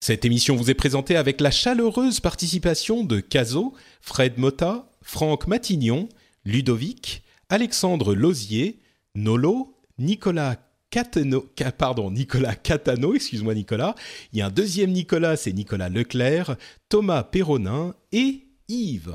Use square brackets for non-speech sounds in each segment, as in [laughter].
Cette émission vous est présentée avec la chaleureuse participation de Caso, Fred Motta, Franck Matignon, Ludovic, Alexandre Lozier, Nolo, Nicolas Catano, pardon, Nicolas excuse-moi Nicolas. Il y a un deuxième Nicolas, c'est Nicolas Leclerc, Thomas Perronin et Yves.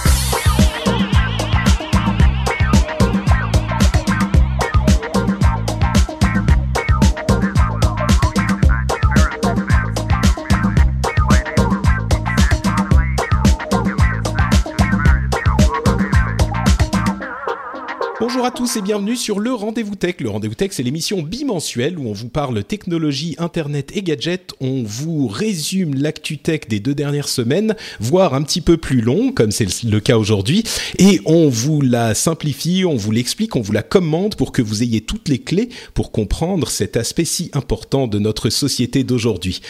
Bonjour à tous et bienvenue sur le Rendez-vous Tech. Le Rendez-vous Tech, c'est l'émission bimensuelle où on vous parle technologie, internet et gadgets. On vous résume l'actu tech des deux dernières semaines, voire un petit peu plus long, comme c'est le cas aujourd'hui. Et on vous la simplifie, on vous l'explique, on vous la commande pour que vous ayez toutes les clés pour comprendre cet aspect si important de notre société d'aujourd'hui.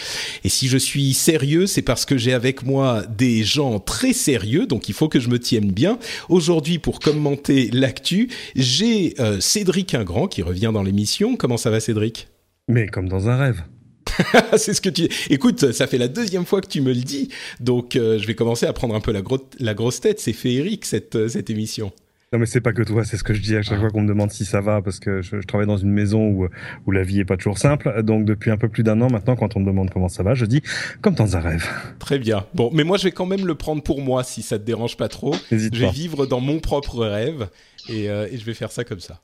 Et si je suis sérieux, c'est parce que j'ai avec moi des gens très sérieux, donc il faut que je me tienne bien. Aujourd'hui, pour commenter l'actu, j'ai euh, Cédric Ingrand qui revient dans l'émission. Comment ça va Cédric? Mais comme dans un rêve. [laughs] c'est ce que tu. Écoute, ça fait la deuxième fois que tu me le dis, donc euh, je vais commencer à prendre un peu la, la grosse tête. C'est féerique cette, euh, cette émission. Non mais c'est pas que toi, c'est ce que je dis à chaque ah. fois qu'on me demande si ça va, parce que je, travaille dans une maison où, où la vie est pas toujours simple. Donc depuis un peu plus d'un an maintenant, quand on me demande comment ça va, je dis comme dans un rêve. Très bien. Bon, mais moi je vais quand même le prendre pour moi si ça te dérange pas trop. je vais vivre dans mon propre rêve et, euh, et je vais faire ça comme ça.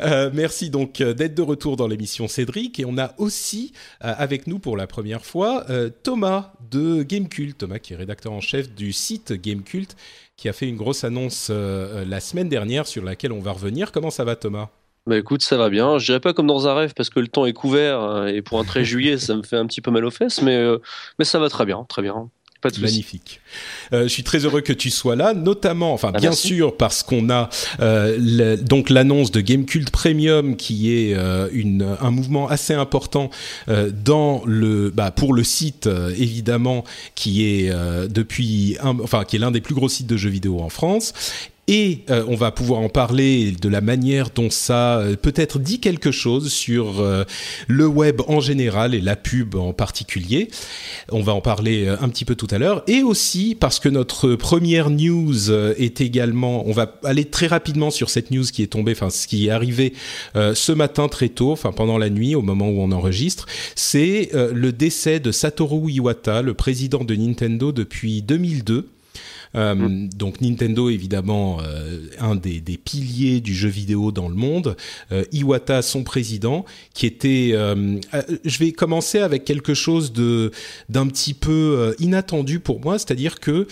Euh, merci donc euh, d'être de retour dans l'émission Cédric et on a aussi avec nous pour la première fois Thomas de Gamecult, Thomas qui est rédacteur en chef du site Gamecult qui a fait une grosse annonce la semaine dernière sur laquelle on va revenir. Comment ça va Thomas? Bah écoute, ça va bien. Je dirais pas comme dans un rêve parce que le temps est couvert et pour un 13 juillet, ça me fait un petit peu mal aux fesses, mais, mais ça va très bien, très bien. Magnifique. Euh, je suis très heureux que tu sois là, notamment, enfin ah, bien sûr parce qu'on a euh, donc l'annonce de Gamecult Premium qui est euh, une, un mouvement assez important dans le, bah, pour le site évidemment qui est depuis, un, enfin qui est l'un des plus gros sites de jeux vidéo en France et euh, on va pouvoir en parler de la manière dont ça euh, peut-être dit quelque chose sur euh, le web en général et la pub en particulier. On va en parler un petit peu tout à l'heure. Et aussi parce que notre première news est également, on va aller très rapidement sur cette news qui est tombée, enfin ce qui est arrivé ce matin très tôt, enfin pendant la nuit au moment où on enregistre, c'est le décès de Satoru Iwata, le président de Nintendo depuis 2002. Euh, mm. Donc Nintendo, évidemment, euh, un des, des, piliers du jeu vidéo dans le monde. Euh, Iwata, son président, qui était... je vais commencer avec quelque chose de d'un petit peu inattendu pour moi, c'est-à-dire que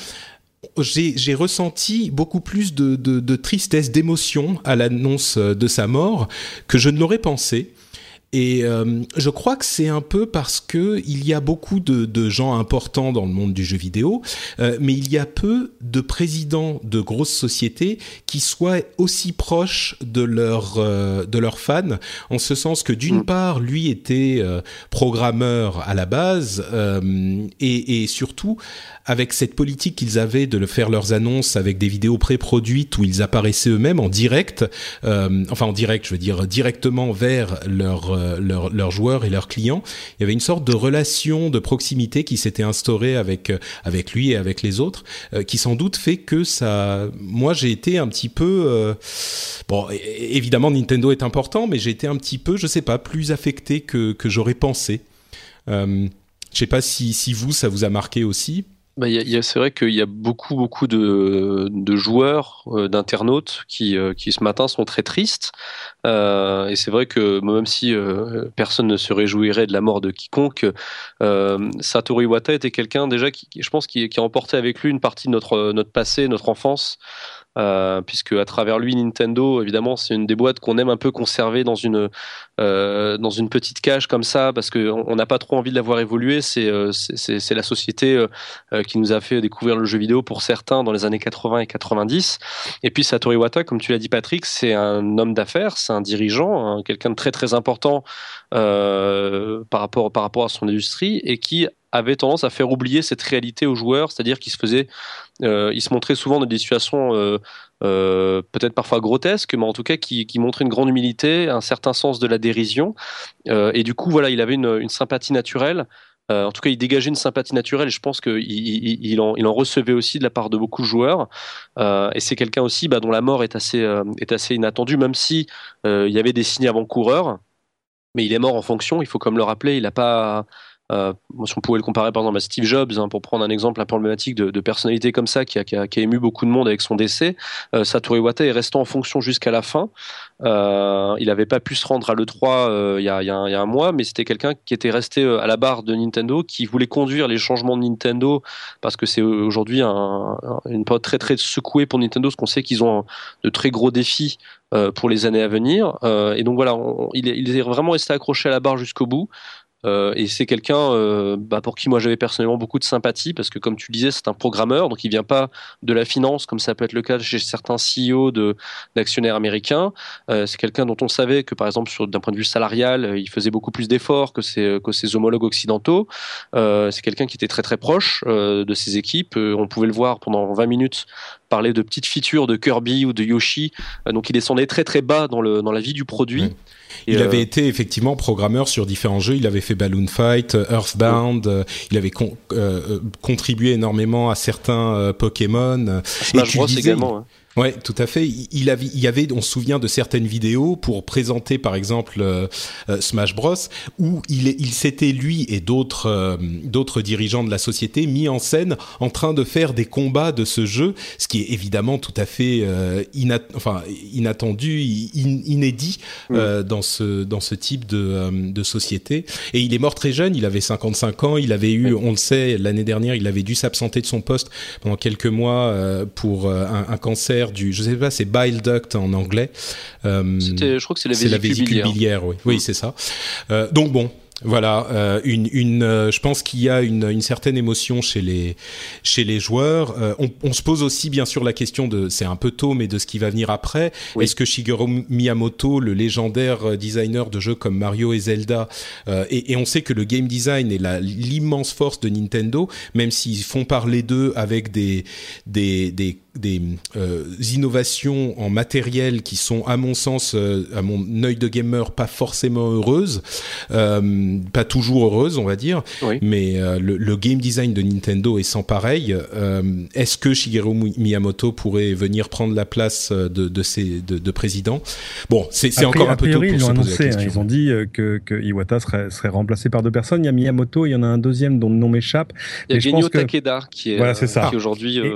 j'ai ressenti beaucoup plus de, de, de tristesse, d'émotion à l'annonce de sa mort que je ne l'aurais pensé. Et euh, je crois que c'est un peu parce que il y a beaucoup de, de, gens importants dans le monde du jeu vidéo, euh, mais il y a peu de présidents de grosses sociétés qui soient aussi proches de leurs euh, de leurs fans, en ce sens que d'une mm. part, lui était programmeur à la base et, et, surtout avec cette politique qu'ils avaient de faire leurs annonces avec des vidéos pré-produites où ils apparaissaient eux-mêmes en direct, enfin en direct, je veux dire directement vers leur euh, leurs joueurs et leurs clients. Il y avait une sorte de relation de proximité qui s'était instaurée avec euh, avec lui et avec les autres, euh, qui sans doute fait que ça. Moi, j'ai été un petit peu bon. Évidemment, Nintendo est important, mais j'ai été un petit peu, je sais pas, plus affecté que que j'aurais pensé. je sais pas si si vous ça vous a marqué aussi. Bah, c'est vrai qu'il y a beaucoup, beaucoup de, de joueurs, euh, d'internautes qui, euh, qui ce matin sont très tristes. Euh, et c'est vrai que même si euh, personne ne se réjouirait de la mort de quiconque, Satoru Iwata était quelqu'un déjà qui, je pense, qui, qui a emporté avec lui une partie de notre, notre passé, notre enfance. Euh, puisque à travers lui Nintendo évidemment c'est une des boîtes qu'on aime un peu conserver dans une euh, dans une petite cage comme ça parce qu'on n'a pas trop envie de la voir évoluer. C'est euh, la société qui nous a fait découvrir le jeu vidéo pour certains dans les années 80 et 90 et puis Satoru Iwata comme tu l'as dit Patrick c'est un homme d'affaires c'est un dirigeant hein, quelqu'un de très très important par rapport par rapport à son industrie et qui avait tendance à faire oublier cette réalité aux joueurs, c'est-à-dire qu'il se faisait, il se montrait souvent dans des situations euh, euh, peut-être parfois grotesques, mais en tout cas qui, qui une grande humilité, un certain sens de la dérision, et du coup voilà, il avait une, sympathie naturelle. en tout cas, il dégageait une sympathie naturelle je pense qu'il il, en, il en, recevait aussi de la part de beaucoup de joueurs. et c'est quelqu'un aussi bah, dont la mort est assez, est assez inattendue, même si il y avait des signes avant-coureurs. Mais il est mort en fonction, il faut comme le rappeler, il n'a pas, euh, si on pouvait le comparer par exemple à Steve Jobs, hein, pour prendre un exemple un peu emblématique de, personnalité comme ça qui a, qui, a, qui a, ému beaucoup de monde avec son décès, euh, Satoru est resté en fonction jusqu'à la fin. Euh, il n'avait pas pu se rendre à l'E3 euh, il y, a, y, y, a, un mois, mais c'était quelqu'un qui était resté euh, à la barre de Nintendo, qui voulait conduire les changements de Nintendo, parce que c'est aujourd'hui un, une période très très secouée pour Nintendo, parce qu'on sait qu'ils ont de très gros défis pour les années à venir. et donc voilà, il, est, vraiment resté accroché à la barre jusqu'au bout. Euh, et c'est quelqu'un euh, bah, pour qui moi j'avais personnellement beaucoup de sympathie parce que comme tu disais c'est un programmeur donc il vient pas de la finance comme ça peut être le cas chez certains CEO d'actionnaires américains. Euh, c'est quelqu'un dont on savait que par exemple d'un point de vue salarial il faisait beaucoup plus d'efforts que ses que homologues occidentaux. c'est quelqu'un qui était très très proche de ses équipes. on pouvait le voir pendant 20 minutes parler de petites features de Kirby ou de Yoshi. donc il descendait très très bas dans le dans la vie du produit. Il avait été effectivement programmeur sur différents jeux. Il avait fait Balloon Fight, Earthbound. Euh, il avait euh, contribué énormément à certains Pokémon. Smash Bros également. Hein. Ouais, tout à fait. Il, avait, il y avait, on se souvient de certaines vidéos pour présenter, par exemple, euh, euh, Smash Bros, où il, il s'était lui et d'autres, euh, d'autres dirigeants de la société mis en scène en train de faire des combats de ce jeu, ce qui est évidemment tout à fait inat enfin, inattendu, inédit mm. dans ce dans ce type de, de société. Et il est mort très jeune. Il avait 55 ans. Il avait eu, on le sait, l'année dernière, il avait dû s'absenter de son poste pendant quelques mois pour un, un cancer du, je sais pas, c'est bile duct en anglais. Euh, je crois que c'est la, la vésicule biliaire. oui, oui c'est ça. Euh, donc bon, voilà, euh, une, une euh, je pense qu'il y a une, une, certaine émotion chez les chez les joueurs. Euh, on, on, se pose aussi bien sûr la question de, c'est un peu tôt, mais de ce qui va venir après. Est-ce que Shigeru Miyamoto, le légendaire designer de jeux comme Mario et Zelda, et, et, on sait que le game design est l'immense force de Nintendo, même s'ils font parler d'eux avec des des, des des euh, innovations en matériel qui sont, à mon sens, euh, à mon œil de gamer, pas forcément heureuses, euh, pas toujours heureuses, on va dire. Mais euh, le, le, game design de Nintendo est sans pareil. Euh, est-ce que Shigeru Miyamoto pourrait venir prendre la place de, de, ces, de, de président? Bon, c'est encore un peu tôt pour ils se ont poser la question. Hein, ils ont dit que, que Iwata serait, serait remplacé par deux personnes. Il y a Miyamoto, il y en a un deuxième dont le nom m'échappe. Il y a Genyo Takeda qui est, voilà, ça. qui aujourd'hui et,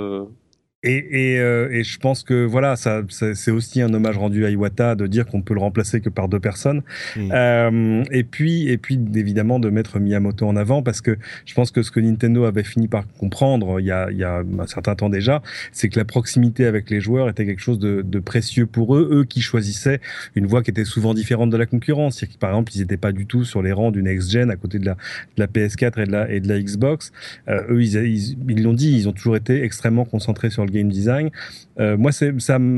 et, euh, et, je pense que voilà, ça, c'est aussi un hommage rendu à Iwata de dire qu'on peut le remplacer que par deux personnes. Mmh. Euh, et puis, et puis évidemment de mettre Miyamoto en avant parce que je pense que ce que Nintendo avait fini par comprendre il y a, il y a un certain temps déjà, c'est que la proximité avec les joueurs était quelque chose de, de, précieux pour eux, eux qui choisissaient une voie qui était souvent différente de la concurrence. C'est-à-dire par exemple, ils n'étaient pas du tout sur les rangs du next gen à côté de la, de la PS4 et de la, et de la Xbox. Euh, eux, ils l'ont dit, ils ont toujours été extrêmement concentrés sur le game design. Euh, moi, ça,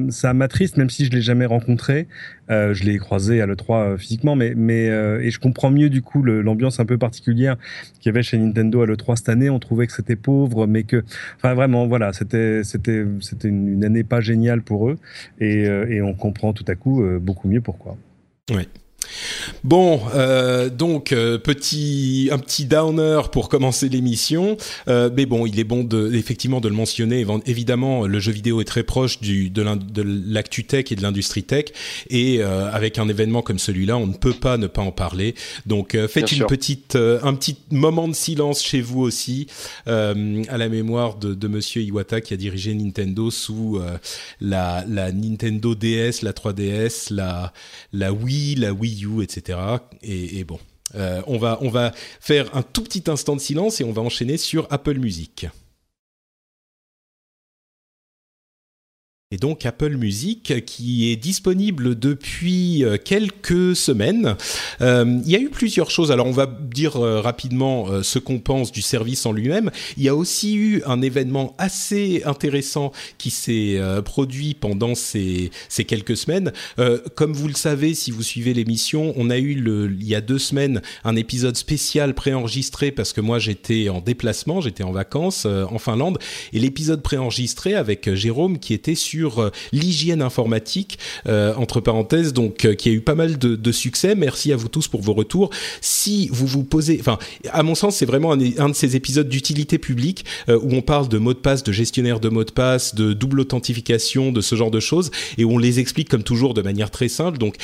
ça m'attriste, même si je l'ai jamais rencontré. Euh, je l'ai croisé à l'E3 euh, physiquement, mais, mais et je comprends mieux du coup l'ambiance un peu particulière qu'il y avait chez Nintendo à l'E3 cette année. On trouvait que c'était pauvre, mais que, enfin vraiment, voilà, c'était une, année pas géniale pour eux, et, et on comprend tout à coup beaucoup mieux pourquoi. Oui. Bon, euh, donc euh, petit un petit downer pour commencer l'émission, euh, mais bon, il est bon de effectivement de le mentionner. Évidemment, le jeu vidéo est très proche du de l'actu tech et de l'industrie tech, et avec un événement comme celui-là, on ne peut pas ne pas en parler. Donc faites une petite un petit moment de silence chez vous aussi à la mémoire de, de Monsieur Iwata qui a dirigé Nintendo sous la la Nintendo DS, la 3DS, la la Wii, la Wii Etc. Et, bon, euh, on va faire un tout petit instant de silence et on va enchaîner sur Apple Music. Et donc Apple Music qui est disponible depuis euh, quelques semaines. Euh, il y a eu plusieurs choses. Alors on va dire euh, rapidement ce qu'on pense du service en lui-même. Il y a aussi eu un événement assez intéressant qui s'est produit pendant ces, ces, quelques semaines. comme vous le savez, si vous suivez l'émission, on a eu il y a deux semaines un épisode spécial préenregistré parce que moi j'étais en déplacement, j'étais en vacances en Finlande et l'épisode préenregistré avec Jérôme qui était sur euh, l'hygiène informatique, euh, entre parenthèses, donc euh, qui a eu pas mal de, succès. Merci à vous tous pour vos retours. Si vous vous posez, enfin, à mon sens, c'est vraiment un, de ces épisodes d'utilité publique où on parle de mots de passe, de gestionnaire de mots de passe, de double authentification, de ce genre de choses, et où on les explique comme toujours de manière très simple. Donc,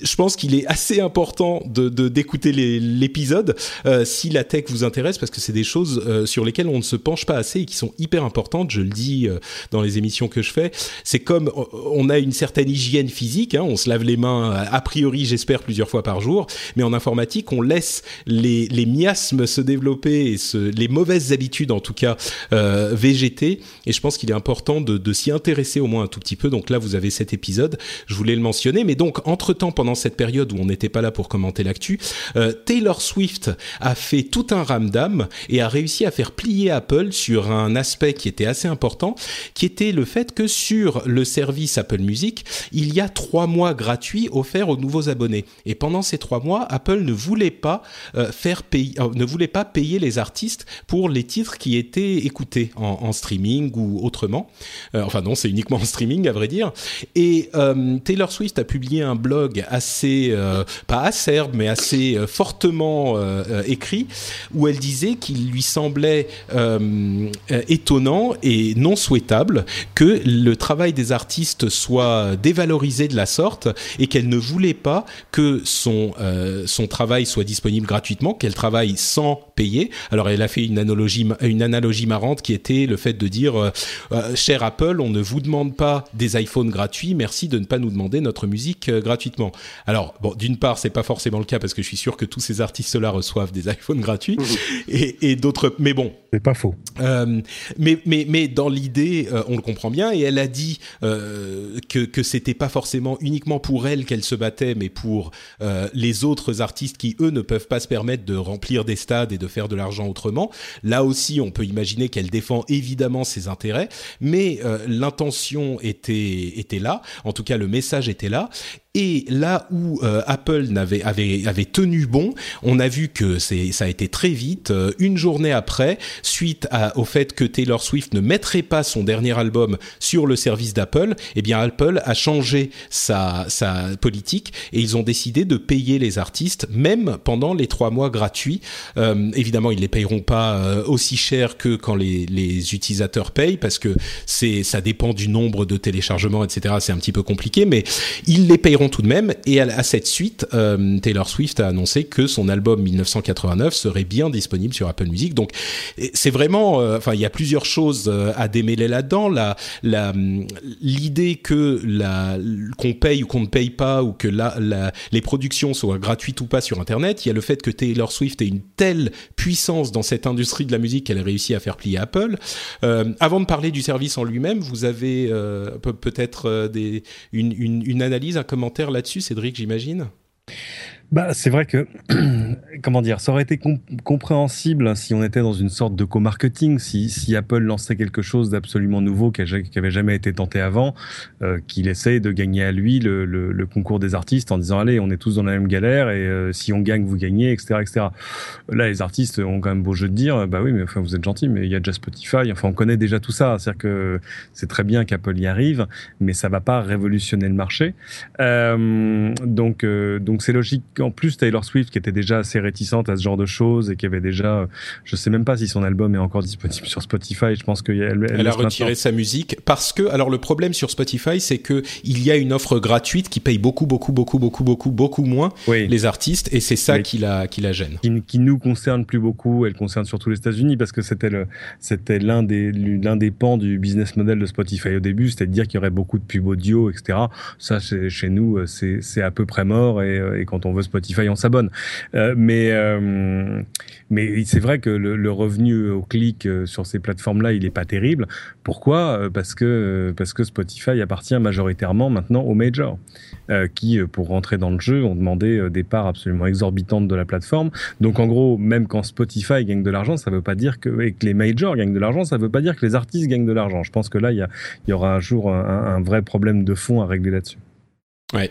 je pense qu'il est assez important de d'écouter l'épisode si la tech vous intéresse, parce que c'est des choses sur lesquelles on ne se penche pas assez et qui sont hyper importantes. Je le dis dans les émissions que je fais c'est comme on a une certaine hygiène physique, hein, on se lave les mains a priori, j'espère, plusieurs fois par jour, mais en informatique, on laisse les, miasmes se développer et les mauvaises habitudes, en tout cas, euh, végéter. Et je pense qu'il est important de, s'y intéresser au moins un tout petit peu. Donc là, vous avez cet épisode, je voulais le mentionner. Mais donc, entre-temps, pendant cette période où on n'était pas là pour commenter l'actu, euh, Taylor Swift a fait tout un ramdam et a réussi à faire plier Apple sur un aspect qui était assez important, qui était le fait que sur le service Apple Music, il y a trois mois gratuits offerts aux nouveaux abonnés. Et pendant ces trois mois, Apple ne voulait pas euh, faire payer, euh, ne voulait pas payer les artistes pour les titres qui étaient écoutés en, streaming ou autrement. Euh, enfin non, c'est uniquement en streaming à vrai dire. Et Taylor Swift a publié un blog assez, pas acerbe, mais assez fortement écrit, où elle disait qu'il lui semblait étonnant et non souhaitable que le travail des artistes soit dévalorisé de la sorte et qu'elle ne voulait pas que son, euh, son travail soit disponible gratuitement, qu'elle travaille sans payer. Alors elle a fait une analogie, une analogie marrante qui était le fait de dire, euh, euh, cher Apple, on ne vous demande pas des iPhones gratuits, merci de ne pas nous demander notre musique gratuitement. Alors bon, d'une part, c'est pas forcément le cas parce que je suis sûr que tous ces artistes-là reçoivent des iPhones gratuits mmh. [laughs] et, et d'autres, mais bon. C'est pas faux. mais, mais, mais dans l'idée, on le comprend bien et elle a dit euh, que, que c'était pas forcément uniquement pour elle qu'elle se battait, mais pour euh, les autres artistes qui, eux, ne peuvent pas se permettre de remplir des stades et de faire de l'argent autrement. Là aussi, on peut imaginer qu'elle défend évidemment ses intérêts, mais euh, l'intention était, était là, en tout cas le message était là, et là où Apple n'avait avait, tenu bon, on a vu que c'est ça a été très vite. Une journée après, suite au fait que Taylor Swift ne mettrait pas son dernier album sur le service d'Apple, eh bien Apple a changé sa, sa politique et ils ont décidé de payer les artistes même pendant les trois mois gratuits. Euh, évidemment, ils les payeront pas aussi cher que quand les, les utilisateurs payent parce que c'est ça dépend du nombre de téléchargements, etc. C'est un petit peu compliqué, mais ils les payeront tout de même. Et à, cette suite, euh, Taylor Swift a annoncé que son album 1989 serait bien disponible sur Apple Music. Donc c'est vraiment, euh, enfin il y a plusieurs choses euh, à démêler là-dedans. La, la, l'idée que qu'on paye ou qu'on ne paye pas ou que les productions soient gratuites ou pas sur Internet. Il y a le fait que Taylor Swift ait une telle puissance dans cette industrie de la musique qu'elle a réussi à faire plier Apple. avant de parler du service en lui-même, vous avez peut-être des, une, une, une analyse, un commentaire là-dessus, Cédric, j'imagine? Bah, c'est vrai que, [clears throat] comment dire, ça aurait été compréhensible si on était dans une sorte de co-marketing, si, si, Apple lançait quelque chose d'absolument nouveau qui n'avait jamais été tenté avant, euh, qu'il essaye de gagner à lui le, le, le, concours des artistes en disant allez, on est tous dans la même galère et euh, si on gagne, vous gagnez, etc., etc. Là, les artistes ont quand même beau jeu de dire, bah oui, mais enfin, vous êtes gentil, mais il y a déjà Spotify. Enfin, on connaît déjà tout ça. C'est-à-dire que c'est très bien qu'Apple y arrive, mais ça va pas révolutionner le marché. Euh, donc, euh, donc c'est logique en plus Taylor Swift qui était déjà assez réticente à ce genre de choses et qui avait déjà, je sais même pas si son album est encore disponible sur Spotify. Je pense qu'elle elle, elle a retiré sa musique parce que alors le problème sur Spotify c'est que il y a une offre gratuite qui paye beaucoup beaucoup beaucoup beaucoup beaucoup beaucoup moins les artistes et c'est ça qui la qui la gêne. Qui, qui, nous concerne plus beaucoup. Elle concerne surtout les États-Unis parce que c'était le c'était l'un des l'un des pans du business model de Spotify au début, c'était de dire qu'il y aurait beaucoup de pubs audio, etc. Ça chez nous c'est c'est à peu près mort et, et quand on veut Spotify on s'abonne. Euh, mais euh, mais c'est vrai que le, revenu au clic euh, sur ces plateformes-là, il est pas terrible. Pourquoi? Parce que parce que Spotify appartient majoritairement maintenant aux majors, qui pour rentrer dans le jeu ont demandé des parts absolument exorbitantes de la plateforme. Donc en gros, même quand Spotify gagne de l'argent, ça veut pas dire que les majors gagnent de l'argent, ça veut pas dire que les artistes gagnent de l'argent. Je pense que là, il y, a, il y aura un jour un, un vrai problème de fond à régler là-dessus. Ouais.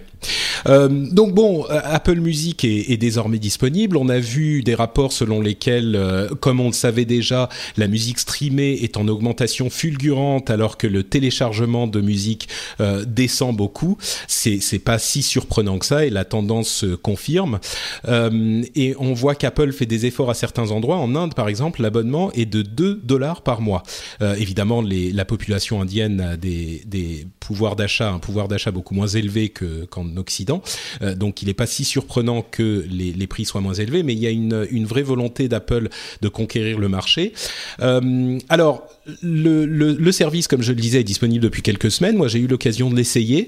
Euh, donc bon, euh, Apple Music est, est, désormais disponible. On a vu des rapports selon lesquels, euh, comme on le savait déjà, la musique streamée est en augmentation fulgurante alors que le téléchargement de musique euh, descend beaucoup. C'est c'est pas si surprenant que ça et la tendance se confirme. Euh, et on voit qu'Apple fait des efforts à certains endroits. En Inde, par exemple, l'abonnement est de 2 dollars par mois. évidemment, les, la population indienne a des, des pouvoirs d'achat, un pouvoir d'achat beaucoup moins élevé que qu'en Occident. Euh, donc il n'est pas si surprenant que les, prix soient moins élevés, mais il y a une, vraie volonté d'Apple de conquérir le marché. Euh, alors le, service, comme je le disais, est disponible depuis quelques semaines. Moi j'ai eu l'occasion de l'essayer.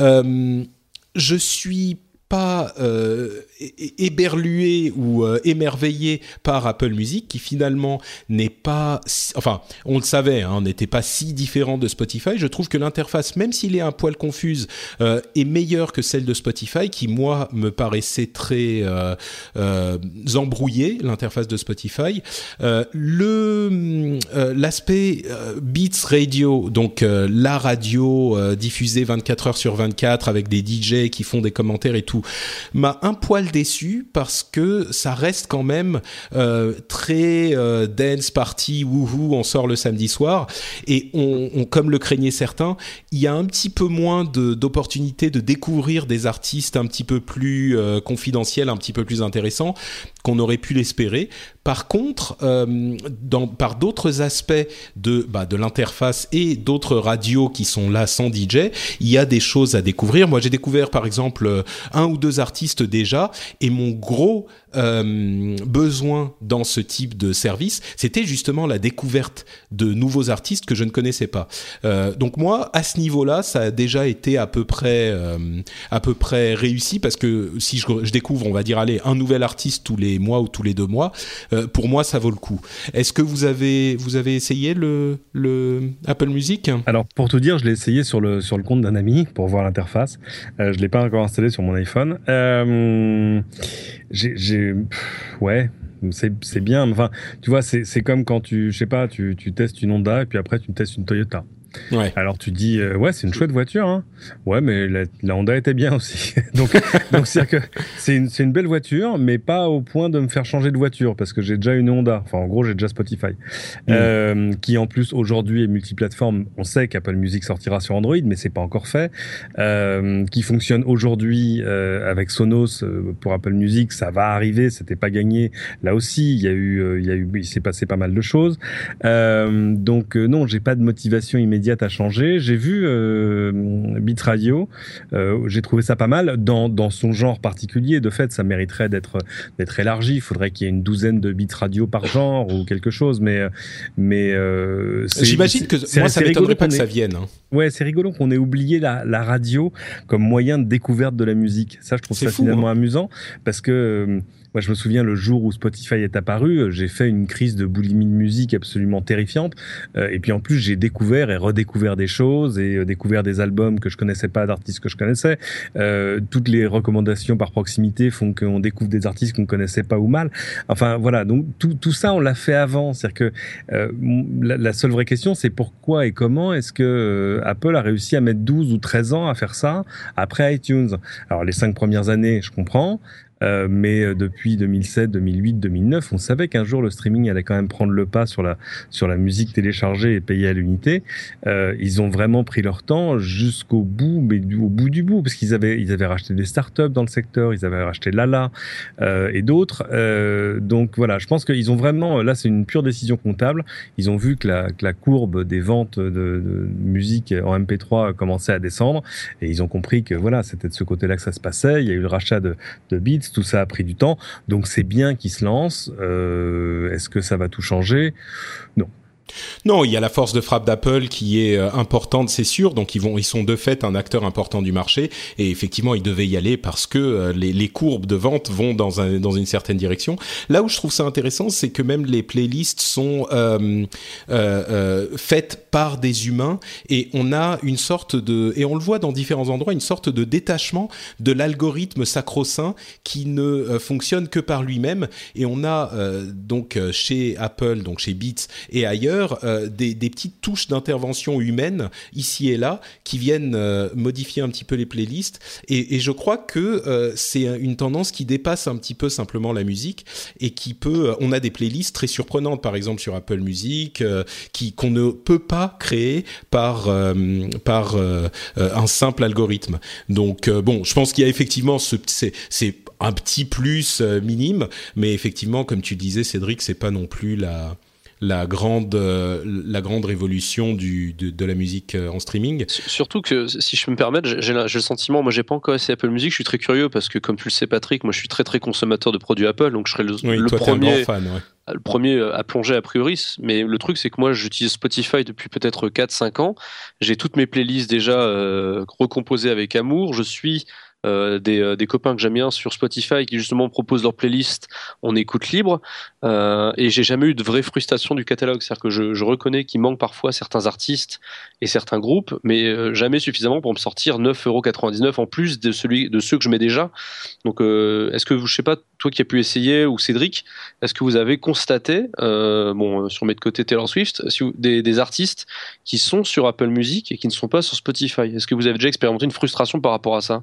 Euh, je suis pas éberlué ou euh, émerveillé par Apple Music, qui finalement n'est pas, enfin, on le savait, hein, n'était pas si différent de Spotify. Je trouve que l'interface, même s'il est un poil confuse, euh, est meilleure que celle de Spotify, qui moi me paraissait très euh, euh embrouillée, l'interface de Spotify. le l'aspect Beats Radio, donc la radio diffusée 24 heures sur 24 avec des DJ qui font des commentaires et tout m'a un poil déçu parce que ça reste quand même euh, très euh, dance party, wouhou, on sort le samedi soir. Et on, comme le craignaient certains, il y a un petit peu moins d'opportunités de, découvrir des artistes un petit peu plus euh, confidentiels, un petit peu plus intéressants qu'on aurait pu l'espérer. Par contre, euh, dans, par d'autres aspects de, bah, de l'interface et d'autres radios qui sont là sans DJ, il y a des choses à découvrir. Moi, j'ai découvert par exemple un ou deux artistes déjà, et mon gros euh, besoin dans ce type de service, c'était justement la découverte de nouveaux artistes que je ne connaissais pas. Euh, donc moi, à ce niveau-là, ça a déjà été à peu près euh, à peu près réussi parce que si je, découvre, on va dire, allez, un nouvel artiste tous les mois ou tous les deux mois, euh, pour moi, ça vaut le coup. Est-ce que vous avez vous avez essayé le, le Apple Music? Alors pour tout dire, je l'ai essayé sur le sur le compte d'un ami pour voir l'interface. Euh, je l'ai pas encore installé sur mon iPhone. Euh, j'ai, ouais, c'est bien. Enfin, tu vois, c'est comme quand tu, je sais pas, tu, tu testes une Honda et puis après tu testes une Toyota. Ouais. Alors tu dis euh, ouais c'est une chouette voiture hein. ouais mais la, la, Honda était bien aussi. [laughs] Donc donc c'est que c'est une une belle voiture mais pas au point de me faire changer de voiture parce que j'ai déjà une Honda. Enfin en gros j'ai déjà Spotify. Mm. euh, qui en plus aujourd'hui est multiplateforme. On sait qu'Apple Music sortira sur Android mais c'est pas encore fait. Euh, qui fonctionne aujourd'hui avec Sonos pour Apple Music. Ça va arriver c'était pas gagné. Là aussi il y a eu il y a eu il s'est passé pas mal de choses. Donc non j'ai pas de motivation immédiate à changer. J'ai vu euh, Beat Radio, euh, j'ai trouvé ça pas mal dans, dans son genre particulier. De fait, ça mériterait d'être d'être élargi. Il faudrait qu'il y ait une douzaine de Beat Radio par genre ou quelque chose. Mais mais euh, j'imagine que moi ça m'étonnerait pas que ça vienne. Hein. Ouais, c'est rigolo qu'on ait oublié la, la, radio comme moyen de découverte de la musique. Ça, je trouve ça finalement amusant parce que Moi, je me souviens le jour où Spotify est apparu, j'ai fait une crise de boulimie de musique absolument terrifiante. et puis en plus, j'ai découvert et redécouvert des choses et découvert des albums que je connaissais pas, d'artistes que je connaissais. toutes les recommandations par proximité font qu'on découvre des artistes qu'on connaissait pas ou mal. Enfin voilà, donc tout, tout ça, on l'a fait avant. C'est-à-dire que la, la, seule vraie question, c'est pourquoi et comment est-ce que Apple a réussi à mettre 12 ou 13 ans à faire ça après iTunes? Alors les cinq premières années, je comprends. Euh, mais euh, depuis 2007, 2008, 2009, on savait qu'un jour le streaming allait quand même prendre le pas sur la sur la musique téléchargée et payée à l'unité. Euh, ils ont vraiment pris leur temps jusqu'au bout, mais au bout du bout, parce qu'ils avaient ils avaient racheté des startups dans le secteur, ils avaient racheté Lala euh, et d'autres. Euh, donc voilà, je pense qu'ils ont vraiment là c'est une pure décision comptable. Ils ont vu que la, que la courbe des ventes de, de, musique en MP3 commençait à descendre et ils ont compris que voilà c'était de ce côté-là que ça se passait. Il y a eu le rachat de, de Beats tout ça a pris du temps. Donc c'est bien qu'ils se lancent. Euh, est-ce que ça va tout changer? Non. Non, il y a la force de frappe d'Apple qui est euh, importante, c'est sûr. Donc ils vont, ils sont de fait un acteur important du marché. Et effectivement, ils devaient y aller parce que euh, les, courbes de vente vont dans, un, dans une certaine direction. Là où je trouve ça intéressant, c'est que même les playlists sont euh, faites par des humains et on a une sorte de, et on le voit dans différents endroits, une sorte de détachement de l'algorithme sacro-saint qui ne fonctionne que par lui-même. Et on a donc chez Apple, donc chez Beats et ailleurs euh, des, petites touches d'intervention humaine ici et là qui viennent euh, modifier un petit peu les playlists. Et, je crois que euh, c'est une tendance qui dépasse un petit peu simplement la musique et qui peut. on a des playlists très surprenantes, par exemple sur Apple Music, qui qu'on ne peut pas créer par par un simple algorithme. Donc bon, je pense qu'il y a effectivement ce c'est un petit plus minime, mais effectivement, comme tu disais, Cédric, c'est pas non plus la la grande, euh, la grande révolution du, de, de, la musique euh, en streaming. Surtout que, si je peux me permettre, j'ai le sentiment, moi j'ai pas encore essayé Apple Music, je suis très curieux parce que comme tu le sais Patrick, moi je suis très très consommateur de produits Apple, donc je serais le, premier, fan, le premier à plonger a priori. Mais le truc c'est que moi j'utilise Spotify depuis peut-être 4-5 ans, j'ai toutes mes playlists déjà euh, recomposées avec amour, je suis euh, des, euh, des, copains que j'aime bien sur Spotify qui justement proposent leur playlist en écoute libre. Euh, et j'ai jamais eu de vraie frustration du catalogue. C'est-à-dire que je, reconnais qu'il manque parfois certains artistes et certains groupes mais jamais suffisamment pour me sortir 9,99€ en plus de, celui, de ceux que je mets déjà. Donc est-ce que je sais pas toi qui as pu essayer ou Cédric est-ce que vous avez constaté bon sur mes de côté Taylor Swift des, des artistes qui sont sur Apple Music et qui ne sont pas sur Spotify? Est-ce que vous avez déjà expérimenté une frustration par rapport à ça?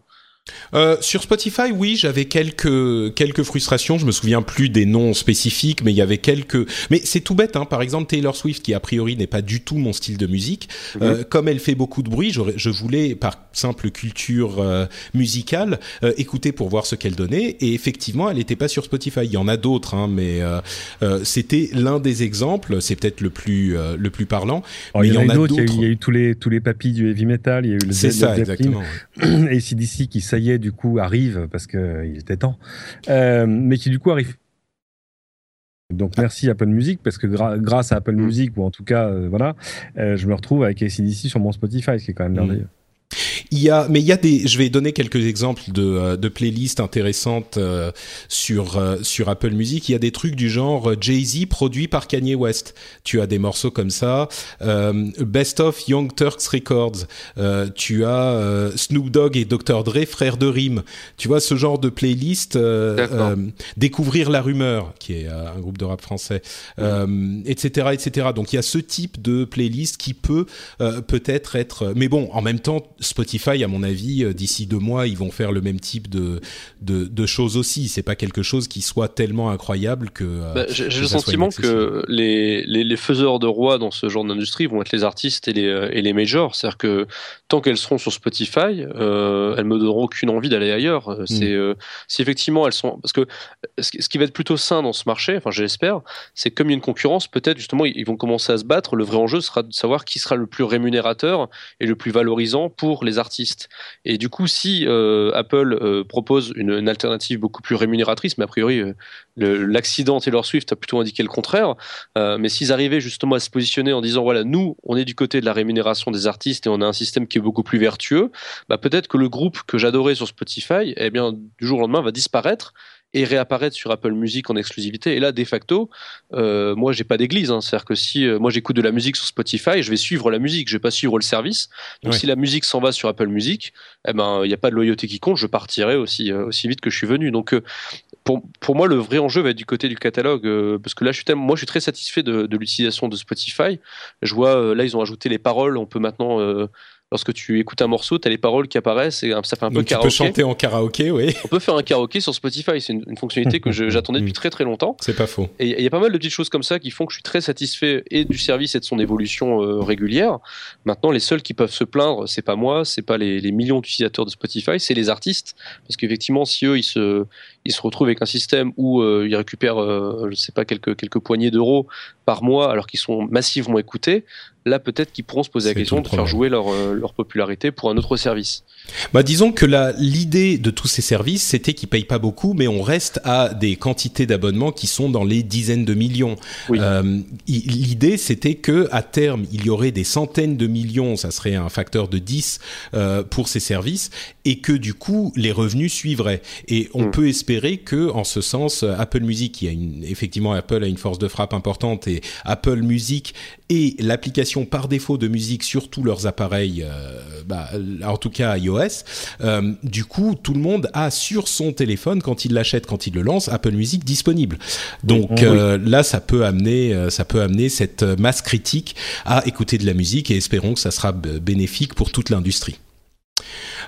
Euh, sur Spotify, oui, j'avais quelques quelques frustrations. Je me souviens plus des noms spécifiques, mais il y avait quelques. Mais c'est tout bête, hein. Par exemple, Taylor Swift, qui a priori n'est pas du tout mon style de musique, mhm. euh, comme elle fait beaucoup de bruit, je, voulais par simple culture euh, musicale euh, écouter pour voir ce qu'elle donnait. Et effectivement, elle n'était pas sur Spotify. Il y en a d'autres, hein, mais c'était l'un des exemples. C'est peut-être le plus le plus parlant. Oh, mais il y, en a d'autres. Il, y a eu tous les tous les papis du heavy metal. Il y a eu le C'est ça, exactement. [clears throat] Et CDC qui ça y est, du coup, arrive, parce qu'il euh, était temps, euh, mais qui du coup arrive. Donc merci Apple Music parce que grâce à Apple mm. Music ou en tout cas euh, voilà, je me retrouve avec ACDC sur mon Spotify, ce qui est quand même mm. merveilleux. Il y a, mais il y a des, je vais donner quelques exemples de, euh, de playlists intéressantes euh, sur euh, sur Apple Music. Il y a des trucs du genre Jay Z produit par Kanye West. Tu as des morceaux comme ça. Best of Young Turks Records. tu as Snoop Dogg et Dr Dre frères de rime. Tu vois ce genre de playlist. Découvrir la rumeur, qui est un groupe de rap français, etc., etc. Donc il y a ce type de playlist qui peut peut-être être, mais bon, en même temps Spotify, à mon avis, euh, d'ici deux mois, ils vont faire le même type de, de, de choses aussi. C'est pas quelque chose qui soit tellement incroyable que. Euh, bah, j'ai le sentiment que les, les, les, faiseurs de rois dans ce genre d'industrie vont être les artistes et les, euh, et les majors. C'est-à-dire que tant qu'elles seront sur Spotify, euh, elles me donneront aucune envie d'aller ailleurs. Mm. C'est si effectivement elles sont parce que ce qui va être plutôt sain dans ce marché, enfin j'espère, c'est comme il y a une concurrence, peut-être justement ils vont commencer à se battre. Le vrai enjeu sera de savoir qui sera le plus rémunérateur et le plus valorisant pour les artistes. Et du coup, si euh, Apple euh, propose une, alternative beaucoup plus rémunératrice, mais a priori euh, l'accident Taylor Swift a plutôt indiqué le contraire, mais s'ils arrivaient justement à se positionner en disant voilà, nous, on est du côté de la rémunération des artistes et on a un système qui est beaucoup plus vertueux, bah, peut-être que le groupe que j'adorais sur Spotify, eh bien, du jour au lendemain, va disparaître et réapparaître sur Apple Music en exclusivité. Et là, de facto, euh, moi, j'ai pas d'église. Hein. C'est-à-dire que si euh, moi j'écoute de la musique sur Spotify, je vais suivre la musique, je vais pas suivre le service. Donc si la musique s'en va sur Apple Music, eh ben il n'y a pas de loyauté qui compte. Je partirai aussi euh, aussi vite que je suis venu. Donc euh, pour, pour moi, le vrai enjeu va être du côté du catalogue, parce que là, je suis tellement, moi, je suis très satisfait de, de l'utilisation de Spotify. Je vois, là, ils ont ajouté les paroles. On peut maintenant lorsque tu écoutes un morceau, tu as les paroles qui apparaissent et ça fait un peu Donc karaoké. Tu peux chanter en karaoké, oui. On peut faire un karaoké sur Spotify, c'est une, fonctionnalité que [laughs] j'attendais depuis très très longtemps. C'est pas faux. Et il y a pas mal de petites choses comme ça qui font que je suis très satisfait et du service et de son évolution euh, régulière. Maintenant, les seuls qui peuvent se plaindre, c'est pas moi, c'est pas les, les millions d'utilisateurs de Spotify, c'est les artistes. Parce qu'effectivement, si eux, ils se, ils se retrouvent avec un système où euh, ils récupèrent, euh, je sais pas, quelques, quelques poignées d'euros par mois alors qu'ils sont massivement écoutés, là peut-être qu'ils pourront se poser la question de faire jouer leur, euh, leur popularité pour un autre service. Bah disons que l'idée de tous ces services, c'était qu'ils payent pas beaucoup, mais on reste à des quantités d'abonnements qui sont dans les dizaines de millions. Oui. Euh, l'idée, c'était que à terme, il y aurait des centaines de millions, ça serait un facteur de 10 euh, pour ces services, et que du coup, les revenus suivraient. Et on Mm. peut espérer que, en ce sens, Apple Music, qui a une, effectivement, Apple a une force de frappe importante, et Apple Music et l'application par défaut de musique sur tous leurs appareils, euh, bah, en tout cas iOS, euh, du coup, tout le monde a sur son téléphone, quand il l'achète, quand il le lance, Apple Music disponible. Donc Oui. euh, là, ça peut amener, ça peut amener cette masse critique à écouter de la musique et espérons que ça sera bénéfique pour toute l'industrie.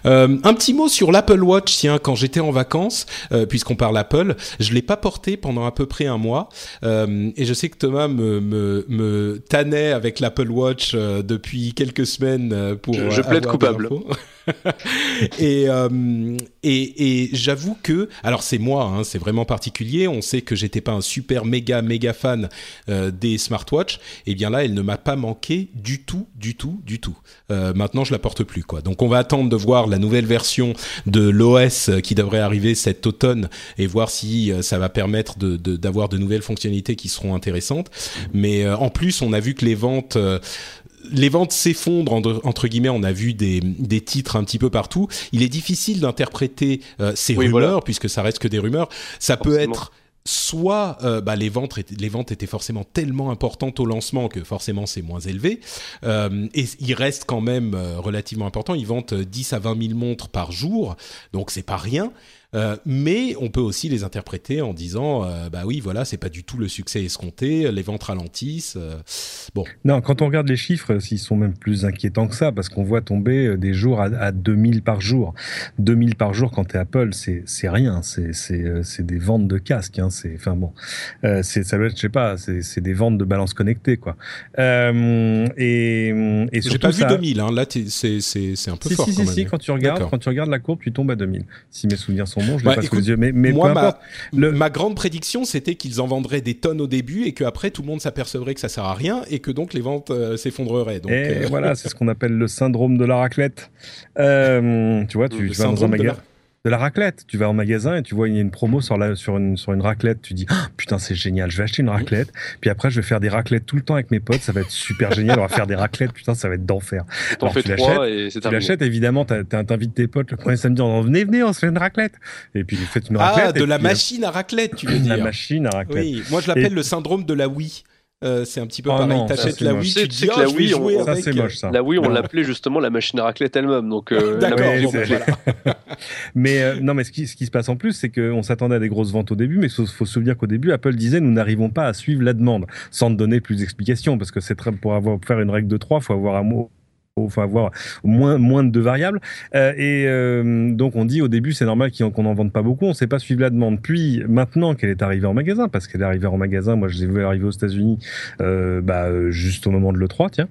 Euh, un petit mot sur l'Apple Watch. Tiens, quand j'étais en vacances, euh, puisqu'on parle Apple, je l'ai pas porté pendant à peu près un mois. Euh, et je sais que Thomas me, me, me tannait avec l'Apple Watch depuis quelques semaines pour. Je- je plaide coupable. [laughs] [laughs] et euh, et, et j'avoue que alors c'est moi hein, c'est vraiment particulier on sait que j'étais pas un super méga méga fan euh, des smartwatches et bien là elle ne m'a pas manqué du tout du tout du tout. Euh, maintenant je la porte plus quoi. Donc on va attendre de voir la nouvelle version de l'OS qui devrait arriver cet automne et voir si euh, ça va permettre de de- d'avoir de, nouvelles fonctionnalités qui seront intéressantes. Mais euh, en plus on a vu que les ventes euh, les ventes s'effondrent entre, guillemets. On a vu des, des titres un petit peu partout. Il est difficile d'interpréter euh, ces Oui, rumeurs voilà. puisque ça reste que des rumeurs. Ça peut être soit euh, bah, les ventes étaient- les ventes étaient forcément tellement importantes au lancement que forcément c'est moins élevé Euh, et il reste quand même relativement important ils vendent euh, 10 à 20 000 montres par jour donc c'est pas rien Euh, mais on peut aussi les interpréter en disant euh, bah oui voilà c'est pas du tout le succès escompté les ventes ralentissent euh, bon Non, quand on regarde les chiffres, ils sont même plus inquiétants que ça, parce qu'on voit tomber euh, des jours à, à 2000 par jour. 2000 par jour quand t'es Apple, c'est c'est rien, c'est c'est c'est des ventes de casques, hein, c'est enfin bon, c'est ça doit être, je sais pas, c'est c'est des ventes de balances connectées quoi. Et et j'ai pas vu ça, 2000 hein. là t'es- c'est c'est c'est un peu si, fort si, quand si, même si, quand tu regardes, quand tu regardes la courbe, tu tombes à 2000. Si mes souvenirs sont bons, je Ouais, pas sous écoute, les yeux, mais, mais moi, peu ma- importe. Le- Ma grande prédiction, c'était qu'ils en vendraient des tonnes au début et qu'après tout le monde s'apercevrait que ça sert à rien et que donc les ventes euh, s'effondreraient. Donc, et euh, voilà, c'est ce qu'on appelle le syndrome de la raclette. Euh, tu vois, tu, tu vas dans un magasin. La- De la raclette. Tu vas en magasin et tu vois, il y a une promo sur, la, sur, une, sur une raclette. Tu dis, Ah, putain, c'est génial, je vais acheter une raclette. Puis après, je vais faire des raclettes tout le temps avec mes potes. Ça va être super génial. On va faire des raclettes. Putain, ça va être d'enfer. Alors, fais tu trois et c'est Tu l'achètes, évidemment, t'invites tes potes le premier samedi en disant, venez, venez, on se fait une raclette. Et puis, vous faites une raclette. Ah, de la puis, euh, machine à raclette, tu veux La dire machine à raclette. Oui, moi je l'appelle le syndrome de la Wii. Euh, c'est un petit peu Oh pareil. T'achètes la. Wii, Tu dis que ah, la Wii, on- Ça, avec. moche, ça. L'appelait justement la machine à raclette elle-même. Donc, euh, voilà. [laughs] Mais euh, non, mais ce qui, ce qui se passe en plus, c'est qu'on s'attendait à des grosses ventes au début, mais il faut, faut se souvenir qu'au début, Apple disait nous n'arrivons pas à suivre la demande, sans te donner plus d'explications, parce que c'est très pour avoir pour faire une règle de 3, faut avoir un mot faut avoir moins moins de deux variables. Euh, et euh, donc on dit au début c'est normal qu'on n'en vende pas beaucoup. On sait pas suivre la demande. Puis maintenant qu'elle est arrivée en magasin parce qu'elle est arrivée en magasin moi je l'ai vu arriver aux États-Unis euh, bah, juste au moment de l'E3 tiens.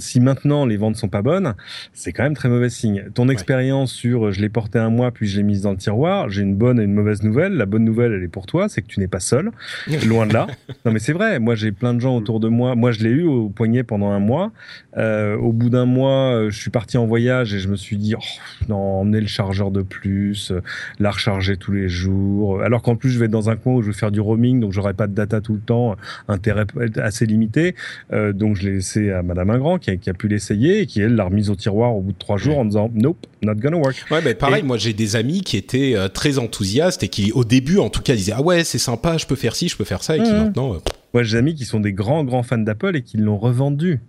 Si maintenant les ventes sont pas bonnes c'est quand même très mauvais signe. Ton expérience sur je l'ai porté un mois puis je l'ai mise dans le tiroir j'ai une bonne et une mauvaise nouvelle. La bonne nouvelle elle est pour toi c'est que tu n'es pas seul. [laughs] Loin de là. Non mais c'est vrai. Moi j'ai plein de gens autour de moi. Moi je l'ai eu au poignet pendant un mois au bout d'un mois, je suis parti en voyage et je me suis dit, oh, non, emmener le chargeur de plus, la recharger tous les jours. Alors qu'en plus, je vais être dans un coin où je vais faire du roaming, donc j'aurai pas de data tout le temps, intérêt assez limité. donc je l'ai laissé à Madame Ingrand qui a, qui a pu l'essayer et qui elle l'a remise au tiroir au bout de trois jours en disant, nope, not gonna work. Ouais, mais pareil, moi j'ai des amis qui étaient très enthousiastes et qui au début en tout cas disaient, ah ouais, c'est sympa, je peux faire ci, je peux faire ça, et qui mmh. maintenant moi, j'ai des amis qui sont des grands, grands fans d'Apple et qui l'ont revendu.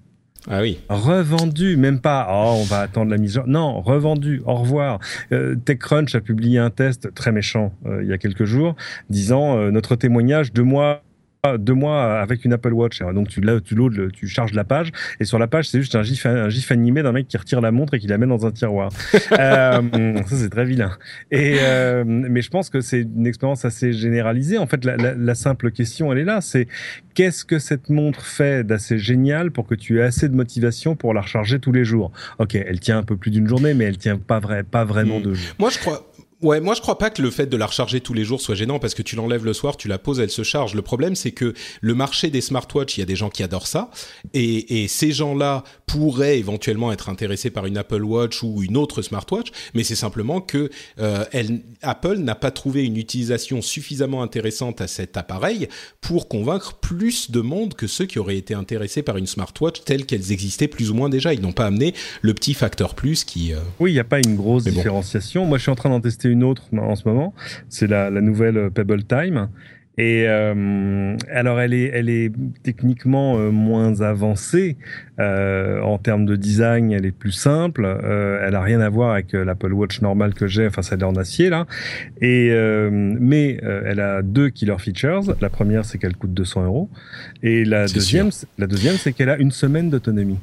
Ah oui. Revendu, même pas. Oh, on va attendre la mise. Non, revendu. Au revoir. Euh, TechCrunch a publié un test très méchant euh, il y a quelques jours, disant euh, notre témoignage deux mois deux mois avec une Apple Watch. Donc tu là, tu tu charges la page et sur la page c'est juste un gif, un gif animé d'un mec qui retire la montre et qui la met dans un tiroir. [laughs] euh, ça c'est très vilain. Et euh, mais je pense que c'est une expérience assez généralisée. En fait, la, la, la simple question elle est là, c'est qu'est-ce que cette montre fait d'assez génial pour que tu aies assez de motivation pour la recharger tous les jours? Ok, elle tient un peu plus d'une journée, mais elle tient pas vrai, pas vraiment hmm. deux jours. Moi je crois Ouais, moi je crois pas que le fait de la recharger tous les jours soit gênant parce que tu l'enlèves le soir, tu la poses, elle se charge. Le problème c'est que le marché des smartwatches, il y a des gens qui adorent ça et, et ces gens-là pourraient éventuellement être intéressés par une Apple Watch ou une autre smartwatch, mais c'est simplement que euh, elle, Apple n'a pas trouvé une utilisation suffisamment intéressante à cet appareil pour convaincre plus de monde que ceux qui auraient été intéressés par une smartwatch telles qu'elles existaient plus ou moins déjà. Ils n'ont pas amené le petit facteur plus qui. Euh, oui, il n'y a pas une grosse différenciation. Moi, je suis en train d'en tester une autre en ce moment. C'est la, nouvelle Pebble Time. Et euh, alors, elle est, elle est techniquement euh, moins avancée euh, en termes de design. Elle est plus simple. elle a rien à voir avec l'Apple Watch normale que j'ai. Enfin, celle en acier là. Et mais elle a deux killer features. La première, c'est qu'elle coûte 200 euros. Et la deuxième, la deuxième, c'est qu'elle a une semaine d'autonomie.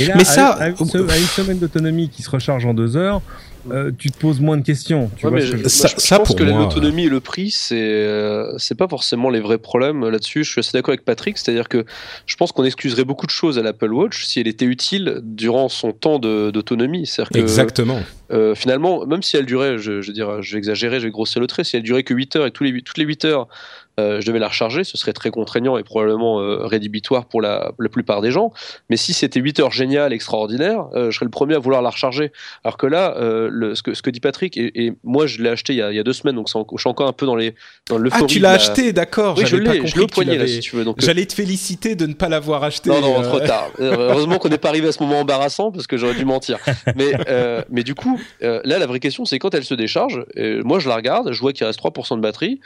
Et là, mais ça, à, une, semaine d'autonomie qui se recharge en deux heures, euh, tu te poses moins de questions. Tu vois, je, ça, je, pense que l'autonomie et le prix, c'est euh, c'est pas forcément les vrais problèmes là-dessus. Je suis assez d'accord avec Patrick, c'est-à-dire que je pense qu'on excuserait beaucoup de choses à l'Apple Watch si elle était utile durant son temps d'autonomie. Exactement. Euh, finalement, même si elle durait, je, je veux dire, je vais exagérer, je vais grossir le trait, si elle durait que 8 heures et tous les, toutes les 8 heures, euh, je devais la recharger, ce serait très contraignant et probablement euh, rédhibitoire pour la, la, plupart des gens. Mais si c'était 8 heures génial, extraordinaire, euh, je serais le premier à vouloir la recharger. Alors que là, le, ce, que, ce que dit Patrick, et, moi je l'ai acheté il y, a, il y, a, deux semaines, donc je suis encore un peu dans les dans Ah, tu l'as acheté, d'accord. Oui, je l'ai, je l'ai au poignet là, si tu veux. J'allais te féliciter de ne pas l'avoir acheté. Non, non, trop tard. Heureusement qu'on n'est pas arrivé à ce moment embarrassant parce que j'aurais dû mentir. Mais, mais du coup, là, la vraie question, c'est quand elle se décharge. moi, je la regarde, je vois qu'il reste 3% de batterie.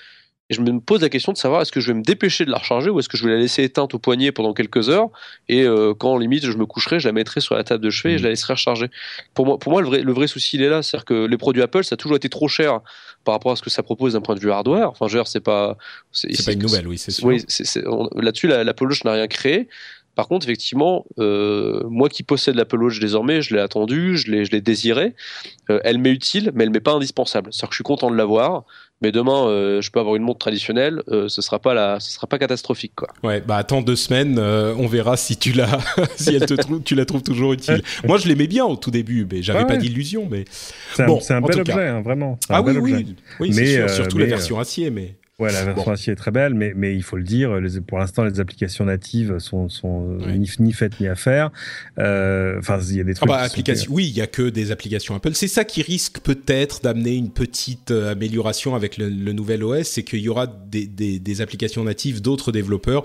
Et je me pose la question de savoir est-ce que je vais me dépêcher de la recharger ou est-ce que je vais la laisser éteinte au poignet pendant quelques heures et euh, quand limite je me coucherai, je la mettrai sur la table de chevet et je la laisserai recharger. Pour moi, pour moi le, vrai, le vrai souci il est là, c'est-à-dire que les produits Apple ça a toujours été trop cher par rapport à ce que ça propose d'un point de vue hardware. Enfin, je veux dire, c'est pas c'est pas une nouvelle, oui, c'est sûr. Oui, là-dessus l'Apple Watch n'a rien créé. Par contre, effectivement, euh, moi qui possède l'Apple Watch désormais, je l'ai attendu, je l'ai, je l'ai désiré. Euh, elle m'est utile, mais elle m'est pas indispensable. C'est-à-dire que je suis content de l'avoir mais demain euh, je peux avoir une montre traditionnelle euh, ce sera pas la ce sera pas catastrophique quoi. Ouais bah attends deux semaines euh, on verra si tu la [laughs] si elle te trouve tu la trouves toujours utile. Moi je l'aimais bien au tout début mais j'avais pas d'illusion mais c'est un, bon, c'est un bel objet hein, vraiment. Ah oui, oui. oui mais sûr, surtout la version acier mais Ouais, la version acier est très belle, mais, mais il faut le dire, les, pour l'instant, les applications natives sont, sont ni, ni, faites ni à faire. Euh, enfin, il y a des trucs. Ah bah, applications, oui, il y a que des applications Apple. C'est ça qui risque peut-être d'amener une petite euh, amélioration avec le, le nouvel OS, c'est qu'il y aura des, des, des applications natives d'autres développeurs.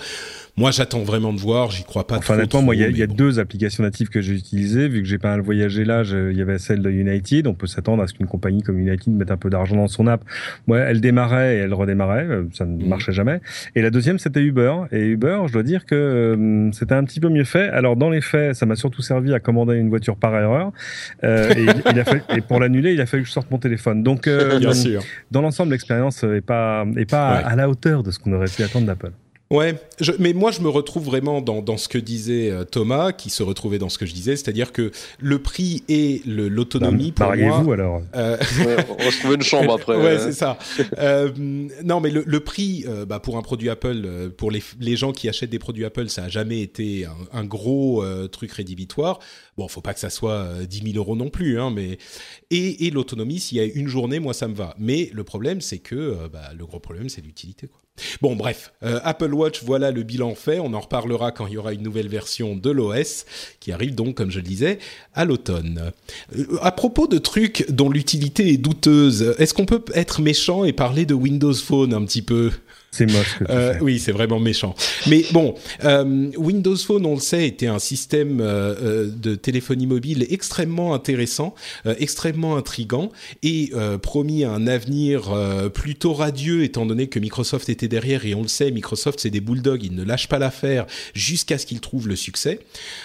Moi, j'attends vraiment de voir. J'y crois pas. Enfin, honnêtement, moi, il y a, y a deux applications natives que j'ai utilisées. Vu que j'ai pas mal voyagé là, il y avait celle de United. On peut s'attendre à ce qu'une compagnie comme United mette un peu d'argent dans son app. Moi, elle démarrait et elle redémarrait. Euh, ça ne mhm. marchait jamais. Et la deuxième, c'était Uber. Et Uber, je dois dire que euh, c'était un petit peu mieux fait. Alors, dans les faits, ça m'a surtout servi à commander une voiture par erreur. Euh, et, il a fallu, et pour l'annuler, il a fallu que je sorte mon téléphone. Donc, euh, Bien sûr. dans l'ensemble, l'expérience est pas, est pas ouais. à la hauteur de ce qu'on aurait pu attendre d'Apple. Ouais, je, mais moi je me retrouve vraiment dans, dans ce que disait euh, Thomas, qui se retrouvait dans ce que je disais, c'est-à-dire que le prix et l'autonomie pour moi. vous alors? Euh... Ouais, on va se trouver une chambre après. ouais, c'est ça. euh, non, mais le, le prix, euh, bah, pour un produit Apple, euh, pour les, les gens qui achètent des produits Apple, ça a jamais été un, un gros euh, truc rédhibitoire. Bon, faut pas que ça soit 10 000 euros non plus, hein, mais et, et l'autonomie, s'il y a une journée, moi ça me va. Mais le problème, c'est que bah, le gros problème, c'est l'utilité, quoi. Bon, bref, Apple Watch, voilà le bilan fait. On en reparlera quand il y aura une nouvelle version de l'OS qui arrive donc, comme je le disais, à l'automne. à propos de trucs dont l'utilité est douteuse, est-ce qu'on peut être méchant et parler de Windows Phone un petit peu? C'est moche. Que tu euh, Oui, c'est vraiment méchant. Mais bon, euh, Windows Phone, on le sait, était un système euh, de téléphonie mobile extrêmement intéressant, extrêmement intrigant et promis un avenir plutôt radieux étant donné que Microsoft était derrière. Et on le sait, Microsoft, c'est des bulldogs, ils ne lâchent pas l'affaire jusqu'à ce qu'ils trouvent le succès.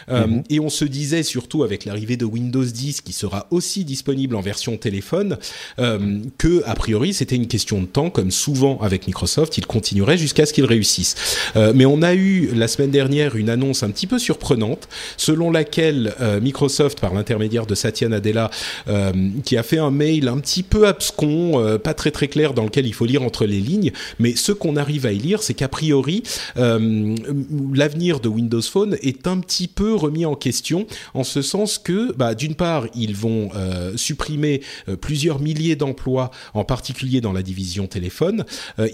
Mm-hmm. Et on se disait surtout avec l'arrivée de Windows 10, qui sera aussi disponible en version téléphone, que a priori c'était une question de temps, comme souvent avec Microsoft, ils continuerait jusqu'à ce qu'ils réussissent. Euh, mais on a eu la semaine dernière une annonce un petit peu surprenante, selon laquelle euh, Microsoft, par l'intermédiaire de Satya Nadella, euh, qui a fait un mail un petit peu abscon, pas très très clair, dans lequel il faut lire entre les lignes, mais ce qu'on arrive à y lire, c'est qu'a priori, l'avenir de Windows Phone est un petit peu remis en question, en ce sens que, bah, d'une part, ils vont supprimer plusieurs milliers d'emplois, en particulier dans la division téléphone,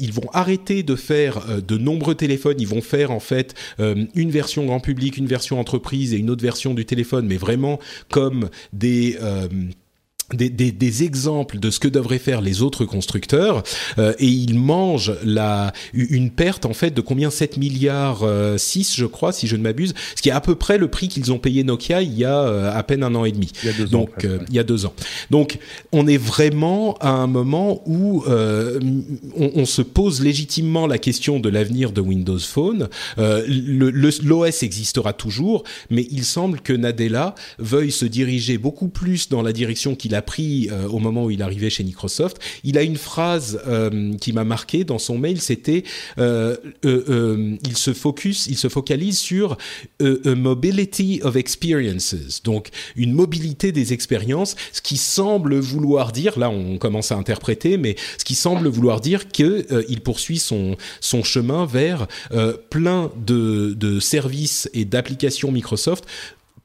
ils vont arrêter de faire euh, de nombreux téléphones. Ils vont faire en fait euh, une version grand public, une version entreprise et une autre version du téléphone, mais vraiment comme des euh, des, des, des, exemples de ce que devraient faire les autres constructeurs euh, et ils mangent la une perte en fait de combien? 7 milliards 6 je crois si je ne m'abuse ce qui est à peu près le prix qu'ils ont payé Nokia il y a euh, à peine un an et demi. Il y a deux donc ans, euh, il y a deux ans. Donc on est vraiment à un moment où on, on, se pose légitimement la question de l'avenir de Windows Phone. l'OS existera toujours mais il semble que Nadella veuille se diriger beaucoup plus dans la direction qu'il a pris euh, au moment où il arrivait chez Microsoft. Il a une phrase euh, qui m'a marqué dans son mail, c'était euh il se focus, il se focalise sur a mobility of experiences, donc une mobilité des expériences, ce qui semble vouloir dire, là on commence à interpréter, mais ce qui semble vouloir dire que il poursuit son son chemin vers plein de, de services et d'applications Microsoft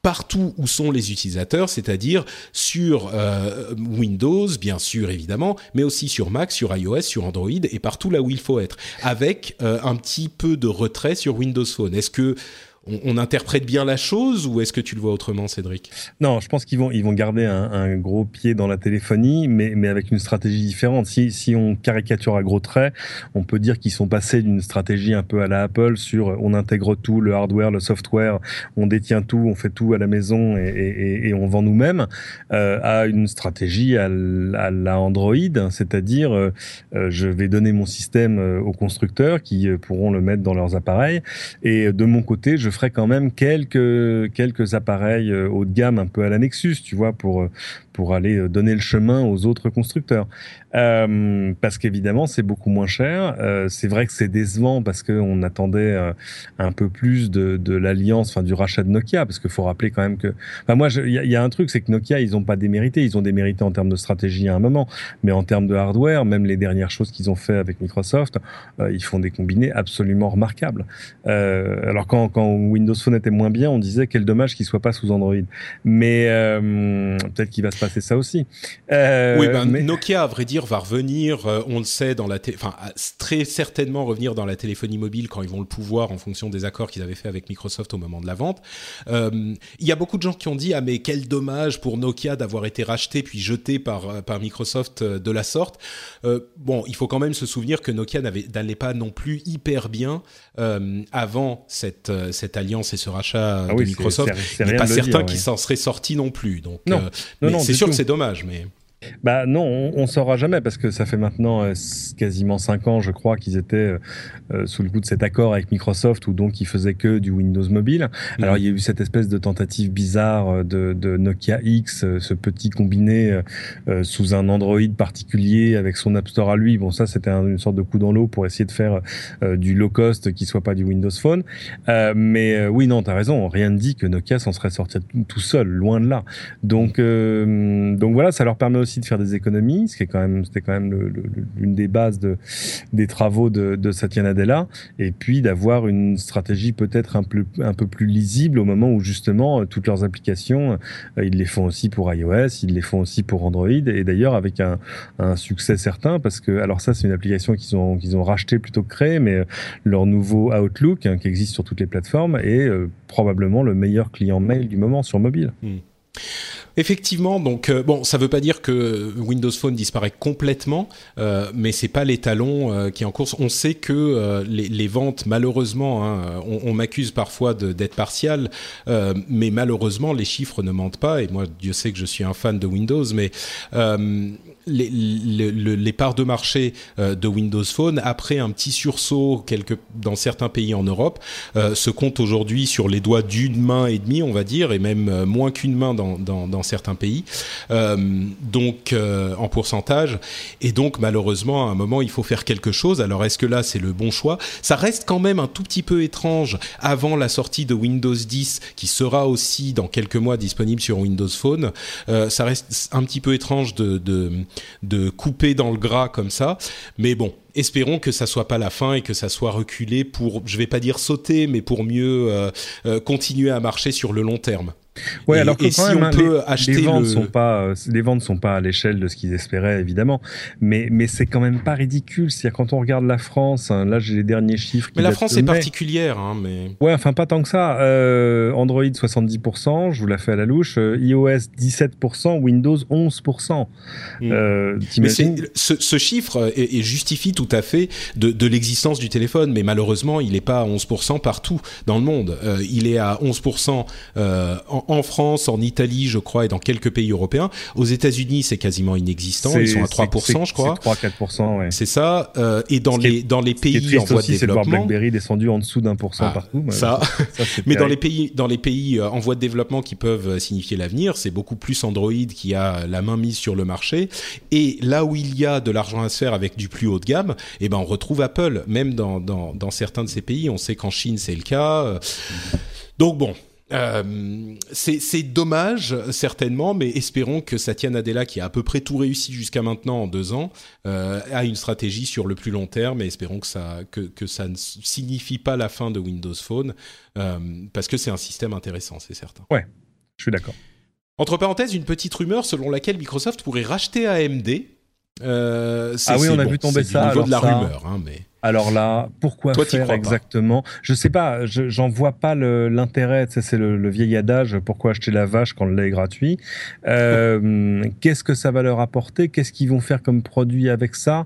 partout où sont les utilisateurs, c'est-à-dire sur euh, Windows, bien sûr évidemment, mais aussi sur Mac, sur iOS, sur Android et partout là où il faut être, avec euh, un petit peu de retrait sur Windows Phone. Est-ce que on, interprète bien la chose ou est-ce que tu le vois autrement, Cédric? Non, je pense qu'ils vont ils vont garder un, gros pied dans la téléphonie, mais mais avec une stratégie différente. Si si on caricature à gros traits, on peut dire qu'ils sont passés d'une stratégie un peu à la Apple sur on intègre tout, le hardware, le software, on détient tout, on fait tout à la maison et, on vend nous-mêmes, euh, à une stratégie à, la Android, c'est-à-dire euh, je vais donner mon système euh, aux constructeurs qui euh, pourront le mettre dans leurs appareils et de mon côté je ferai quand même quelques quelques appareils euh, haut de gamme un peu à la Nexus, tu vois, pour euh, pour aller euh, donner le chemin aux autres constructeurs. Euh, parce qu'évidemment, c'est beaucoup moins cher. Euh, c'est vrai que c'est décevant parce qu'on attendait un peu plus de, de l'alliance, enfin du rachat de Nokia, parce qu'il faut rappeler quand même que. Enfin, moi, il y, a un truc, c'est que Nokia, ils n'ont pas démérité. Ils ont démérité en termes de stratégie à un moment, mais en termes de hardware, même les dernières choses qu'ils ont fait avec Microsoft, ils font des combinés absolument remarquables. Alors quand, quand Windows Phone était moins bien, on disait quel dommage qu'il soit pas sous Android. Mais peut-être qu'il va se passer c'est ça aussi. Euh, oui, ben, mais... Nokia, à vrai dire, va revenir, euh, on le sait, dans la enfin, très certainement revenir dans la téléphonie mobile quand ils vont le pouvoir en fonction des accords qu'ils avaient fait avec Microsoft au moment de la vente. Euh, il y a beaucoup de gens qui ont dit, ah mais quel dommage pour Nokia d'avoir été racheté puis jeté par, par Microsoft de la sorte. bon, il faut quand même se souvenir que Nokia n'allait pas non plus hyper bien avant cette, cette alliance et ce rachat ah de Microsoft. Il n'est pas certain qu'il s'en serait sorti non plus. Donc, non, non, non c'est sûr que c'est dommage, mais. Bah non, on, on saura jamais parce que ça fait maintenant euh, quasiment cinq ans, je crois, qu'ils étaient euh, sous le coup de cet accord avec Microsoft où donc ils faisaient que du Windows Mobile. Mmh. Alors il y a eu cette espèce de tentative bizarre euh, de, de Nokia X, euh, ce petit combiné euh, sous un Android particulier avec son App Store à lui. Bon, ça c'était un, une sorte de coup dans l'eau pour essayer de faire du low cost qui soit pas du Windows Phone. mais oui, non, t'as raison. Rien ne dit que Nokia s'en serait sorti tout seul, loin de là. Donc donc voilà, ça leur permet aussi de faire des économies, ce qui est quand même, c'était quand même l'une des bases de, des travaux de, Satya Nadella, et puis d'avoir une stratégie peut-être un peu, un peu plus lisible au moment où justement toutes leurs applications, ils les font aussi pour iOS, ils les font aussi pour Android, et d'ailleurs avec un, succès certain, parce que alors ça c'est une application qu'ils ont qu'ils ont racheté plutôt que créé, mais leur nouveau Outlook hein, qui existe sur toutes les plateformes est probablement le meilleur client mail du moment sur mobile. Hmm. Effectivement, donc euh, bon, ça veut pas dire que Windows Phone disparaît complètement, euh, mais c'est pas l'étalon euh, qui est en course. On sait que euh, les, ventes, malheureusement, hein, on, on m'accuse parfois d'être partial, mais malheureusement les chiffres ne mentent pas. Et moi, Dieu sait que je suis un fan de Windows, mais les, les, les, parts de marché de Windows Phone, après un petit sursaut quelque, dans certains pays en Europe, se comptent aujourd'hui sur les doigts d'une main et demie, on va dire, et même moins qu'une main dans, dans, dans certains pays, euh, donc euh, en pourcentage. Et donc malheureusement, à un moment, il faut faire quelque chose. Alors est-ce que là, c'est le bon choix? Ça reste quand même un tout petit peu étrange avant la sortie de Windows 10, qui sera aussi dans quelques mois disponible sur Windows Phone. Euh, ça reste un petit peu étrange de, de, de couper dans le gras comme ça, mais bon, espérons que ça soit pas la fin et que ça soit reculé pour, je vais pas dire sauter, mais pour mieux euh, euh, continuer à marcher sur le long terme. Ouais, alors que quand si même, on hein, peut les, acheter les ventes sont pas, euh, les ventes sont pas à l'échelle de ce qu'ils espéraient évidemment, mais mais c'est quand même pas ridicule. C'est-à-dire quand on regarde la France, hein, là j'ai les derniers chiffres. Mais la France est particulière, hein, mais. Ouais, enfin pas tant que ça. Euh, Android 70%, je vous la fais à la louche. Euh, iOS 17%, Windows 11%. Mm. Euh, mais ce, ce, chiffre est, est, justifie tout à fait de, de l'existence du téléphone, mais malheureusement il n'est pas à 11% partout dans le monde. Il est à 11% en en France, en Italie, je crois, et dans quelques pays européens. Aux États-Unis, c'est quasiment inexistant. Ils sont à 3%, je crois. 3-4%, ouais. C'est ça. Euh, et dans les dans les pays en voie de développement, c'est BlackBerry descendu en dessous d'un pour cent ah, partout. Ça. ça [laughs] mais dans les pays dans les pays euh, en voie de développement qui peuvent euh, signifier l'avenir, c'est beaucoup plus Android qui a la main mise sur le marché. Et là où il y a de l'argent à se faire avec du plus haut de gamme, eh ben on retrouve Apple. Même dans dans, dans certains de ces pays, on sait qu'en Chine c'est le cas. Donc bon, euh, c'est dommage certainement, mais espérons que Satya Nadella, qui a à peu près tout réussi jusqu'à maintenant en deux ans, euh, a une stratégie sur le plus long terme. Et espérons que ça que, que ça ne signifie pas la fin de Windows Phone, euh, parce que c'est un système intéressant, c'est certain. Ouais, je suis d'accord. Entre parenthèses, une petite rumeur selon laquelle Microsoft pourrait racheter AMD. Ah oui, on a vu tomber ça. Au niveau de la rumeur, hein, mais. Alors là, pourquoi faire exactement? Je sais pas, j'en vois pas l'intérêt. C'est le, vieil adage pourquoi acheter la vache quand le lait est gratuit euh, [laughs] Qu'est-ce que ça va leur apporter? Qu'est-ce qu'ils vont faire comme produit avec ça?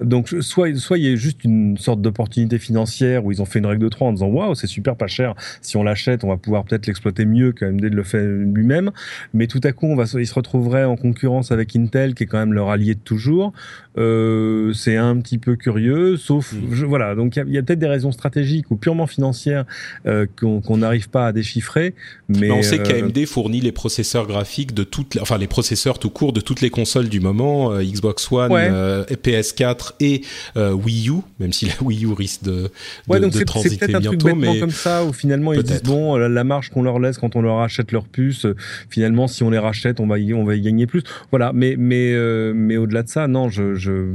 Donc, soit, soit il y a juste une sorte d'opportunité financière où ils ont fait une règle de 3 en disant waouh, c'est super pas cher. Si on l'achète, on va pouvoir peut-être l'exploiter mieux qu'AMD le faire lui-même. Mais tout à coup, on va, ils se retrouveraient en concurrence avec Intel, qui est quand même leur allié de toujours. Euh, c'est un petit peu curieux, sauf Mm. voilà, donc il y a, peut-être des raisons stratégiques ou purement financières euh, qu'on n'arrive pas à déchiffrer. Mais, on sait euh, qu'AMD fournit les processeurs graphiques de toutes, enfin les processeurs tout court de toutes les consoles du moment, euh, Xbox One, PS4 et Wii U, même si la [laughs] Wii U risque de, ouais, donc c'est peut-être un truc mais comme ça où finalement ils disent bon la marge qu'on leur laisse quand on leur achète leur puce, finalement si on les rachète on va y, on va y gagner plus. Voilà, mais mais mais au-delà de ça, non, je, je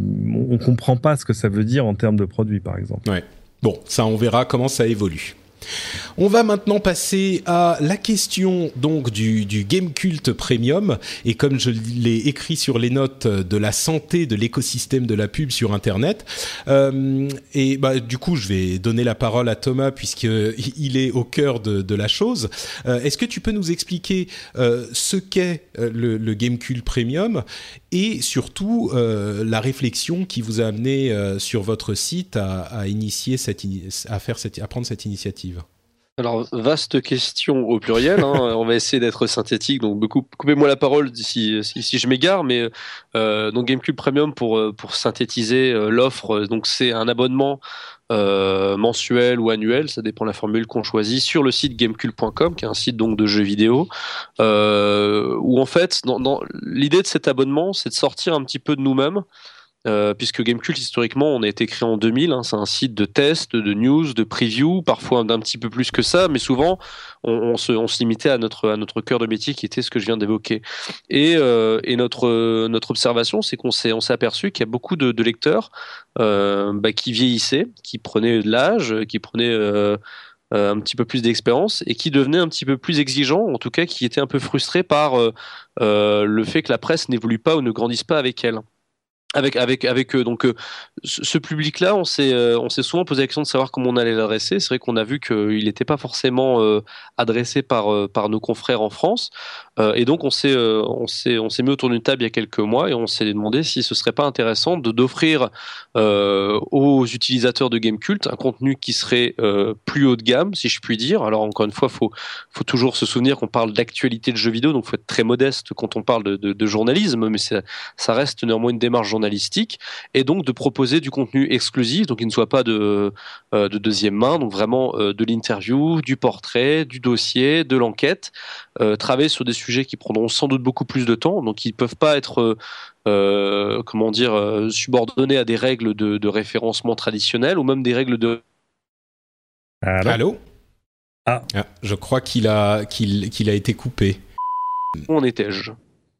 on comprend pas ce que ça veut dire en termes de produit, par exemple. Ouais. Bon, ça, on verra comment ça évolue. On va maintenant passer à la question donc du, Game Cult Premium et comme je l'ai écrit sur les notes de la santé de l'écosystème de la pub sur Internet. Euh, et bah, du coup, je vais donner la parole à Thomas puisque [laughs] il est au cœur de, la chose. Euh, Est-ce que tu peux nous expliquer euh, ce qu'est le, le Game Cult Premium et surtout euh, la réflexion qui vous a amené euh, sur votre site à, à initier cette, à faire cette, à prendre cette initiative. Alors, vaste question au pluriel. Hein. [laughs] On va essayer d'être synthétique. Donc, coupez-moi la parole si, si, si je m'égare. Mais euh, donc, GameCube Premium, pour, pour synthétiser l'offre, donc c'est un abonnement euh, mensuel ou annuel, ça dépend de la formule qu'on choisit, sur le site gamecube.com, qui est un site donc de jeux vidéo, euh, où en fait, l'idée de cet abonnement, c'est de sortir un petit peu de nous-mêmes euh, puisque Gamecult historiquement on a été créé en 2000. Hein, c'est un site de test, de news, de preview, parfois d'un petit peu plus que ça, mais souvent on, se, limitait à notre cœur de métier qui était ce que je viens d'évoquer. Et, euh, et notre observation, c'est qu'on s'est aperçu qu'il y a beaucoup de, lecteurs bah, qui vieillissaient, qui prenaient de l'âge, qui prenaient euh, un petit peu plus d'expérience et qui devenait un petit peu plus exigeant, en tout cas qui était un peu frustré par euh, euh, le fait que la presse n'évolue pas ou ne grandisse pas avec elle avec avec avec eux. Donc euh, ce public-là, on s'est euh, on s'est souvent posé la question de savoir comment on allait l'adresser. C'est vrai qu'on a vu qu'il n'était pas forcément euh, adressé par par nos confrères en France, et donc on s'est on s'est mis autour d'une table il y a quelques mois et on s'est demandé si ce serait pas intéressant de d'offrir aux utilisateurs de Gamecult un contenu qui serait plus haut de gamme, si je puis dire. Alors encore une fois, faut faut toujours se souvenir qu'on parle d'actualité de jeux vidéo, donc faut être très modeste quand on parle de, journalisme, mais ça reste néanmoins une démarche journalistique et donc de proposer du contenu exclusif, donc il ne soit pas de, euh, de deuxième main, donc vraiment euh, de l'interview, du portrait, du dossier, de l'enquête, euh, travailler sur des sujets qui prendront sans doute beaucoup plus de temps, donc ils ne peuvent pas être comment dire subordonnés à des règles de, référencement traditionnelles ou même des règles de Allô, ah. ah. Je crois qu'il a, qu'il, qu'il a été coupé. Où en étais-je?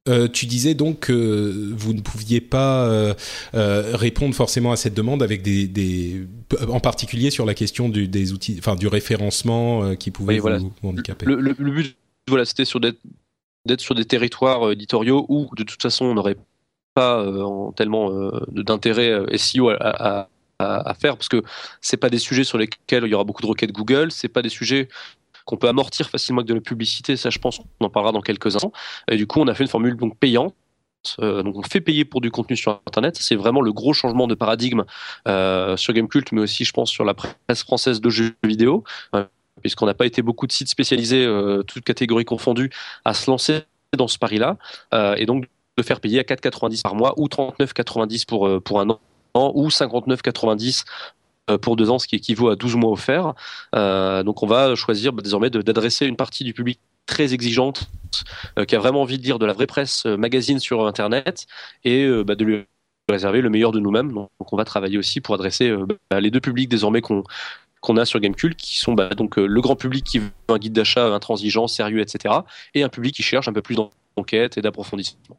Euh, tu disais donc que vous ne pouviez pas euh, euh, répondre forcément à cette demande avec des, des, en particulier sur la question du, des outils, enfin du référencement qui pouvait vous, handicaper. Le, le, but, voilà, c'était sur d'être sur des territoires éditoriaux où de toute façon on n'aurait pas tellement d'intérêt SEO à, faire parce que c'est pas des sujets sur lesquels il y aura beaucoup de requêtes Google, c'est pas des sujets qu'on peut amortir facilement avec de la publicité. Ça, je pense qu'on en parlera dans quelques instants. Et du coup, on a fait une formule donc payante. Euh, donc on fait payer pour du contenu sur Internet. C'est vraiment le gros changement de paradigme euh, sur Gamecult, mais aussi, je pense, sur la presse française de jeux vidéo, euh, puisqu'on n'a pas été beaucoup de sites spécialisés, toutes catégories confondues, à se lancer dans ce pari-là. et donc de faire payer à 4,90 par mois ou 39,90 pour, pour un an ou 59,90 euh, pour deux ans, ce qui équivaut à 12 mois offerts. Euh, donc on va choisir bah, désormais d'adresser une partie du public très exigeante, euh, qui a vraiment envie de lire de la vraie presse magazine sur Internet et bah, de lui réserver le meilleur de nous-mêmes. Donc on va travailler aussi pour adresser bah, les deux publics désormais qu'on qu'on a sur Gamecult, qui sont donc le grand public qui veut un guide d'achat intransigeant, sérieux, etc., et un public qui cherche un peu plus d'enquête et d'approfondissement.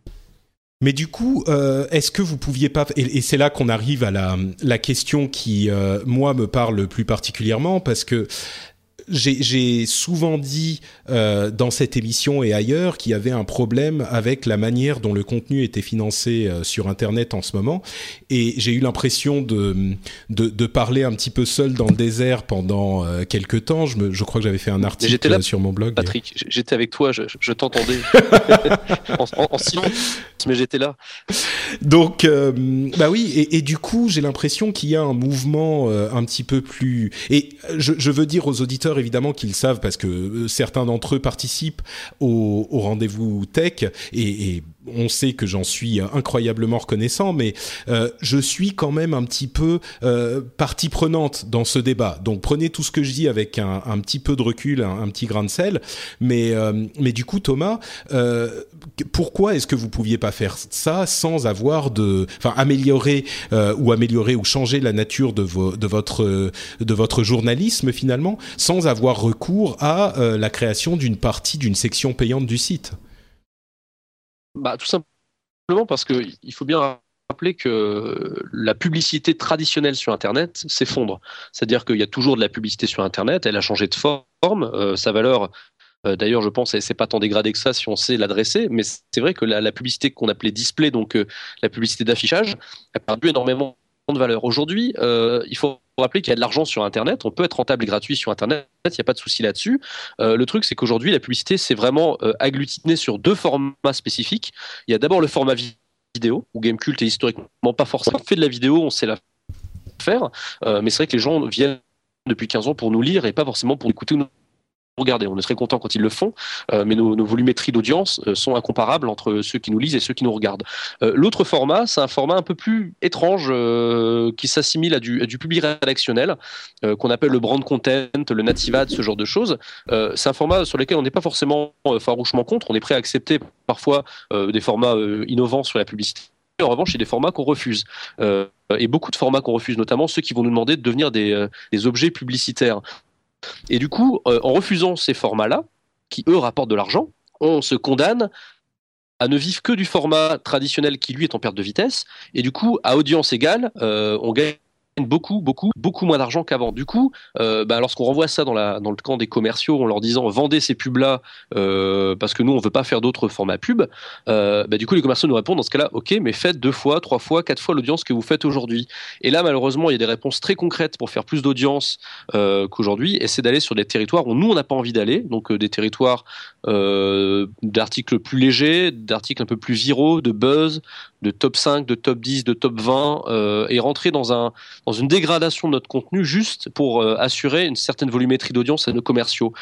Mais du coup, euh, est-ce que vous pouviez pas et, c'est là qu'on arrive à la, la question qui euh, moi me parle plus particulièrement parce que j'ai souvent dit euh, dans cette émission et ailleurs qu'il y avait un problème avec la manière dont le contenu était financé euh, sur Internet en ce moment. Et j'ai eu l'impression de, de, de, parler un petit peu seul dans le désert pendant euh, quelques temps. Je, me, je crois que j'avais fait un article là, sur mon blog. Patrick, j'étais avec toi, je, je t'entendais [laughs] en, silence, mais j'étais là. Donc, euh, bah oui, et, et du coup, j'ai l'impression qu'il y a un mouvement un petit peu plus... Et je, je veux dire aux auditeurs évidemment qu'ils savent parce que euh, certains d'entre eux participent au, rendez-vous tech et, on sait que j'en suis incroyablement reconnaissant, mais euh, je suis quand même un petit peu euh, partie prenante dans ce débat. Donc prenez tout ce que je dis avec un, petit peu de recul, un, petit grain de sel. Mais, mais du coup, Thomas, pourquoi est-ce que vous pouviez pas faire ça sans avoir de, enfin améliorer ou améliorer ou changer la nature de, votre de votre journalisme finalement, sans avoir recours à euh, la création d'une partie d'une section payante du site? Bah, Tout simplement parce qu'il faut bien rappeler que la publicité traditionnelle sur Internet s'effondre. C'est-à-dire qu'il y a toujours de la publicité sur Internet, elle a changé de forme, euh, sa valeur euh, D'ailleurs, je pense, c'est pas tant dégradé que ça si on sait l'adresser, mais c'est vrai que la, publicité qu'on appelait display, donc la publicité d'affichage, a perdu énormément de valeur. Aujourd'hui, il faut rappeler qu'il y a de l'argent sur Internet, on peut être rentable et gratuit sur Internet, il n'y a pas de souci là-dessus. Euh, le truc, c'est qu'aujourd'hui, la publicité, c'est vraiment euh, agglutiné sur deux formats spécifiques. Il y a d'abord le format vidéo, où Gamecult est historiquement pas forcément fait de la vidéo, on sait la faire, euh, mais c'est vrai que les gens viennent depuis 15 ans pour nous lire et pas forcément pour écouter On est très content quand ils le font, euh, mais nos, volumétries d'audience euh, sont incomparables entre ceux qui nous lisent et ceux qui nous regardent. Euh, l'autre format, c'est un format un peu plus étrange qui s'assimile à du, public rédactionnel, qu'on appelle le brand content, le native ce genre de choses. c'est un format sur lequel on n'est pas forcément farouchement contre, on est prêt à accepter parfois des formats innovants sur la publicité en revanche, a des formats qu'on refuse. et beaucoup de formats qu'on refuse, notamment ceux qui vont nous demander de devenir des objets publicitaires. Et du coup, en refusant ces formats-là, qui eux rapportent de l'argent, on se condamne à ne vivre que du format traditionnel qui lui est en perte de vitesse. Et du coup, à audience égale, on gagne beaucoup, beaucoup, beaucoup moins d'argent qu'avant. Du coup, euh, bah, lorsqu'on renvoie ça dans, le camp des commerciaux en leur disant vendez ces pubs-là euh, parce que nous, on veut pas faire d'autres formats pub, euh, bah, du coup, les commerciaux nous répondent dans ce cas-là, ok, mais faites deux fois, trois fois, quatre fois l'audience que vous faites aujourd'hui. Et là, malheureusement, il y a des réponses très concrètes pour faire plus d'audience qu'aujourd'hui, et c'est d'aller sur des territoires où nous, on n'a pas envie d'aller, donc des territoires d'articles plus légers, d'articles un peu plus viraux, de buzz, de top 5, de top 10, de top 20, euh, et rentrer dans, un, dans une dégradation de notre contenu juste pour euh, assurer une certaine volumétrie d'audience à nos commerciaux.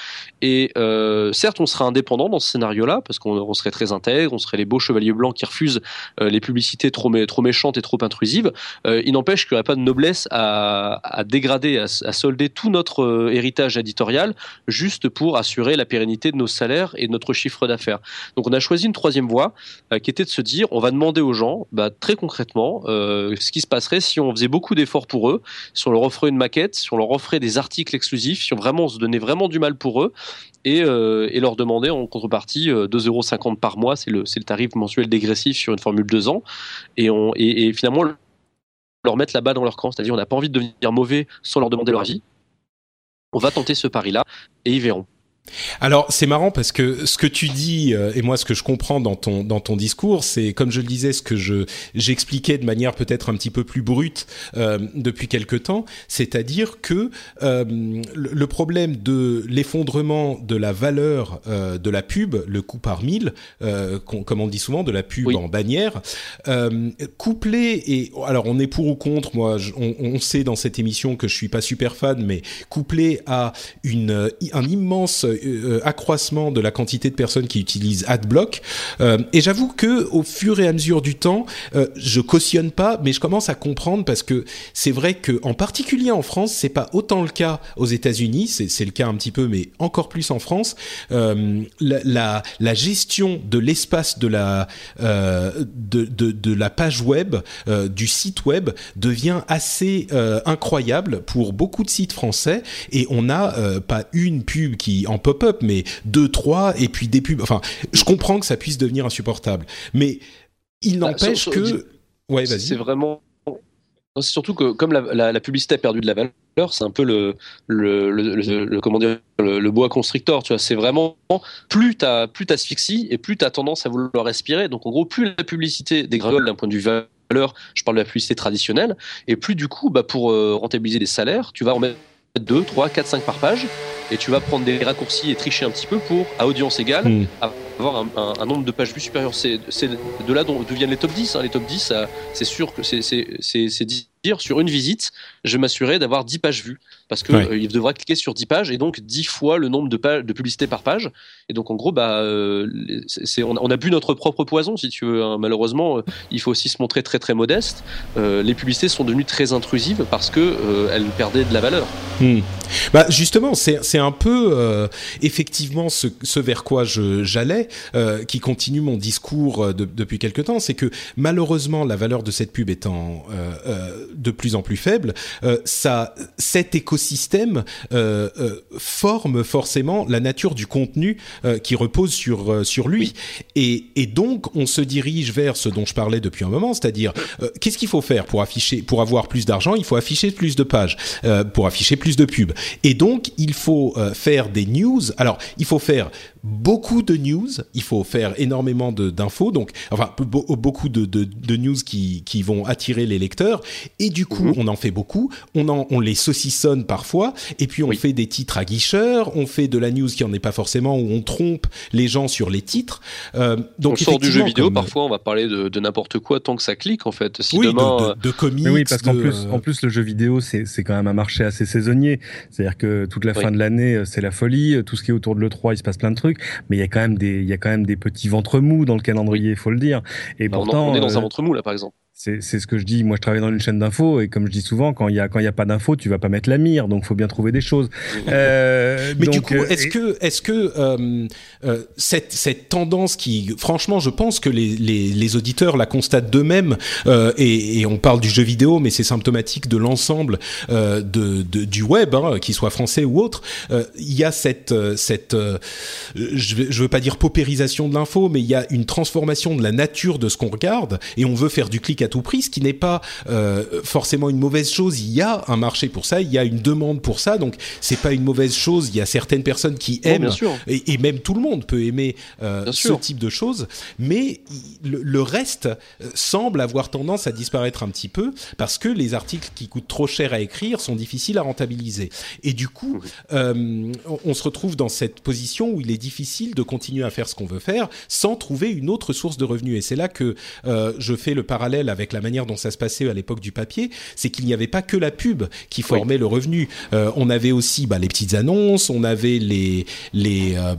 Et euh, certes, on sera indépendant dans ce scénario-là, parce qu'on serait très intègre, on serait les beaux chevaliers blancs qui refusent les publicités trop, méchantes et trop intrusives. il n'empêche qu'il n'y aurait pas de noblesse à, à dégrader, à, à, solder tout notre héritage éditorial, juste pour assurer la pérennité de nos salaires et de notre chiffre d'affaires. Donc on a choisi une troisième voie, qui était de se dire, on va demander aux gens bah, très concrètement, euh, ce qui se passerait si on faisait beaucoup d'efforts pour eux, si on leur offrait une maquette, si on leur offrait des articles exclusifs, si on vraiment se donnait vraiment du mal pour eux et, euh, leur demandait en contrepartie 2,50 euh, par mois, c'est le, le tarif mensuel dégressif sur une formule 2 ans, et, on, et, finalement leur mettre la balle dans leur camp, c'est-à-dire on n'a pas envie de devenir mauvais sans leur demander leur avis. On va tenter ce pari-là et ils verront. Alors c'est marrant parce que ce que tu dis euh, et moi ce que je comprends dans ton dans ton discours, c'est comme je le disais, ce que je j'expliquais de manière peut-être un petit peu plus brute euh, depuis quelque temps, c'est-à-dire que euh, le problème de l'effondrement de la valeur de la pub, le coût par mille, comme on dit souvent, de la pub en bannière, couplé et alors on est pour ou contre, moi on, on, sait dans cette émission que je suis pas super fan, mais couplé à une un immense accroissement de la quantité de personnes qui utilisent AdBlock. Euh, et j'avoue que au fur et à mesure du temps, euh, je cautionne pas, mais je commence à comprendre parce que c'est vrai que en particulier en France, c'est pas autant le cas aux États-Unis. C'est le cas un petit peu, mais encore plus en France. Euh, la, gestion de l'espace de la euh, de, la page web, euh, du site web devient assez incroyable pour beaucoup de sites français. Et on n'a pas une pub qui en pop-up, mais deux, trois, et puis des pubs. Enfin, je comprends que ça puisse devenir insupportable, mais il bah, n'empêche que. Ouais, vas-y. C'est vraiment. C'est surtout que comme la, publicité a perdu de la valeur, c'est un peu le, le, le, comment dire le, bois constrictor. Tu vois, c'est vraiment plus tu plus t'asphyxies et plus tu as tendance à vouloir respirer. Donc en gros, plus la publicité dégringole d'un point de vue valeur, je parle de la publicité traditionnelle, et plus du coup, bah, pour euh, rentabiliser les salaires, tu vas en mettre 2, 3, 4, 5 par page et tu vas prendre des raccourcis et tricher un petit peu pour, à audience égale, hmm. avoir un, nombre de pages vues supérieur. C'est de là dont viennent les top 10. Hein. Les top 10, c'est sûr que c'est dire sur une visite, je vais m'assurer d'avoir 10 pages vues parce qu'il euh, devra cliquer sur 10 pages et donc 10 fois le nombre de, pages, de publicités par page. Et donc, en gros, bah, euh, on, a bu notre propre poison, si tu veux. Hein. Malheureusement, euh, il faut aussi se montrer très très modeste. les publicités sont devenues très intrusives parce que elles perdaient de la valeur. Hmm. Bah, justement, c'est un peu effectivement ce, ce, vers quoi j'allais, qui continue mon discours depuis quelque temps. C'est que malheureusement, la valeur de cette pub étant de plus en plus faible, ça, cet écosystème écosystème euh, euh, forme forcément la nature du contenu euh, qui repose sur sur lui. Et, et, donc on se dirige vers ce dont je parlais depuis un moment, c'est-à-dire qu'est-ce qu'il faut faire pour afficher, pour avoir plus d'argent, il faut afficher plus de pages, pour afficher plus de pubs. Et donc il faut faire des news. Alors il faut faire beaucoup de news, il faut faire énormément d'infos, donc enfin beaucoup de, de, de, news qui, qui vont attirer les lecteurs, et du coup mhm. on en fait beaucoup, on, en, on les saucissonne parfois, et puis on fait des titres à guicheur, on fait de la news qui en est pas forcément, où on trompe les gens sur les titres. Euh, donc on sort du jeu vidéo, parfois on va parler de, de n'importe quoi tant que ça clique en fait. Si oui, demain, de, de, comics. oui, parce qu'en plus, en plus le jeu vidéo c'est quand même un marché assez saisonnier, c'est-à-dire que toute la fin de l'année c'est la folie, tout ce qui est autour de l'E3 il se passe plein de trucs mais il y a quand même des, il y a quand même des petits ventres mous dans le calendrier, il faut le dire. Et bah, pourtant, on, est dans un euh, ventre mou là, par exemple. C'est ce que je dis. Moi, je travaille dans une chaîne d'infos et comme je dis souvent, quand il y a quand il y a pas d'infos, tu vas pas mettre la mire. Donc, faut bien trouver des choses. [laughs] Euh, Mais du coup, euh, est-ce que est-ce que euh, euh, cette cette tendance qui, franchement, je pense que les les, les auditeurs la constatent d'eux-mêmes euh, et, et, on parle du jeu vidéo, mais c'est symptomatique de l'ensemble de, de, du web, hein, qu'il soit français ou autre. Il y a cette cette je veux, je veux pas dire paupérisation de l'info, mais il y a une transformation de la nature de ce qu'on regarde et on veut faire du clic à tout prix, ce qui n'est pas euh, forcément une mauvaise chose. Il y a un marché pour ça, il y a une demande pour ça, donc c'est pas une mauvaise chose. Il y a certaines personnes qui aiment, et, et, même tout le monde peut aimer euh, ce type de choses, mais le, le reste euh, semble avoir tendance à disparaître un petit peu parce que les articles qui coûtent trop cher à écrire sont difficiles à rentabiliser. Et du coup, euh, on se retrouve dans cette position où il est difficile de continuer à faire ce qu'on veut faire sans trouver une autre source de revenus. Et c'est là que euh, je fais le parallèle avec la manière dont ça se passait à l'époque du papier, c'est qu'il n'y avait pas que la pub qui formait le revenu. Euh, on avait aussi bah, les petites annonces, on avait les les euh,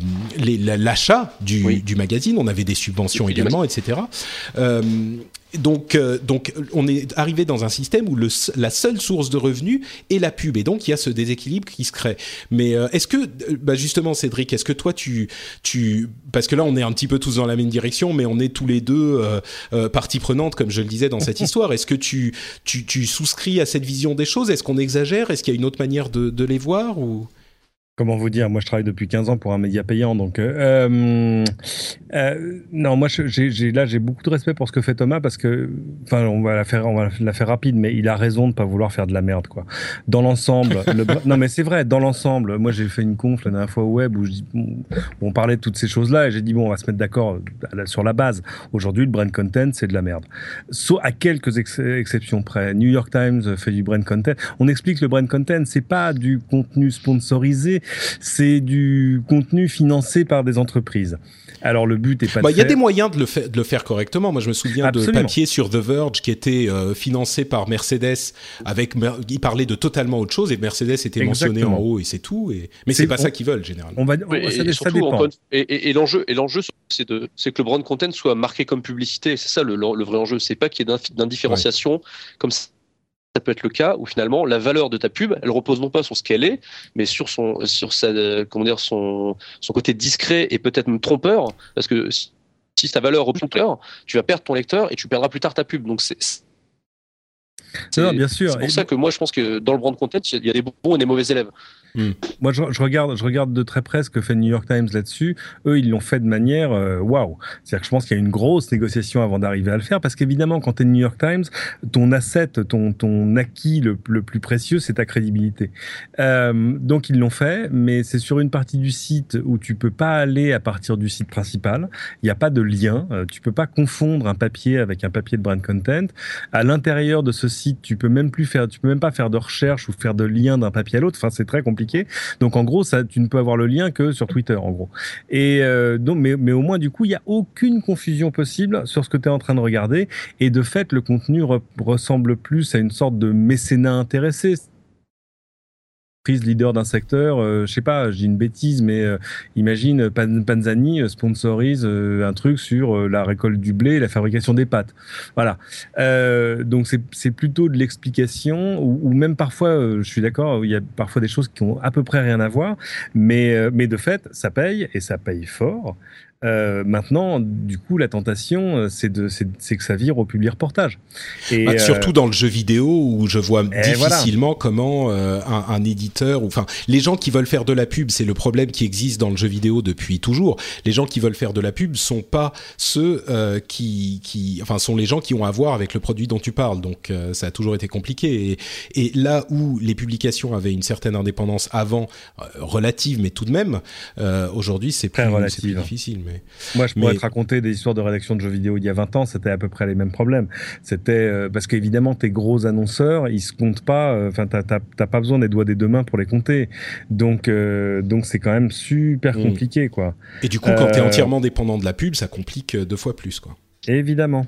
l'achat du, du magazine, on avait des subventions également, etc. Euh, donc, euh, donc, on est arrivé dans un système où le, la seule source de revenus est la pub, et donc il y a ce déséquilibre qui se crée. Mais euh, est-ce que, bah justement, Cédric, est-ce que toi, tu, tu, parce que là, on est un petit peu tous dans la même direction, mais on est tous les deux euh, euh partie prenante, comme je le disais dans cette [laughs] histoire. Est-ce que tu, tu, tu souscris à cette vision des choses? Est-ce qu'on exagère? Est-ce qu'il y a une autre manière de, de les voir ou? Comment vous dire Moi, je travaille depuis 15 ans pour un média payant, donc euh, euh, euh non, moi, j'ai là, j'ai beaucoup de respect pour ce que fait Thomas parce que, enfin, on va la faire, on va la faire rapide, mais il a raison de pas vouloir faire de la merde, quoi. Dans l'ensemble, [laughs] non, mais c'est vrai. Dans l'ensemble, moi, j'ai fait une conf la dernière fois au web où, je, où on parlait de toutes ces choses-là et j'ai dit bon, on va se mettre d'accord sur la base. Aujourd'hui, le brand content, c'est de la merde. Sauf à quelques exceptions près. New York Times fait du brand content. On explique le brand content, c'est pas du contenu sponsorisé c'est du contenu financé par des entreprises. Alors le but est pas. Bah, il y a des moyens de le, faire, de le faire correctement. Moi, je me souviens de papier sur The Verge qui était euh, financé par Mercedes. Avec, il parlait de totalement autre chose et Mercedes était mentionné en haut et c'est tout. Et... Mais c'est pas ça qu'ils veulent généralement. On va, ça, ça, dépend. Et, l'enjeu, et l'enjeu, c'est de, c'est que le brand content soit marqué comme publicité. C'est ça le, le, vrai enjeu. C'est pas qu'il y ait d'indifférenciation ouais. comme ça peut être le cas où finalement la valeur de ta pub, elle repose non pas sur ce qu'elle est, mais sur son, sur sa, comment dire, son, son côté discret et peut-être même trompeur, parce que si, ta valeur repose ton tu vas perdre ton lecteur et tu perdras plus tard ta pub. Donc c'est c'est bien sûr. C'est pour ça que moi je pense que dans le brand content, il y a des bons et des mauvais élèves. Hmm. Moi, je, je, regarde, je regarde de très près ce que fait New York Times là-dessus. Eux, ils l'ont fait de manière euh, waouh. Wow. C'est-à-dire que je pense qu'il y a une grosse négociation avant d'arriver à le faire, parce qu'évidemment, quand tu es New York Times, ton asset, ton, ton acquis le, le plus précieux, c'est ta crédibilité. Euh, donc, ils l'ont fait, mais c'est sur une partie du site où tu peux pas aller à partir du site principal. Il n'y a pas de lien. Euh, tu peux pas confondre un papier avec un papier de brand content. À l'intérieur de ce site, tu peux même plus faire, tu peux même pas faire de recherche ou faire de lien d'un papier à l'autre. Enfin, c'est très compliqué Donc en gros, ça, tu ne peux avoir le lien que sur Twitter, en gros. Et euh, donc, mais, au moins du coup, il y a aucune confusion possible sur ce que tu es en train de regarder. Et de fait, le contenu re ressemble plus à une sorte de mécénat intéressé leader d'un secteur, euh, je sais pas, je dis une bêtise, mais euh, imagine Panzani euh, sponsorise euh, un truc sur la récolte du blé et la fabrication des pâtes. Voilà. donc c'est plutôt de l'explication, ou, ou, même parfois, je suis d'accord, il y a parfois des choses qui ont à peu près rien à voir, mais, mais de fait, ça paye, et ça paye fort. Euh, maintenant, du coup, la tentation, euh, c'est de, c'est que ça vire au public reportage. Et bah, surtout euh, dans le jeu vidéo où je vois difficilement voilà. comment euh, un, un, éditeur, enfin, les gens qui veulent faire de la pub, c'est le problème qui existe dans le jeu vidéo depuis toujours. Les gens qui veulent faire de la pub sont pas ceux euh, qui, qui, enfin, sont les gens qui ont à voir avec le produit dont tu parles. Donc, ça a toujours été compliqué. Et, et, là où les publications avaient une certaine indépendance avant, relative, mais tout de même, aujourd'hui, c'est plus, plus difficile. Mais, Moi, je pourrais mais... te raconter des histoires de rédaction de jeux vidéo il y a 20 ans, c'était à peu près les mêmes problèmes. C'était euh, parce qu'évidemment, tes gros annonceurs, ils se comptent pas. Euh, enfin, euh, t'as pas besoin des doigts des deux mains pour les compter. Donc, euh, donc c'est quand même super mmh. compliqué, quoi. Et du coup, quand tu es entièrement dépendant de la pub, ça complique deux fois plus, quoi. Évidemment.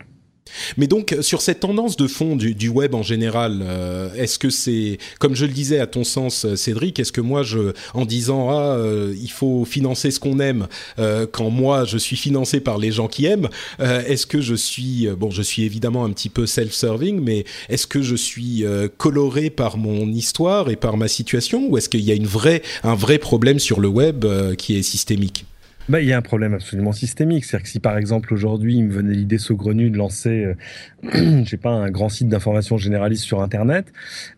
Mais donc sur cette tendance de fond du, web en général, euh, est-ce que c'est, comme je le disais à ton sens, euh, Cédric, est-ce que moi, je, en disant ah euh, il faut financer ce qu'on aime, quand moi je suis financé par les gens qui aiment, est-ce que je suis bon, je suis évidemment un petit peu self-serving, mais est-ce que je suis coloré par mon histoire et par ma situation, ou est-ce qu'il y a une un vrai problème sur le web qui est systémique? Bah, il y a un problème absolument systémique. C'est-à-dire que si par exemple aujourd'hui il me venait l'idée saugrenue de lancer, euh, [clears throat] je sais pas, un grand site d'information généraliste sur Internet,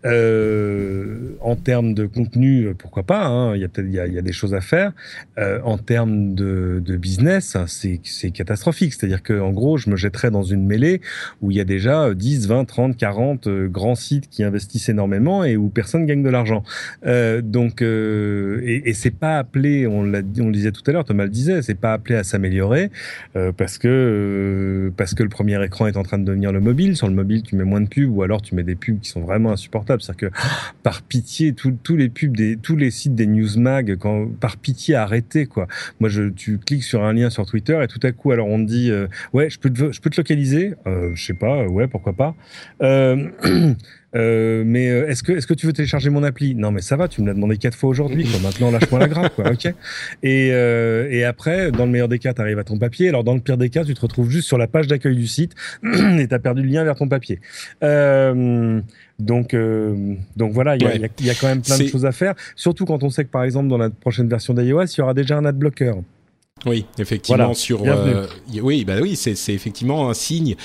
euh, en termes de contenu, euh, pourquoi pas hein, Il y a peut-être y a, des choses à faire. Euh, en termes de, business, c'est c'est catastrophique. C'est-à-dire que en gros, je me jetterais dans une mêlée où il y a déjà 10, 20, 30, 40 grands sites qui investissent énormément et où personne gagne de l'argent. Donc et, et c'est pas appelé, on on le disait tout à l'heure, Thomas le dit c'est pas appelé à s'améliorer euh, parce que euh, parce que le premier écran est en train de devenir le mobile. Sur le mobile, tu mets moins de pubs ou alors tu mets des pubs qui sont vraiment insupportables. C'est-à-dire que par pitié, tous les pubs des tous les sites des newsmag, quand par pitié arrêtez quoi. Moi, je tu cliques sur un lien sur Twitter et tout à coup, alors on te dit euh, ouais, je peux je peux te localiser? je sais pas, ouais, pourquoi pas. [clears throat] Euh, mais euh, est-ce que est-ce que tu veux télécharger mon appli? Non, mais ça va, tu me l'as demandé quatre fois aujourd'hui. Maintenant, lâche-moi la grappe, quoi. Ok? Et euh, et après, dans le meilleur des cas, tu arrives à ton papier. Alors dans le pire des cas, tu te retrouves juste sur la page d'accueil du site [clears throat] et tu as perdu le lien vers ton papier. Euh, donc, euh, donc voilà, il y, a, y, a, quand même plein de choses à faire. Surtout quand on sait que par exemple dans la prochaine version d'iOS, il y aura déjà un adblocker. Oui, effectivement. sur, euh, oui, bah oui, c'est effectivement un signe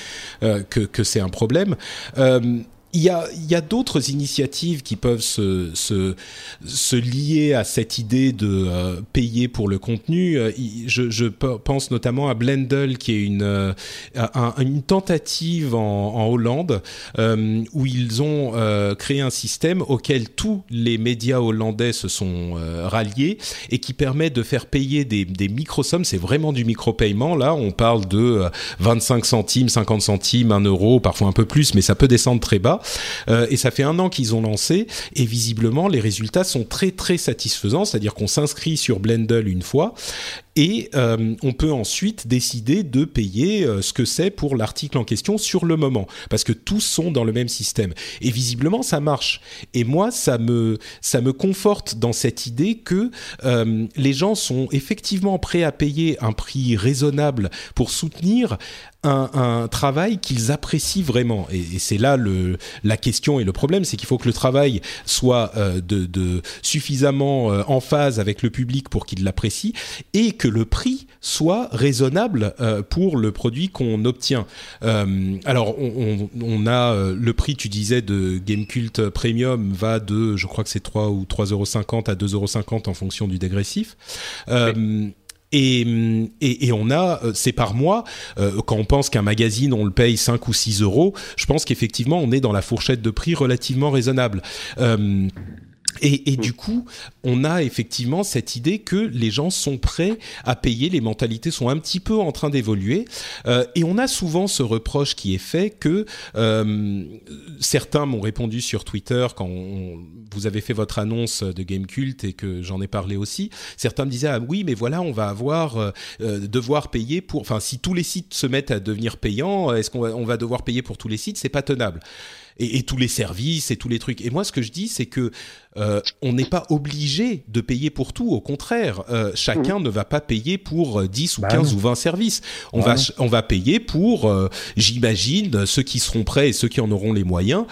euh, que, que c'est un problème. Euh, il y a, d'autres initiatives qui peuvent se, lier à cette idée de euh, payer pour le contenu. Euh, je, pense notamment à Blendle, qui est une, euh, tentative en, en Hollande, où ils ont créé un système auquel tous les médias hollandais se sont ralliés et qui permet de faire payer des, des micro-sommes. C'est vraiment du micro-paiement. Là, on parle de 25 centimes, 50 centimes, 1 euro, parfois un peu plus, mais ça peut descendre très bas. Euh, et ça fait un an qu'ils ont lancé et visiblement les résultats sont très très satisfaisants. C'est-à-dire qu'on s'inscrit sur Blendle une fois et euh, on peut ensuite décider de payer euh, ce que c'est pour l'article en question sur le moment, parce que tous sont dans le même système. Et visiblement, ça marche. Et moi, ça me ça me conforte dans cette idée que euh, les gens sont effectivement prêts à payer un prix raisonnable pour soutenir un, un, travail qu'ils apprécient vraiment. Et, c'est là le, la question et le problème, c'est qu'il faut que le travail soit de, suffisamment en phase avec le public pour qu'il l'apprécie et que le prix soit raisonnable euh, pour le produit qu'on obtient. Euh, alors, on, on, a euh, le prix, tu disais, de Gamecult Premium va de, je crois que c'est 3 ou 3,50 euros à 2,50 euros en fonction du dégressif. Et, et, et, on a, c'est par mois, quand on pense qu'un magazine, on le paye 5 ou 6 euros, je pense qu'effectivement, on est dans la fourchette de prix relativement raisonnable. Euh, et, et, du coup, on a effectivement cette idée que les gens sont prêts à payer, les mentalités sont un petit peu en train d'évoluer, euh, et on a souvent ce reproche qui est fait que euh, certains m'ont répondu sur Twitter quand vous avez fait votre annonce de Game Cult et que j'en ai parlé aussi. Certains me disaient ah oui, mais voilà, on va avoir euh, euh devoir payer pour, enfin si tous les sites se mettent à devenir payants, est-ce qu'on va, on va devoir payer pour tous les sites? C'est pas tenable et, et, tous les services et tous les trucs. Et moi, ce que je dis, c'est que euh, on n'est pas obligé de payer pour tout. Au contraire, euh, chacun mmh. ne va pas payer pour 10 euh, ou bah 15 ou 20 services. On bah va on va payer pour, euh, j'imagine, ceux qui seront prêts et ceux qui en auront les moyens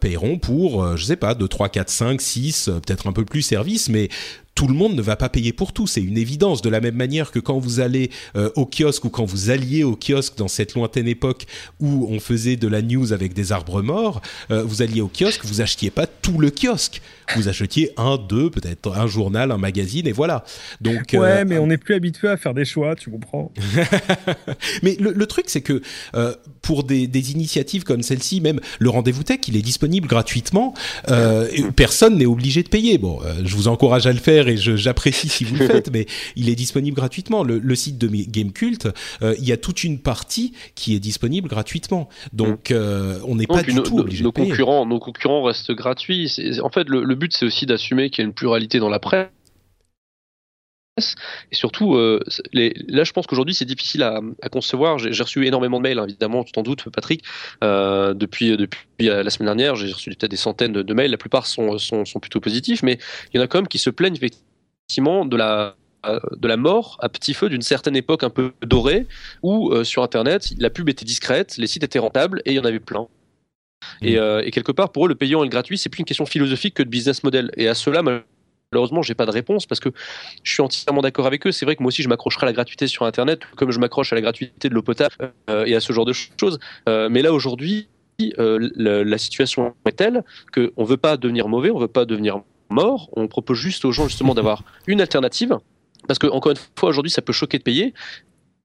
paieront pour, je sais pas, 2, 3, 4, 5, 6, peut-être un peu plus services, mais tout le monde ne va pas payer pour tout, c'est une évidence. De la même manière que quand vous allez euh, au kiosque ou quand vous alliez au kiosque dans cette lointaine époque où on faisait de la news avec des arbres morts, euh, vous alliez au kiosque, vous achetiez pas tout le kiosque, vous achetiez un, deux, peut-être un journal, un magazine et voilà. Donc ouais, euh, mais on n'est plus habitué à faire des choix, tu comprends. [laughs] mais le, le truc c'est que euh, pour des, des, initiatives comme celle-ci, même le rendez-vous tech, il est disponible gratuitement. Euh, personne n'est obligé de payer. Bon, je vous encourage à le faire et j'apprécie si vous le faites, [laughs] mais il est disponible gratuitement. Le, le site de Gamecult, euh, il y a toute une partie qui est disponible gratuitement. Donc, euh, on n'est pas du tout obligé nos de payer. Concurrents, nos concurrents restent gratuits. En fait, le, le but, c'est aussi d'assumer qu'il y a une pluralité dans la presse Et surtout, euh, là, je pense qu'aujourd'hui, c'est difficile à, concevoir. J'ai reçu énormément de mails, hein, évidemment, tu t'en doutes, Patrick. Euh, depuis, depuis la semaine dernière, j'ai reçu peut-être des centaines de, mails. La plupart sont, plutôt positifs, mais il y en a quand même qui se plaignent effectivement de la, mort à petit feu d'une certaine époque un peu dorée, où euh, sur Internet, la pub était discrète, les sites étaient rentables et il y en avait plein. Et, mmh. euh, et, quelque part, pour eux, le payant et le gratuit, c'est plus une question philosophique que de business model. Et à cela, malheureusement, j'ai pas de réponse parce que je suis entièrement d'accord avec eux. C'est vrai que moi aussi, je m'accrocherai à la gratuité sur Internet, comme je m'accroche à la gratuité de l'eau potable euh, et à ce genre de choses. Euh, mais là, aujourd'hui, la, la, situation est telle qu'on veut pas devenir mauvais, on veut pas devenir mort. On propose juste aux gens justement d'avoir [laughs] une alternative. Parce que, encore une fois, aujourd'hui, ça peut choquer de payer.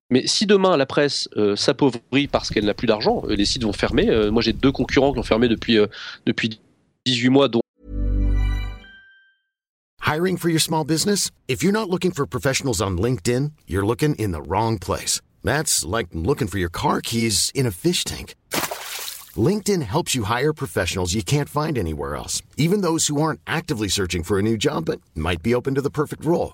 Mais si demain la presse euh, s'appauvrit parce qu'elle n'a plus d'argent, les sites vont fermer. Euh, moi j'ai deux concurrents qui ont fermé depuis, euh, depuis 18 mois. Hiring for your small business? If you're not looking for professionals on LinkedIn, you're looking in the wrong place. That's like looking for your car keys in a fish tank. LinkedIn helps you hire professionals you can't find anywhere else, even those who aren't actively searching for a new job but might be open to the perfect role.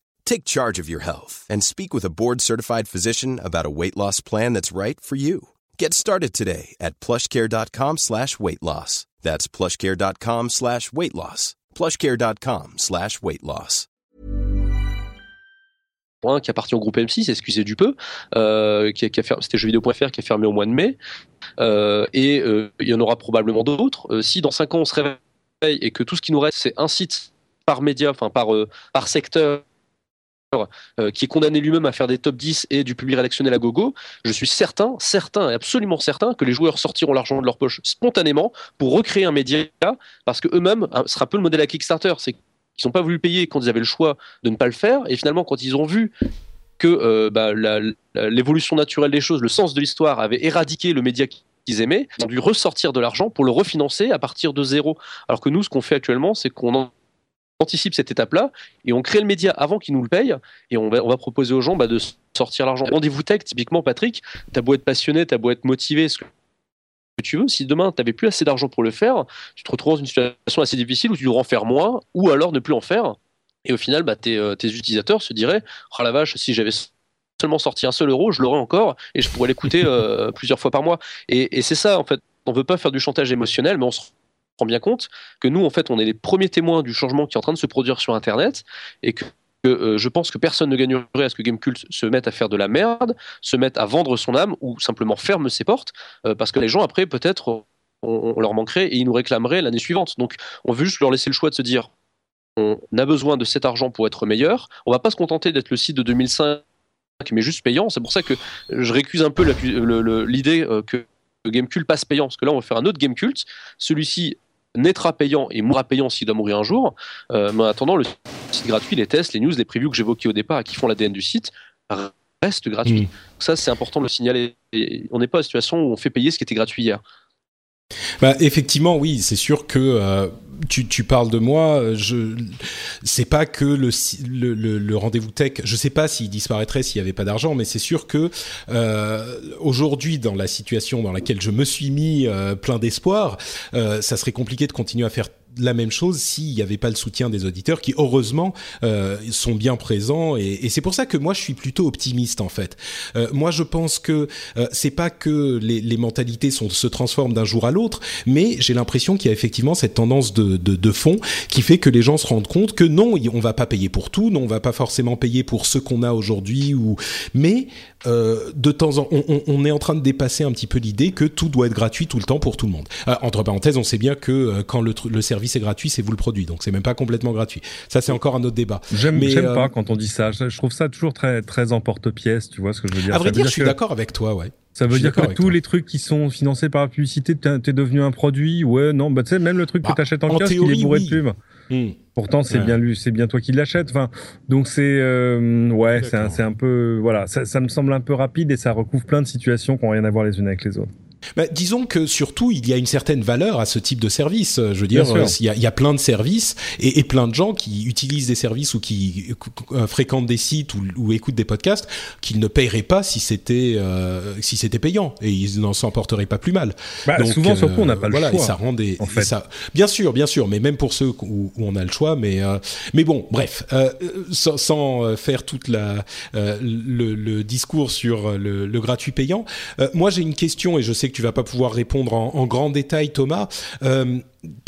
Take charge of your health and speak with a board-certified physician about a weight loss plan that's right for you. Get started today at plushcare.com slash weight loss. That's plushcare.com slash weight loss. plushcare.com slash weight loss. qui appartient au groupe M6, excusez du peu, euh, qui, qui c'était jeuxvideo.fr qui a fermé au mois de mai, euh, et euh, il y en aura probablement d'autres. Euh, si dans 5 ans on se réveille et que tout ce qui nous reste c'est un site par média, enfin par, euh, par secteur, qui est condamné lui-même à faire des top 10 et du public rédactionnel à gogo, je suis certain, certain et absolument certain que les joueurs sortiront l'argent de leur poche spontanément pour recréer un média parce que eux-mêmes, ce sera un peu le modèle à Kickstarter, c'est qu'ils n'ont pas voulu payer quand ils avaient le choix de ne pas le faire et finalement quand ils ont vu que euh, bah, l'évolution naturelle des choses, le sens de l'histoire avait éradiqué le média qu'ils aimaient, ils ont dû ressortir de l'argent pour le refinancer à partir de zéro. Alors que nous, ce qu'on fait actuellement, c'est qu'on anticipe cette étape-là et on crée le média avant qu'ils nous le payent et on va, proposer aux gens bah, de sortir l'argent. Rendez-vous tech, typiquement, Patrick, t'as beau être passionné, t'as beau être motivé, ce que tu veux, si demain tu n'avais plus assez d'argent pour le faire, tu te retrouves dans une situation assez difficile où tu devras en faire moins ou alors ne plus en faire. Et au final, bah, tes, euh, tes utilisateurs se diraient Oh la vache, si j'avais seulement sorti un seul euro, je l'aurais encore et je pourrais l'écouter euh, plusieurs fois par mois. Et, c'est ça, en fait. On veut pas faire du chantage émotionnel, mais on se rend bien compte que nous, en fait, on est les premiers témoins du changement qui est en train de se produire sur Internet et que euh, je pense que personne ne gagnerait à ce que Gamecult se mette à faire de la merde, se mette à vendre son âme ou simplement ferme ses portes, euh, parce que les gens après peut-être on, leur manquerait et ils nous réclameraient l'année suivante. Donc on veut juste leur laisser le choix de se dire on a besoin de cet argent pour être meilleur. On va pas se contenter d'être le site de 2005 mais juste payant. C'est pour ça que je récuse un peu l'idée euh, que Gamecult passe payant, parce que là on va faire un autre Gamecult. Celui-ci naîtra payant et mourra payant s'il doit mourir un jour. Euh, mais en attendant, le site gratuit, les tests, les news, les previews que j'évoquais au départ et qui font l'ADN du site restent gratuits. Mmh. Ça, c'est important de le signaler. Et on n'est pas à une situation où on fait payer ce qui était gratuit hier. Bah, effectivement, oui, c'est sûr que euh, tu, tu, parles de moi. Je, c'est pas que le, le, le, le rendez-vous tech. Je sais pas s'il disparaîtrait s'il y avait pas d'argent, mais c'est sûr que euh, aujourd'hui, dans la situation dans laquelle je me suis mis euh, plein d'espoir, euh, ça serait compliqué de continuer à faire la même chose s'il n'y avait pas le soutien des auditeurs qui heureusement euh, sont bien présents et, c'est pour ça que moi je suis plutôt optimiste en fait. Euh, moi je pense que euh, c'est pas que les, mentalités se transforment d'un jour à l'autre, mais j'ai l'impression qu'il y a effectivement cette tendance de, fond qui fait que les gens se rendent compte que non, on va pas payer pour tout, non, on va pas forcément payer pour ce qu'on a aujourd'hui ou mais euh, de temps en on, on, est en train de dépasser un petit peu l'idée que tout doit être gratuit tout le temps pour tout le monde. Entre parenthèses, on sait bien que quand le service est gratuit, c'est vous le produit, donc c'est même pas complètement gratuit. Ça, c'est encore un autre débat. J'aime euh, pas quand on dit ça. Je trouve ça toujours très très emporte-pièce. Tu vois ce que je veux dire À vrai dire, je suis d'accord avec toi, ouais. Ça veut dire que tous toi. les trucs qui sont financés par la publicité, t'es devenu un produit. Ouais, non, bah tu sais, même le truc bah, que t'achètes en, en théorie, il est bourré oui. de pub. Hmm. Pourtant, c'est bien lui, c'est bien toi qui l'achètes. Enfin, donc c'est euh, ouais, c'est un, un, peu voilà, ça, ça, me semble un peu rapide et ça recouvre plein de situations qui n'ont rien à voir les unes avec les autres. Bah, disons que surtout, il y a une certaine valeur à ce type de service. Je veux dire, euh, il y, a, il y, a, plein de services et, et, plein de gens qui utilisent des services ou qui euh, fréquentent des sites ou, ou, écoutent des podcasts qu'ils ne paieraient pas si c'était euh, si c'était payant et ils n'en s'en porteraient pas plus mal. Bah, Donc, souvent, surtout, on n'a pas le voilà, choix. Et ça rend des, en fait. ça, bien sûr, bien sûr, mais même pour ceux où, où on a le choix, mais mais bon, bref, sans, sans, faire toute la le, le, discours sur le, le gratuit payant, moi j'ai une question et je sais que tu vas pas pouvoir répondre en, en grand détail, Thomas. Euh,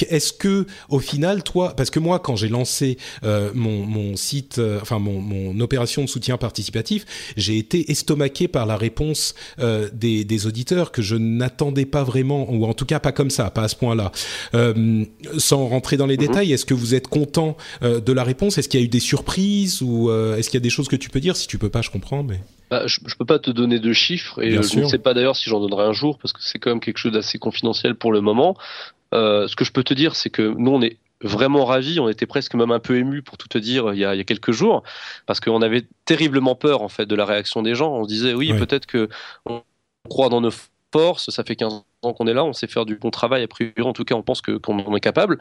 est-ce que au final toi parce que moi quand j'ai lancé euh, mon, mon, site euh, enfin mon, mon, opération de soutien participatif j'ai été estomaqué par la réponse euh, des, des, auditeurs que je n'attendais pas vraiment ou en tout cas pas comme ça pas à ce point là euh, sans rentrer dans les mm -hmm. détails est-ce que vous êtes content de la réponse? Est-ce qu'il y a eu des surprises ou est-ce qu'il y a des choses que tu peux dire? Si tu peux pas je comprends mais bah, je, je peux pas te donner de chiffres et Bien je sûr. ne sais pas d'ailleurs si j'en donnerai un jour parce que c'est quand même quelque chose d'assez confidentiel pour le moment euh, ce que je peux te dire, c'est que nous, on est vraiment ravis. On était presque même un peu ému pour tout te dire il y a, il y a quelques jours, parce qu'on avait terriblement peur en fait de la réaction des gens. On se disait oui, oui. peut-être que on croit dans nos forces. Ça fait 15 ans qu'on est là, on sait faire du bon travail. A priori, en tout cas, on pense qu'on est capable.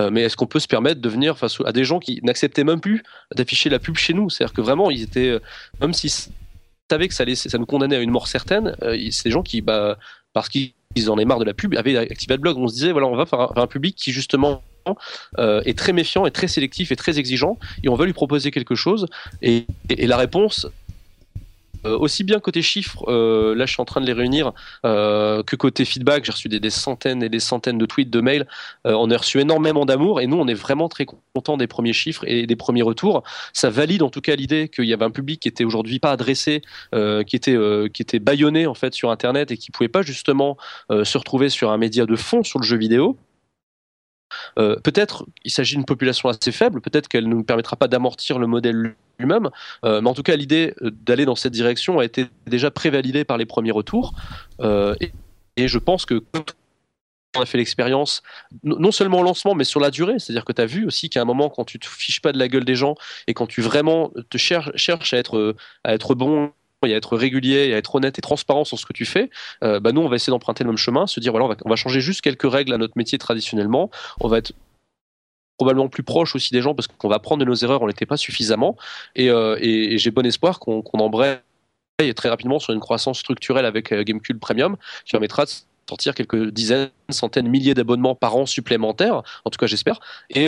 Euh, mais est-ce qu'on peut se permettre de venir face à des gens qui n'acceptaient même plus d'afficher la pub chez nous? C'est-à-dire que vraiment, ils étaient, euh, même s'ils savaient que ça, allait, ça nous condamnait à une mort certaine, euh, c'est des gens qui, bah, parce qu'ils ils en avaient marre de la pub, avaient activé le blog. On se disait, voilà, on va faire un, public qui justement euh, est très méfiant, est très sélectif et très exigeant, et on va lui proposer quelque chose. Et, la réponse, aussi bien côté chiffres, euh, là je suis en train de les réunir, euh, que côté feedback, j'ai reçu des, centaines et des centaines de tweets, de mails, euh, on a reçu énormément d'amour et nous on est vraiment très contents des premiers chiffres et des premiers retours. Ça valide en tout cas l'idée qu'il y avait un public qui était aujourd'hui pas adressé, euh, qui était qui bâillonné en fait sur internet et qui pouvait pas justement se retrouver sur un média de fond sur le jeu vidéo. Euh, peut-être il s'agit d'une population assez faible, peut-être qu'elle ne nous permettra pas d'amortir le modèle lui-même, euh, mais en tout cas l'idée d'aller dans cette direction a été déjà prévalidée par les premiers retours, euh, et, et, je pense que quand on a fait l'expérience, non seulement au lancement, mais sur la durée, c'est-à-dire que tu as vu aussi qu'à un moment, quand tu te fiches pas de la gueule des gens, et quand tu vraiment te cherches, cherches à être, à être bon et à être régulier et à être honnête et transparent sur ce que tu fais, euh, bah nous on va essayer d'emprunter le même chemin, se dire voilà on va, changer juste quelques règles à notre métier traditionnellement, on va être probablement plus proche aussi des gens parce qu'on va apprendre de nos erreurs, on n'était pas suffisamment et, euh, et, et j'ai bon espoir qu'on qu embraye très rapidement sur une croissance structurelle avec euh, Gamecube Premium qui permettra de sortir quelques dizaines, centaines, milliers d'abonnements par an supplémentaires, en tout cas j'espère, et,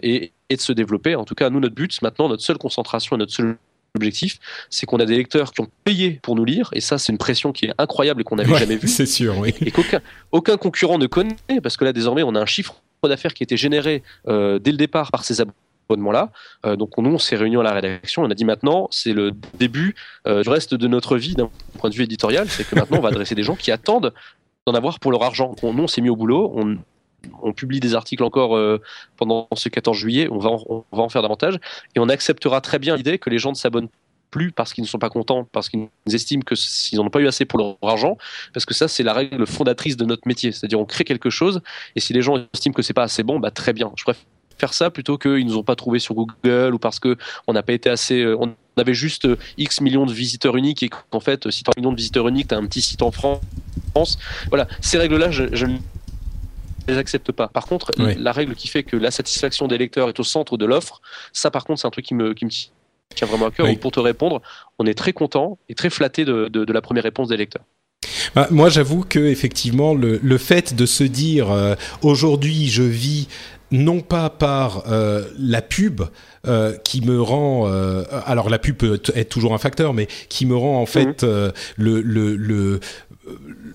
et, et de se développer. En tout cas, nous, notre but maintenant, notre seule concentration et notre seul objectif, c'est qu'on a des lecteurs qui ont payé pour nous lire, et ça, c'est une pression qui est incroyable et qu'on n'avait ouais, jamais vue. [laughs] C'est sûr, oui. Et, et qu'aucun aucun concurrent ne connaît, parce que là, désormais, on a un chiffre d'affaires qui a été généré euh, dès le départ par ces abonnements-là. Euh, donc, nous, on s'est réunis à la rédaction, on a dit maintenant, c'est le début euh, du reste de notre vie d'un point de vue éditorial, c'est que maintenant, on va adresser des gens qui attendent d'en avoir pour leur argent. On, nous, on s'est mis au boulot, on, on publie des articles encore euh, pendant ce 14 juillet, on va, en, on va en faire davantage, et on acceptera très bien l'idée que les gens ne s'abonnent plus parce qu'ils ne sont pas contents, parce qu'ils estiment que s'ils n'ont pas eu assez pour leur argent, parce que ça c'est la règle fondatrice de notre métier, c'est-à-dire on crée quelque chose, et si les gens estiment que c'est pas assez bon, bah très bien, je préfère faire ça plutôt qu'ils nous ont pas trouvé sur Google ou parce que on n'a pas été assez euh, on avait juste euh, X millions de visiteurs uniques et qu'en fait si tu as un million de visiteurs uniques tu as un petit site en France. Voilà ces règles là je, je les accepte pas. Par contre, oui. la règle qui fait que la satisfaction des lecteurs est au centre de l'offre, ça par contre c'est un truc qui me, qui me tient vraiment à cœur. Oui. Pour te répondre, on est très content et très flatté de, de, de la première réponse des lecteurs. Bah, moi, j'avoue que effectivement, le, le, fait de se dire euh, aujourd'hui, je vis non pas par euh, la pub euh, qui me rend euh, alors la pub peut être toujours un facteur mais qui me rend en fait mmh. le, le, le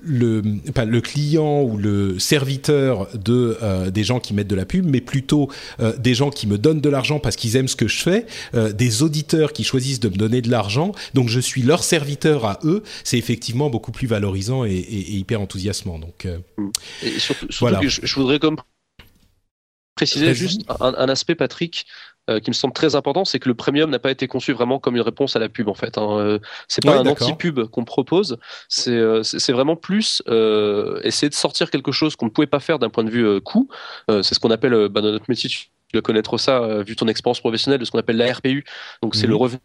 le, le client ou le serviteur de euh, des gens qui mettent de la pub, mais plutôt euh, des gens qui me donnent de l'argent parce qu'ils aiment ce que je fais, euh, des auditeurs qui choisissent de me donner de l'argent, donc je suis leur serviteur à eux. C'est effectivement beaucoup plus valorisant et, et, et hyper enthousiasmant. Donc et surtout, surtout voilà. je, je, voudrais comme préciser juste un, un, aspect, Patrick, euh, qui me semble très important, c'est que le premium n'a pas été conçu vraiment comme une réponse à la pub en fait. Hein. Euh, c'est pas un anti-pub qu'on propose, c'est euh, vraiment plus essayer de sortir quelque chose qu'on ne pouvait pas faire d'un point de vue coût. c'est ce qu'on appelle bah, dans notre métier dois connaître ça vu ton expérience professionnelle de ce qu'on appelle la RPU. Donc c'est le revenu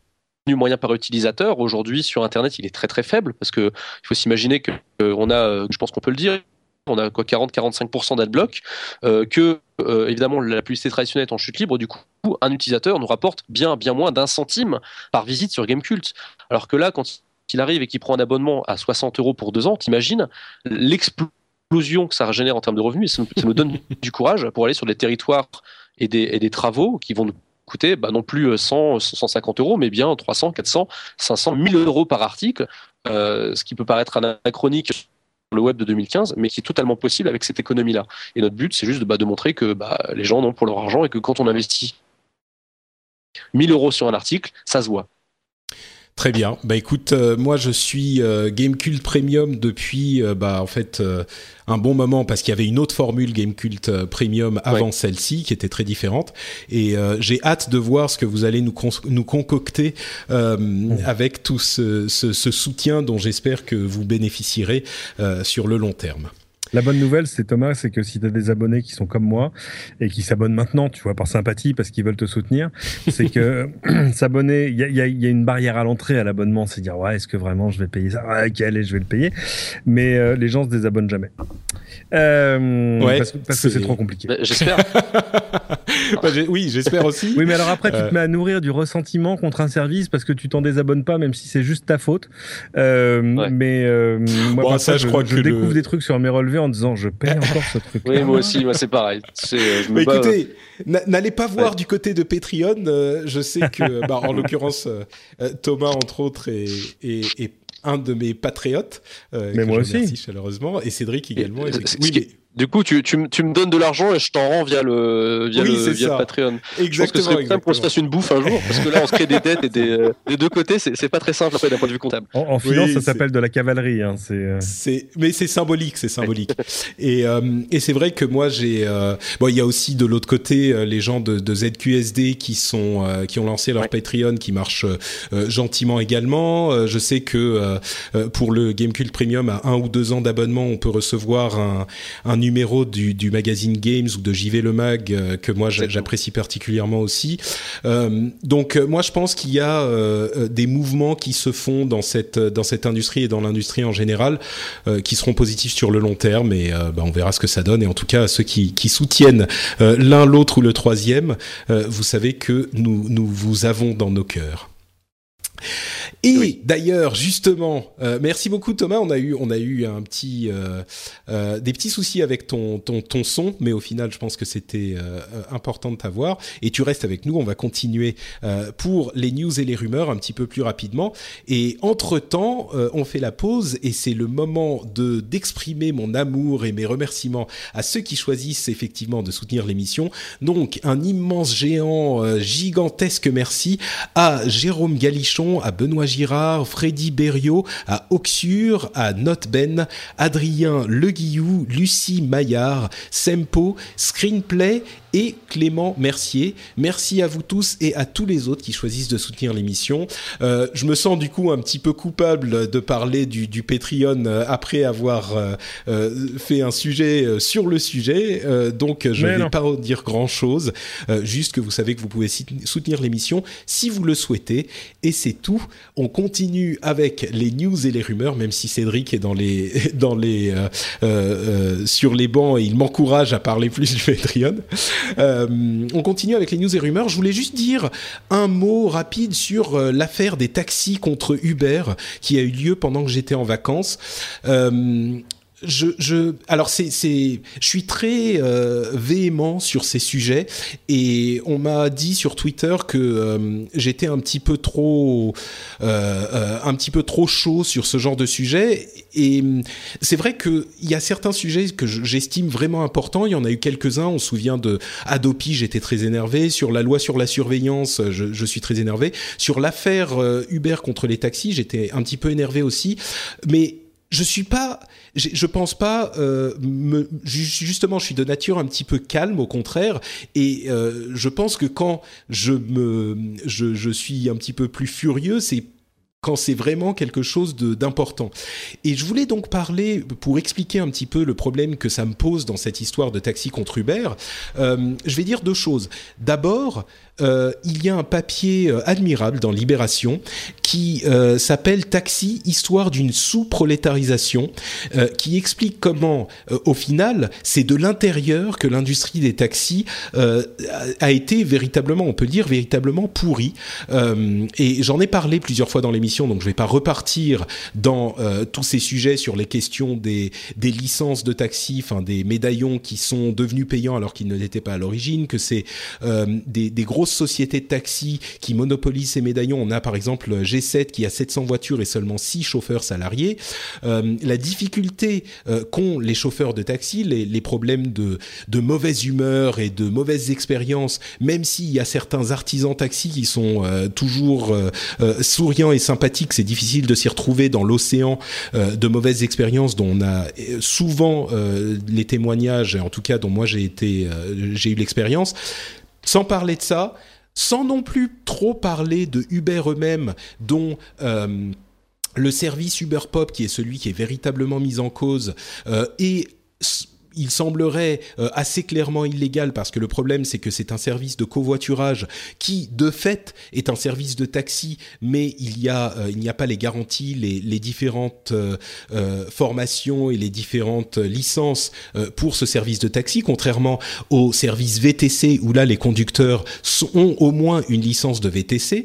moyen par utilisateur aujourd'hui sur internet il est très très faible parce que il faut s'imaginer que on a je pense qu'on peut le dire on a quoi 40-45% d'adblock, euh, que euh, évidemment la publicité traditionnelle est en chute libre, du coup un utilisateur nous rapporte bien bien moins d'un centime par visite sur Gamecult. Alors que là, quand il arrive et qu'il prend un abonnement à 60 euros pour deux ans, t'imagines l'explosion que ça génère en termes de revenus, et ça nous, donne [laughs] du courage pour aller sur des territoires et des, travaux qui vont nous coûter bah, non plus 100, 150 euros, mais bien 300, 400, 500, 1000 euros par article, euh, ce qui peut paraître anachronique le web de 2015, mais qui est totalement possible avec cette économie-là. Et notre but, c'est juste de, bah, de montrer que bah, les gens en ont pour leur argent et que quand on investit 1000 euros sur un article, ça se voit. Très bien. Bah écoute, euh, moi je suis euh, Gamecult Premium depuis euh, bah en fait un bon moment parce qu'il y avait une autre formule Gamecult Premium avant celle-ci qui était très différente et j'ai hâte de voir ce que vous allez nous nous concocter avec tout ce, ce, ce, soutien dont j'espère que vous bénéficierez sur le long terme. La bonne nouvelle, c'est Thomas, c'est que si tu as des abonnés qui sont comme moi et qui s'abonnent maintenant, tu vois, par sympathie, parce qu'ils veulent te soutenir, c'est que [laughs] [clears throat] s'abonner, il y a, y, a, y a, une barrière à l'entrée à l'abonnement, c'est dire, ouais, est-ce que vraiment je vais payer ça? Ouais, ok, allez, je vais le payer. Mais euh, les gens se désabonnent jamais. Euh, ouais, parce, que c'est trop compliqué. Bah, j'espère. [laughs] bah, oui, j'espère aussi. Oui, mais alors après, tu te euh. mets à nourrir du ressentiment contre un service parce que tu t'en désabonnes pas, même si c'est juste ta faute. Euh, Mais euh, moi, bon, ça, je, crois que je découvre des trucs sur mes relevés en disant je paye encore ce truc. oui, moi aussi, moi c'est pareil. Je me écoutez, n'allez pas voir du côté de Patreon. je sais que, [laughs] bah, en l'occurrence, Thomas entre autres est, est, est un de mes patriotes. Euh, mais moi aussi. chaleureusement. Et Cédric également. oui, du coup, tu, tu, tu me donnes de l'argent et je t'en rends via le, via le, via Patreon. Exactement. Je pense que ce serait simple qu'on se fasse une bouffe un jour, parce que là, on se crée des dettes et des, euh, des deux côtés, c'est pas très simple après d'un point de vue comptable. En, finance, ça s'appelle de la cavalerie. Hein, euh. c'est. Mais c'est symbolique, c'est symbolique. et euh, et c'est vrai que moi, j'ai. bon, il y a aussi de l'autre côté les gens de, de ZQSD qui sont qui ont lancé leur Patreon, qui marche gentiment également. je sais que pour le Gamecult Premium, à un ou deux ans d'abonnement, on peut recevoir un, un numéro du, du, magazine Games ou de JV Le Mag euh, que moi j'apprécie particulièrement aussi. Euh, donc euh, moi je pense qu'il y a des mouvements qui se font dans cette dans cette industrie et dans l'industrie en général qui seront positifs sur le long terme et bah, on verra ce que ça donne. Et en tout cas ceux qui, qui soutiennent l'un l'autre ou le troisième, vous savez que nous nous vous avons dans nos cœurs. Et d'ailleurs, justement, euh, merci beaucoup Thomas. On a eu, on a eu un petit, euh, euh, des petits soucis avec ton, ton, ton son, mais au final, je pense que c'était important de t'avoir. Et tu restes avec nous. On va continuer pour les news et les rumeurs un petit peu plus rapidement. Et entre temps, on fait la pause et c'est le moment de d'exprimer mon amour et mes remerciements à ceux qui choisissent effectivement de soutenir l'émission. Donc, un immense géant, gigantesque merci à Jérôme Galichon, à Benoît Girard, Freddy Berriot, à Oxure, à Notben, Adrien Leguillou, Lucie Maillard, Sempo, Screenplay et Clément Mercier. Merci à vous tous et à tous les autres qui choisissent de soutenir l'émission. Euh, je me sens du coup un petit peu coupable de parler du, du Patreon euh, après avoir euh, euh, fait un sujet sur le sujet, donc je ne vais pas dire grand chose. juste que vous savez que vous pouvez soutenir l'émission si vous le souhaitez. Et c'est tout. On continue avec les news et les rumeurs, même si Cédric est dans les [laughs] dans les sur les bancs et il m'encourage à parler plus du Patreon. Euh, on continue avec les news et rumeurs. Je voulais juste dire un mot rapide sur euh, l'affaire des taxis contre Uber qui a eu lieu pendant que j'étais en vacances. Euh, je, je, alors c'est, c'est, je suis très euh, véhément sur ces sujets et on m'a dit sur Twitter que euh, j'étais un petit peu trop, euh, euh, un petit peu trop chaud sur ce genre de sujet. Et c'est vrai que il y a certains sujets que j'estime vraiment importants. Il y en a eu quelques-uns. On se souvient de Adopi, j'étais très énervé. Sur la loi sur la surveillance, je, je suis très énervé. Sur l'affaire Uber contre les taxis, j'étais un petit peu énervé aussi. Mais je suis pas, je pense pas. Euh, me, justement, je suis de nature un petit peu calme, au contraire, et euh, je pense que quand je me, je suis un petit peu plus furieux, c'est quand c'est vraiment quelque chose d'important. Et je voulais donc parler, pour expliquer un petit peu le problème que ça me pose dans cette histoire de taxi contre Uber, euh, je vais dire deux choses. D'abord, euh, il y a un papier euh, admirable dans Libération qui euh, s'appelle Taxi, histoire d'une sous-prolétarisation, qui explique comment, au final, c'est de l'intérieur que l'industrie des taxis a été véritablement, on peut dire, véritablement pourrie. et j'en ai parlé plusieurs fois dans l'émission, donc je ne vais pas repartir dans tous ces sujets sur les questions des, licences de taxi, enfin des médaillons qui sont devenus payants alors qu'ils ne l'étaient pas à l'origine, que c'est des, des grosses sociétés de taxi qui monopolisent ces médaillons. On a par exemple G7 qui a 700 voitures et seulement 6 chauffeurs salariés. Euh, la difficulté euh, qu'ont les chauffeurs de taxi, les, problèmes de, mauvaise humeur et de mauvaises expériences, même s'il y a certains artisans taxi qui sont euh, toujours souriants et sympathiques, c'est difficile de s'y retrouver dans l'océan de mauvaises expériences dont on a souvent les témoignages, en tout cas dont moi j'ai été, j'ai eu l'expérience. Sans parler de ça, sans non plus trop parler de Uber eux-mêmes, dont euh, le service Uber Pop, qui est celui qui est véritablement mis en cause, euh, est il semblerait euh, assez clairement illégal parce que le problème c'est que c'est un service de covoiturage qui de fait est un service de taxi mais il y a euh, il n'y a pas les garanties les, différentes euh, formations et les différentes licences pour ce service de taxi contrairement au service VTC où là les conducteurs ont au moins une licence de VTC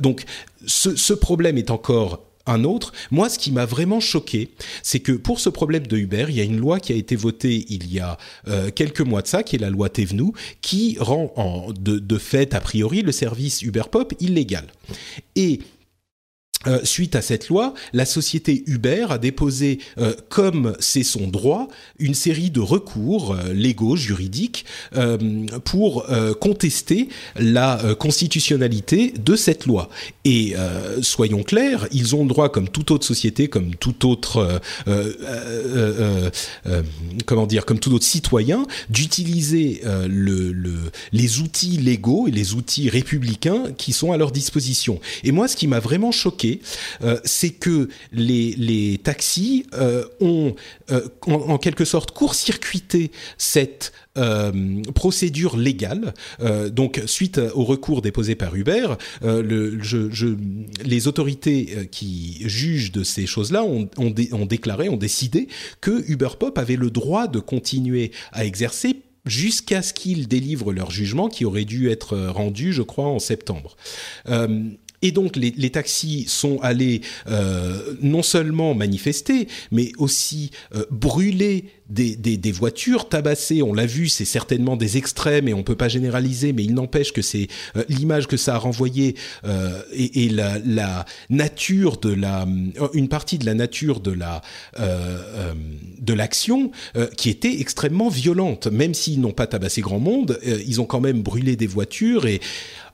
donc ce problème est encore un autre. Moi, ce qui m'a vraiment choqué, c'est que pour ce problème de Uber, il y a une loi qui a été votée il y a euh, quelques mois de ça, qui est la loi Thévenoud, qui rend en, de, de fait, a priori, le service Uber Pop illégal. Et euh, suite à cette loi, la société Uber a déposé, euh, comme c'est son droit, une série de recours euh, légaux, juridiques, pour contester la constitutionnalité de cette loi. Et soyons clairs, ils ont le droit, comme toute autre société, comme tout autre, comment dire, comme tout autre citoyen, d'utiliser le, le, les outils légaux et les outils républicains qui sont à leur disposition. Et moi, ce qui m'a vraiment choqué euh, c'est que les, taxis euh, ont euh, en, quelque sorte court-circuité cette procédure légale. donc, suite au recours déposé par Uber, les autorités qui jugent de ces choses-là ont, ont déclaré, ont décidé que Uber Pop avait le droit de continuer à exercer jusqu'à ce qu'ils délivrent leur jugement qui aurait dû être rendu, je crois, en septembre. Et donc les, les taxis sont allés euh, non seulement manifester, mais aussi euh, brûler des, des, des, voitures, tabasser. On l'a vu, c'est certainement des extrêmes et on peut pas généraliser, mais il n'empêche que c'est euh, l'image que ça a renvoyé euh, et, et la, la, nature de la, une partie de la nature de la de l'action qui était extrêmement violente. Même s'ils n'ont pas tabassé grand monde, ils ont quand même brûlé des voitures et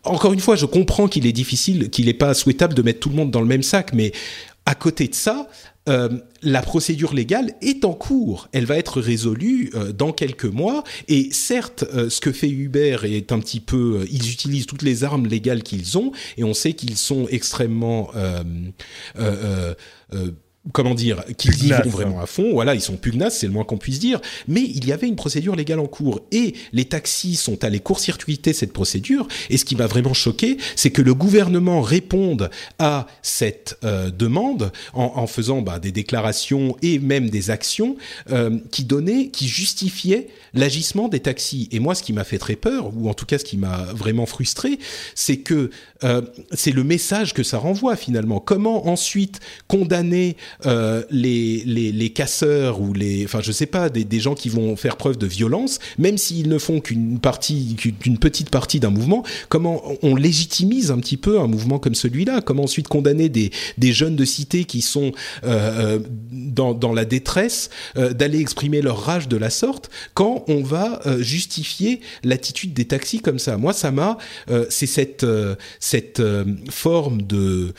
encore une fois, je comprends qu'il est difficile, qu'il n'est pas souhaitable de mettre tout le monde dans le même sac, mais à côté de ça, euh, la procédure légale est en cours. Elle va être résolue euh, dans quelques mois. Et certes, euh, ce que fait Uber est un petit peu, ils utilisent toutes les armes légales qu'ils ont, et on sait qu'ils sont extrêmement comment dire, qu'ils y vont vraiment à fond. Voilà, ils sont pugnaces, c'est le moins qu'on puisse dire. Mais il y avait une procédure légale en cours et les taxis sont allés court-circuiter cette procédure. Et ce qui m'a vraiment choqué, c'est que le gouvernement réponde à cette euh, demande en, en faisant bah, des déclarations et même des actions euh, qui donnaient, qui justifiaient l'agissement des taxis. Et moi, ce qui m'a fait très peur, ou en tout cas ce qui m'a vraiment frustré, c'est que euh, c'est le message que ça renvoie finalement. Comment ensuite condamner euh, les, les, les, casseurs ou les, enfin je sais pas, des, des, gens qui vont faire preuve de violence, même s'ils ne font qu'une partie, qu'une petite partie d'un mouvement, comment on légitimise un petit peu un mouvement comme celui-là? Comment ensuite condamner des, des jeunes de cité qui sont euh, euh dans, dans la détresse euh, d'aller exprimer leur rage de la sorte quand on va euh, justifier l'attitude des taxis comme ça? Moi, ça m'a, c'est cette cette forme de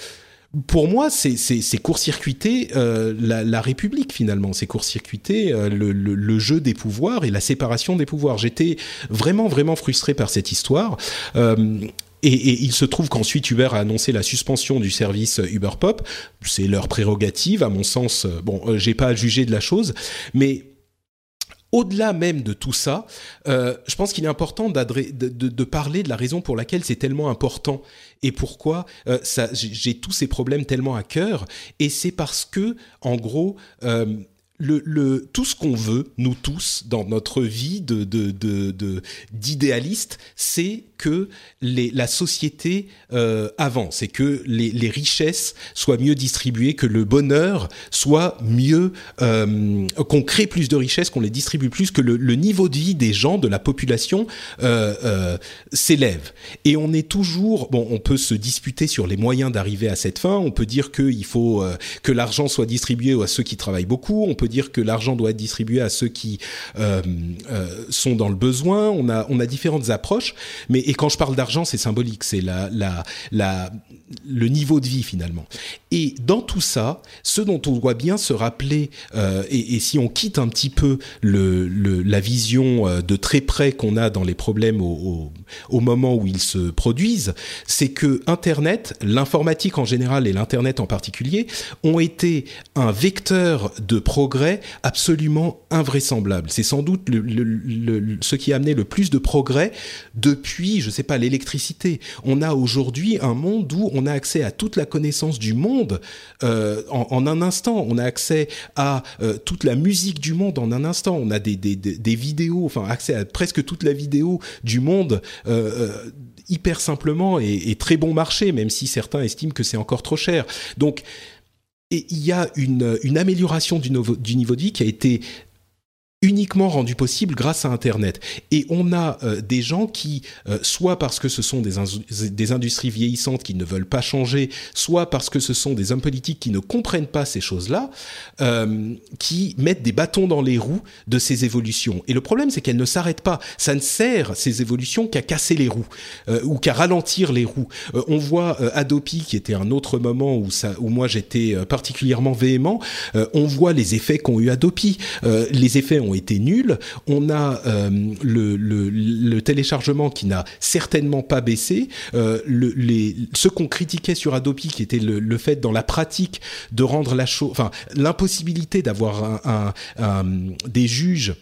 pour moi, c'est court-circuiter euh, la, la, République finalement, c'est court-circuiter euh, le, le, le, jeu des pouvoirs et la séparation des pouvoirs. J'étais vraiment vraiment frustré par cette histoire. Euh, et, il se trouve qu'ensuite Uber a annoncé la suspension du service Uber Pop. C'est leur prérogative, à mon sens. Bon, j'ai pas à juger de la chose, mais au-delà même de tout ça, euh, je pense qu'il est important de, de, parler de la raison pour laquelle c'est tellement important et pourquoi euh, j'ai tous ces problèmes tellement à cœur. Et c'est parce que, en gros, euh, tout ce qu'on veut, nous tous, dans notre vie de, d'idéaliste, c'est que la société euh, avance et que les, richesses soient mieux distribuées, que le bonheur soit mieux, euh, qu'on crée plus de richesses, qu'on les distribue plus, que le, niveau de vie des gens, de la population euh, s'élève. Et on est toujours, bon, on peut se disputer sur les moyens d'arriver à cette fin. On peut dire qu'il faut que l'argent soit distribué à ceux qui travaillent beaucoup. On peut dire que l'argent doit être distribué à ceux qui sont dans le besoin. On a, on a différentes approches, mais et quand je parle d'argent, c'est symbolique, c'est la, le niveau de vie finalement. Et dans tout ça, ce dont on doit bien se rappeler, euh, et, si on quitte un petit peu la vision euh, de très près qu'on a dans les problèmes au, moment où ils se produisent, c'est que Internet, l'informatique en général et l'Internet en particulier, ont été un vecteur de progrès absolument invraisemblable. C'est sans doute ce qui a amené le plus de progrès depuis je sais pas, l'électricité. On a aujourd'hui un monde où on a accès à toute la connaissance du monde euh, en, un instant. On a accès à euh, toute la musique du monde en un instant. On a des, des, des, vidéos, enfin accès à presque toute la vidéo du monde. Euh, hyper simplement et, très bon marché, même si certains estiment que c'est encore trop cher. Donc, il y a une, une amélioration du, du, niveau de vie qui a été uniquement rendu possible grâce à Internet. Et on a euh, des gens qui, euh, soit parce que ce sont des, des, industries vieillissantes qui ne veulent pas changer, soit parce que ce sont des hommes politiques qui ne comprennent pas ces choses-là, euh, qui mettent des bâtons dans les roues de ces évolutions. Et le problème, c'est qu'elles ne s'arrêtent pas. Ça ne sert, ces évolutions, qu'à casser les roues ou qu'à ralentir les roues. on voit Adopi, qui était un autre moment où, où moi j'étais particulièrement véhément, on voit les effets qu'ont eu Adopi. les effets été nuls. On a euh, le, téléchargement qui n'a certainement pas baissé. Euh, ce qu'on critiquait sur Adopi, qui était le, fait dans la pratique de rendre la chose, enfin l'impossibilité d'avoir des juges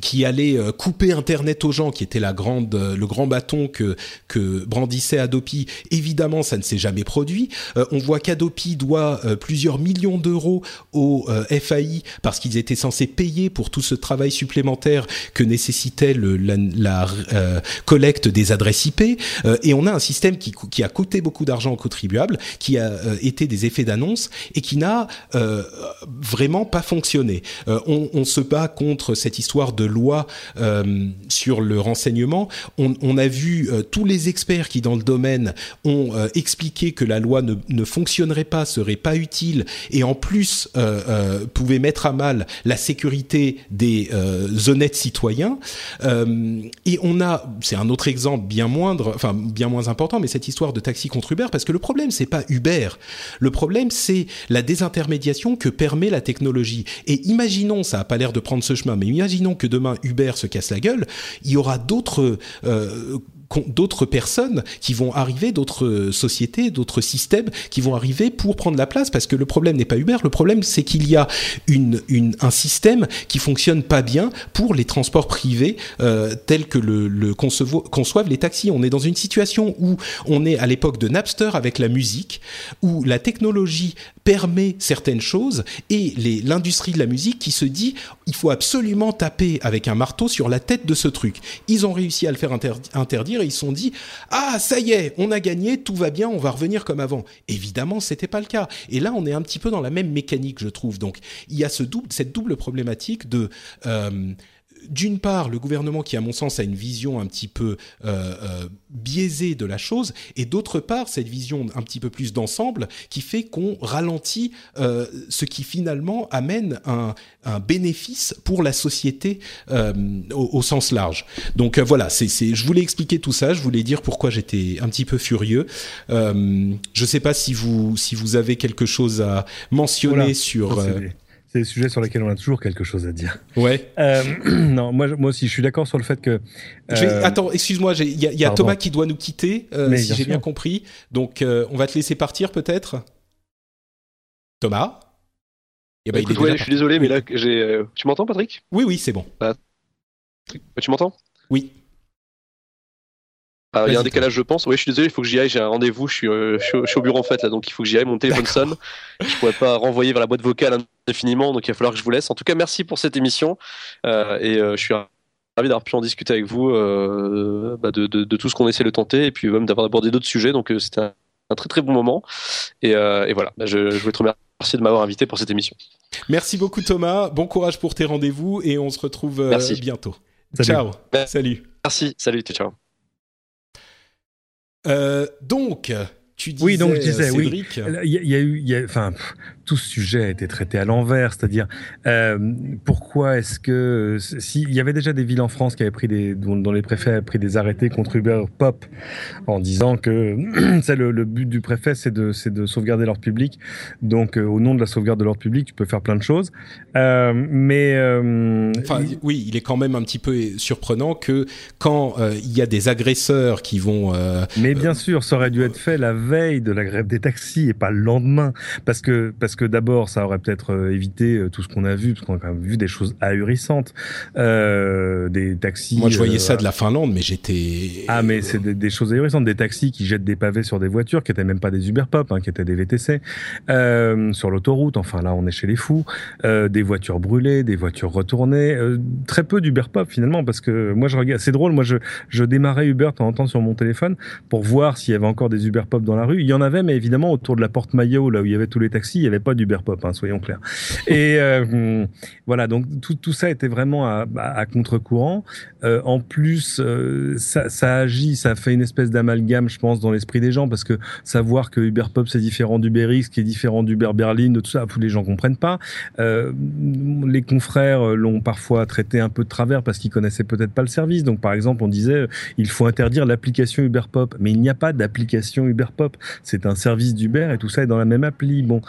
qui allait euh, couper Internet aux gens, qui était la grande, euh, le grand bâton que, que brandissait Adopi. Évidemment, ça ne s'est jamais produit. Euh, on voit qu'Adopi doit plusieurs millions d'euros au FAI parce qu'ils étaient censés payer pour tout ce travail supplémentaire que nécessitait le, la, la collecte des adresses IP. et on a un système qui, qui a coûté beaucoup d'argent aux contribuables, qui a été des effets d'annonce et qui n'a vraiment pas fonctionné. On, on, se bat contre cette histoire de de loi euh, sur le renseignement, on, a vu euh, tous les experts qui dans le domaine ont euh, expliqué que la loi ne, fonctionnerait pas, serait pas utile et en plus pouvait mettre à mal la sécurité des honnêtes citoyens. et on a, c'est un autre exemple bien moindre, enfin bien moins important, mais cette histoire de taxi contre Uber, parce que le problème c'est pas Uber, le problème c'est la désintermédiation que permet la technologie. Et imaginons, ça a pas l'air de prendre ce chemin, mais imaginons que demain Uber se casse la gueule, il y aura d'autres euh, d'autres personnes qui vont arriver, d'autres sociétés, d'autres systèmes qui vont arriver pour prendre la place parce que le problème n'est pas Uber, le problème c'est qu'il y a un système qui fonctionne pas bien pour les transports privés euh, tels que le, le conçoivent les taxis. On est dans une situation où on est à l'époque de Napster avec la musique, où la technologie permet certaines choses et l'industrie de la musique qui se dit il faut absolument taper avec un marteau sur la tête de ce truc. Ils ont réussi à le faire interdire ils se sont dit ah ça y est, on a gagné, tout va bien, on va revenir comme avant. Évidemment, c'était pas le cas. Et là, on est un petit peu dans la même mécanique, je trouve. Donc, il y a ce double, cette double problématique de euh, d'une part, le gouvernement qui, à mon sens, a une vision un petit peu euh, euh, biaisée de la chose, et d'autre part, cette vision un petit peu plus d'ensemble qui fait qu'on ralentit euh, ce qui finalement amène un, bénéfice pour la société au, sens large. Donc voilà, c'est, je voulais expliquer tout ça, je voulais dire pourquoi j'étais un petit peu furieux. je ne sais pas si vous, si vous avez quelque chose à mentionner sur... C'est des sujets sur lesquels on a toujours quelque chose à dire. Ouais. Euh, [clears throat] non, moi, moi aussi, je suis d'accord sur le fait que. Euh, attends, excuse-moi, il y a, y a Thomas qui doit nous quitter, euh, si j'ai bien compris. Donc, euh, on va te laisser partir peut-être? Thomas? Eh ben, ouais, je suis désolé, mais là, j'ai. Tu m'entends, Patrick? Oui, oui, c'est bon. Bah, tu m'entends? Oui. Ah, il y a un décalage, je pense. Oui, je suis désolé, il faut que j'y aille. J'ai un rendez-vous. Je suis, euh, je, suis au, bureau en fait, là, donc il faut que j'y aille. Mon téléphone sonne. Je pourrais pas renvoyer vers la boîte vocale indéfiniment, donc il va falloir que je vous laisse. En tout cas, merci pour cette émission. Euh, et euh, je suis ravi d'avoir pu en discuter avec vous euh, bah de, de, de, tout ce qu'on essaie de tenter, et puis même d'avoir abordé d'autres sujets. Donc c'était un, un, très très bon moment. Et, et voilà, bah, je, je voulais te remercier de m'avoir invité pour cette émission. Merci beaucoup Thomas. Bon courage pour tes rendez-vous et on se retrouve bientôt. Salut. Ciao. Salut. Merci. Salut. Ciao. Euh, donc, tu disais, oui, donc je disais, Cédric, oui. Il y, a, y a eu, y a, enfin, tout ce sujet a été traité à l'envers, c'est-à-dire euh, pourquoi est-ce que s'il y avait déjà des villes en France qui avaient pris des dont, dont, les préfets avaient pris des arrêtés contre Uber Pop en disant que [clears throat] c'est le, le, but du préfet c'est de c'est de sauvegarder l'ordre public. Donc euh, au nom de la sauvegarde de l'ordre public tu peux faire plein de choses. Euh, mais enfin il... oui il est quand même un petit peu surprenant que quand il y a des agresseurs qui vont mais bien sûr ça aurait dû être fait la veille de la grève des taxis et pas le lendemain. Parce que parce que d'abord, ça aurait peut-être euh, évité euh, tout ce qu'on a vu, parce qu'on a quand même vu des choses ahurissantes, euh, des taxis. Moi, je voyais euh, ça de la Finlande, mais j'étais. Ah, mais c'est des, des, choses ahurissantes, des taxis qui jettent des pavés sur des voitures, qui étaient même pas des Uber Pop, hein, qui étaient des VTC, euh, sur l'autoroute. Enfin, là, on est chez les fous. Des voitures brûlées, des voitures retournées, très peu d'Uber Pop finalement, parce que moi, je regarde. C'est drôle, moi, je, je démarrais Uber de temps en temps sur mon téléphone pour voir s'il y avait encore des Uber Pop dans la rue. Il y en avait, mais évidemment autour de la porte Maillot, là où il y avait tous les taxis, il y avait pas d'Uber Pop, hein, soyons clairs. Et euh, voilà, donc tout, tout, ça était vraiment à, contre-courant. Euh, en plus, euh, ça, agit, ça fait une espèce d'amalgame, je pense, dans l'esprit des gens, parce que savoir que Uber Pop c'est différent d'Uber X, qui est différent d'Uber Berlin, de tout ça, les gens comprennent pas. Les confrères l'ont parfois traité un peu de travers parce qu'ils connaissaient peut-être pas le service. Donc, par exemple, on disait il faut interdire l'application Uber Pop, mais il n'y a pas d'application Uber Pop. C'est un service d'Uber et tout ça est dans la même appli. Bon,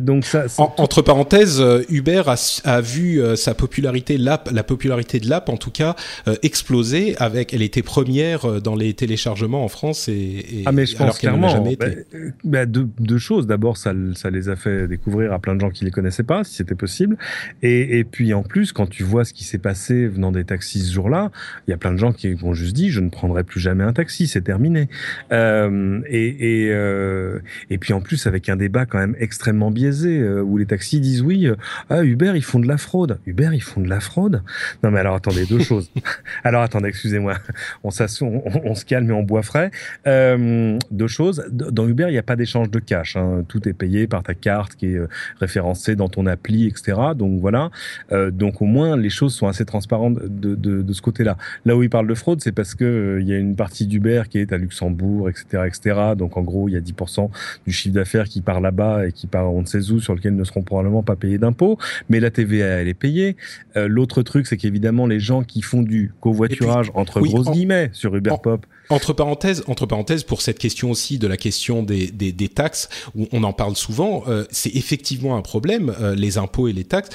donc ça. En, entre parenthèses, Uber a, a vu sa popularité, l'app, la popularité de l'app en tout cas exploser. Avec, elle était première dans les téléchargements en France et, et ah mais je alors qu'elle n'a jamais été. Bah, bah, deux, deux, choses. D'abord, ça, ça les a fait découvrir à plein de gens qui les connaissaient pas, si c'était possible. Et, et puis en plus, quand tu vois ce qui s'est passé venant des taxis ce jour-là, il y a plein de gens qui ont juste dit je ne prendrai plus jamais un taxi, c'est terminé. Euh, et, et, euh, et puis en plus avec un débat quand même extrêmement euh, où les taxis disent oui, euh, ah Uber ils font de la fraude. Uber ils font de la fraude? Non mais alors attendez deux choses. [laughs] Alors attendez, excusez-moi, on, on, on, se calme et on boit frais. Euh, deux choses, dans Uber, il n'y a pas d'échange de cash. Hein. Tout est payé par ta carte qui est référencée dans ton appli, etc. Donc voilà. Donc au moins, les choses sont assez transparentes de, ce côté-là. Là où il parle de fraude, c'est parce que il y a une partie d'Uber qui est à Luxembourg, etc., etc. Donc en gros, il y a 10% du chiffre d'affaires qui part là-bas et qui part on ne sait où, sur lequel ne seront probablement pas payés d'impôts. Mais la TVA, elle est payée. Euh, L'autre truc, c'est qu'évidemment, les gens qui font du covoiturage puis, entre oui, grosses en, guillemets sur Uber en, Pop. Entre parenthèses, entre parenthèses, pour cette question aussi de la question des, des, des taxes, où on en parle souvent, euh, c'est effectivement un problème, euh, les impôts et les taxes,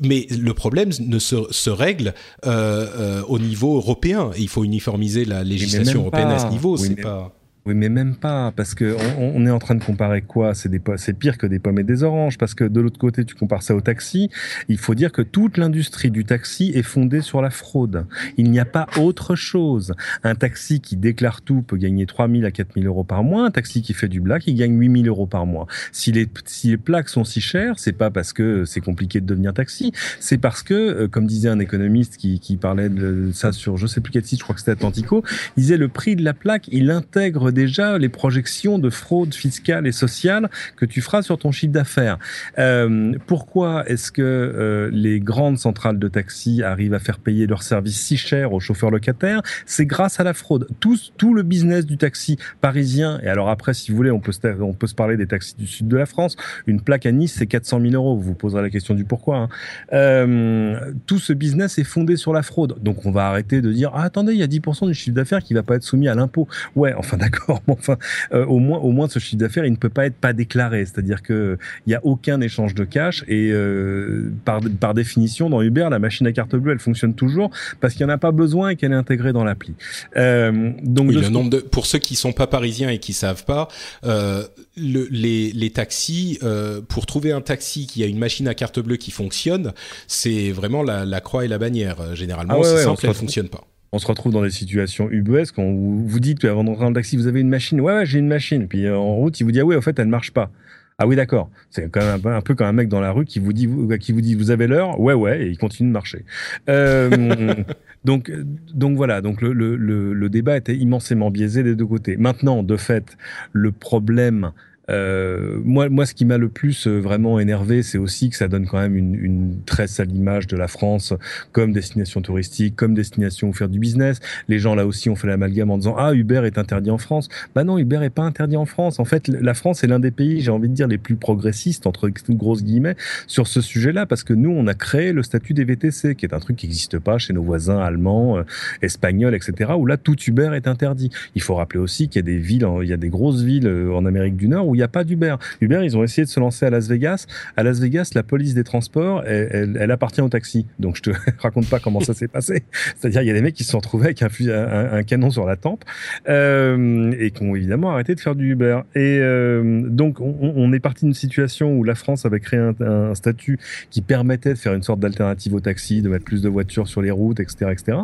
mais le problème ne se, se règle au niveau européen. Il faut uniformiser la législation européenne à ce niveau. Oui, c'est pas. Oui, mais même pas, parce que on, est en train de comparer quoi? C'est pire que des pommes et des oranges, parce que de l'autre côté, tu compares ça au taxi. Il faut dire que toute l'industrie du taxi est fondée sur la fraude. Il n'y a pas autre chose. Un taxi qui déclare tout peut gagner 3 000 à 4 000 euros par mois. Un taxi qui fait du black, il gagne 8 000 euros par mois. Si les, plaques sont si chères, c'est pas parce que c'est compliqué de devenir taxi, c'est parce que, euh, comme disait un économiste qui, qui parlait de ça sur je sais plus quel site, je crois que c'était Atlantico, disait le prix de la plaque, il intègre déjà les projections de fraude fiscale et sociale que tu feras sur ton chiffre d'affaires. Euh, pourquoi est-ce que euh, les grandes centrales de taxi arrivent à faire payer leurs services si cher aux chauffeurs locataires? C'est grâce à la fraude. Tout, le business du taxi parisien, et alors après, si vous voulez, on peut, se, parler des taxis du sud de la France. Une plaque à Nice, c'est 400 000 euros. Vous vous poserez la question du pourquoi. Hein. Euh, tout ce business est fondé sur la fraude. Donc on va arrêter de dire, ah, attendez, il y a 10% du chiffre d'affaires qui va pas être soumis à l'impôt. Ouais, enfin d'accord d'accord. enfin, euh, au moins, au moins, ce chiffre d'affaires, il ne peut pas être pas déclaré. C'est-à-dire que il y a aucun échange de cash et euh, par par définition, dans Uber, la machine à carte bleue, elle fonctionne toujours parce qu'il n'y en a pas besoin et qu'elle est intégrée dans l'appli. Euh, donc, le nombre de, pour ceux qui sont pas parisiens et qui savent pas, euh, le, les, les taxis, euh, pour trouver un taxi qui a une machine à carte bleue qui fonctionne, c'est vraiment la, la, croix et la bannière. Généralement, ah c'est simple, elle fonctionne pas on se retrouve dans des situations ubuesques quand vous, dites avant d'entrer dans le taxi, vous avez une machine. Ouais, ouais j'ai une machine. Puis euh, en route, il vous dit ah oui, en fait, elle ne marche pas. Ah oui, d'accord. C'est quand même un peu, un peu, comme un mec dans la rue qui vous dit, qui vous dit, vous avez l'heure? Ouais, ouais, et il continue de marcher. Euh, [laughs] donc, donc voilà. Donc le, le, le, débat était immensément biaisé des deux côtés. Maintenant, de fait, le problème euh, moi, moi, ce qui m'a le plus euh, vraiment énervé, c'est aussi que ça donne quand même une, une très sale image de la France comme destination touristique, comme destination où faire du business. Les gens là aussi ont fait l'amalgame en disant ah Uber est interdit en France. Bah non, Uber est pas interdit en France. En fait, la France est l'un des pays, j'ai envie de dire, les plus progressistes entre grosses guillemets sur ce sujet-là parce que nous, on a créé le statut des VTC, qui est un truc qui n'existe pas chez nos voisins allemands, euh, espagnols, etc. Où là, tout Uber est interdit. Il faut rappeler aussi qu'il y a des villes, il y a des grosses villes en Amérique du Nord il n'y a pas d'Uber. Uber, ils ont essayé de se lancer à Las Vegas. À Las Vegas, la police des transports, elle, appartient au taxi. Donc, je te [laughs] raconte pas comment ça s'est passé. C'est-à-dire, il y a des mecs qui se sont retrouvés avec un, canon sur la tempe euh, et qui ont évidemment arrêté de faire du Uber. Et euh, donc, on, est parti d'une situation où la France avait créé un, un statut qui permettait de faire une sorte d'alternative au taxi, de mettre plus de voitures sur les routes, etc., etc.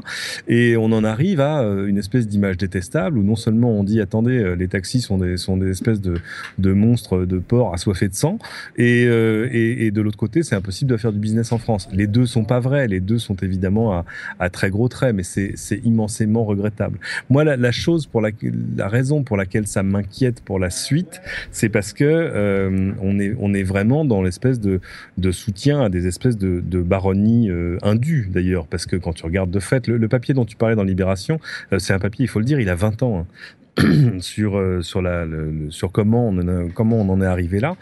Et on en arrive à euh, une espèce d'image détestable où non seulement on dit attendez, les taxis sont des sont des espèces de de monstre de porc assoiffé de sang. Euh, et, et, de l'autre côté, c'est impossible de faire du business en France. Les deux sont pas vrais. Les deux sont évidemment à, très gros traits, mais c'est immensément regrettable. Moi, la, chose pour la raison pour laquelle ça m'inquiète pour la suite, c'est parce que euh, on est on est vraiment dans l'espèce de de soutien à des espèces de, de baronnies euh, indues d'ailleurs, parce que quand tu regardes de fait le, papier dont tu parlais dans Libération, euh, c'est un papier, il faut le dire, il a 20 ans. Hein. [clears throat] sur euh, sur la le, sur comment on comment on en est arrivé là.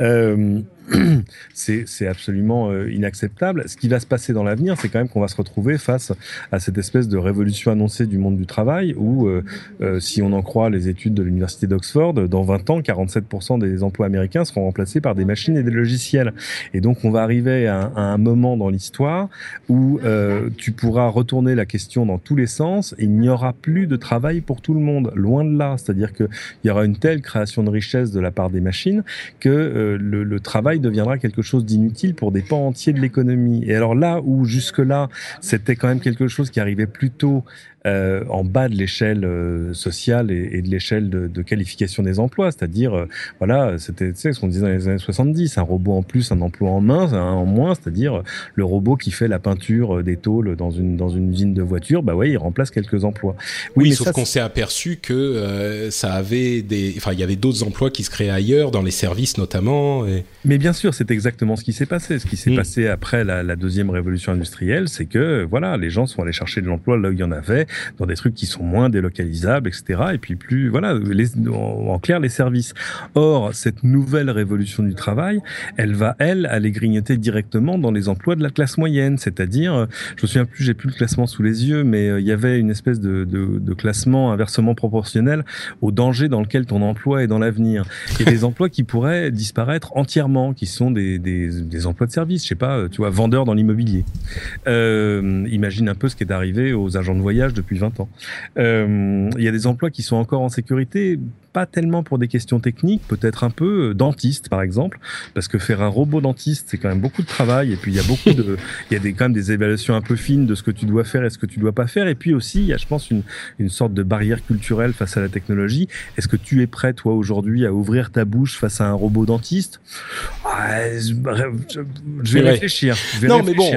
Euh, [clears throat] c'est absolument euh, inacceptable. Ce qui va se passer dans l'avenir, c'est quand même qu'on va se retrouver face à cette espèce de révolution annoncée du monde du travail, où, euh, euh, si on en croit les études de l'université d'Oxford, dans 20 ans, 47% des emplois américains seront remplacés par des machines et des logiciels. Et donc, on va arriver à, un moment dans l'histoire où tu pourras retourner la question dans tous les sens et il n'y aura plus de travail pour tout le monde. Loin de là. C'est-à-dire qu'il y aura une telle création de richesse de la part des machines que le, le travail deviendra quelque chose d'inutile pour des pans entiers de l'économie. Et alors là où jusque-là, c'était quand même quelque chose qui arrivait plutôt euh, en bas de l'échelle euh, sociale et, et de l'échelle de, de, qualification des emplois. C'est-à-dire, euh, voilà, c'était ce qu'on disait dans les années 70, un robot en plus, un emploi en main, en moins, c'est-à-dire le robot qui fait la peinture des tôles dans une dans une usine de voiture, bah ouais, il remplace quelques emplois. Oui, oui sauf qu'on s'est aperçu que ça avait des, enfin, il y avait d'autres emplois qui se créaient ailleurs, dans les services notamment. Et... Mais bien sûr, c'est exactement ce qui s'est passé. Ce qui s'est mm. passé après la, la, deuxième révolution industrielle, c'est que voilà, les gens sont allés chercher de l'emploi là où il y en avait dans des trucs qui sont moins délocalisables, etc. Et puis plus, voilà, en, clair, les services. Or, cette nouvelle révolution du travail, elle va, elle, aller grignoter directement dans les emplois de la classe moyenne. C'est-à-dire, euh, je me souviens plus, j'ai plus le classement sous les yeux, mais euh, il y avait une espèce de, classement inversement proportionnel au danger dans lequel ton emploi est dans l'avenir. Et des emplois qui pourraient disparaître entièrement, qui sont des, emplois de service, je sais pas, tu vois, vendeurs dans l'immobilier. Euh, imagine un peu ce qui est arrivé aux agents de voyage depuis 20 ans. Euh, il y a des emplois qui sont encore en sécurité, pas tellement pour des questions techniques, peut-être un peu euh, dentiste par exemple, parce que faire un robot dentiste c'est quand même beaucoup de travail et puis il y a beaucoup de, [laughs] il y a des quand même des évaluations un peu fines de ce que tu dois faire et ce que tu dois pas faire et puis aussi il y a je pense une une sorte de barrière culturelle face à la technologie. Est-ce que tu es prêt toi aujourd'hui à ouvrir ta bouche face à un robot dentiste? Je vais réfléchir. non mais bon,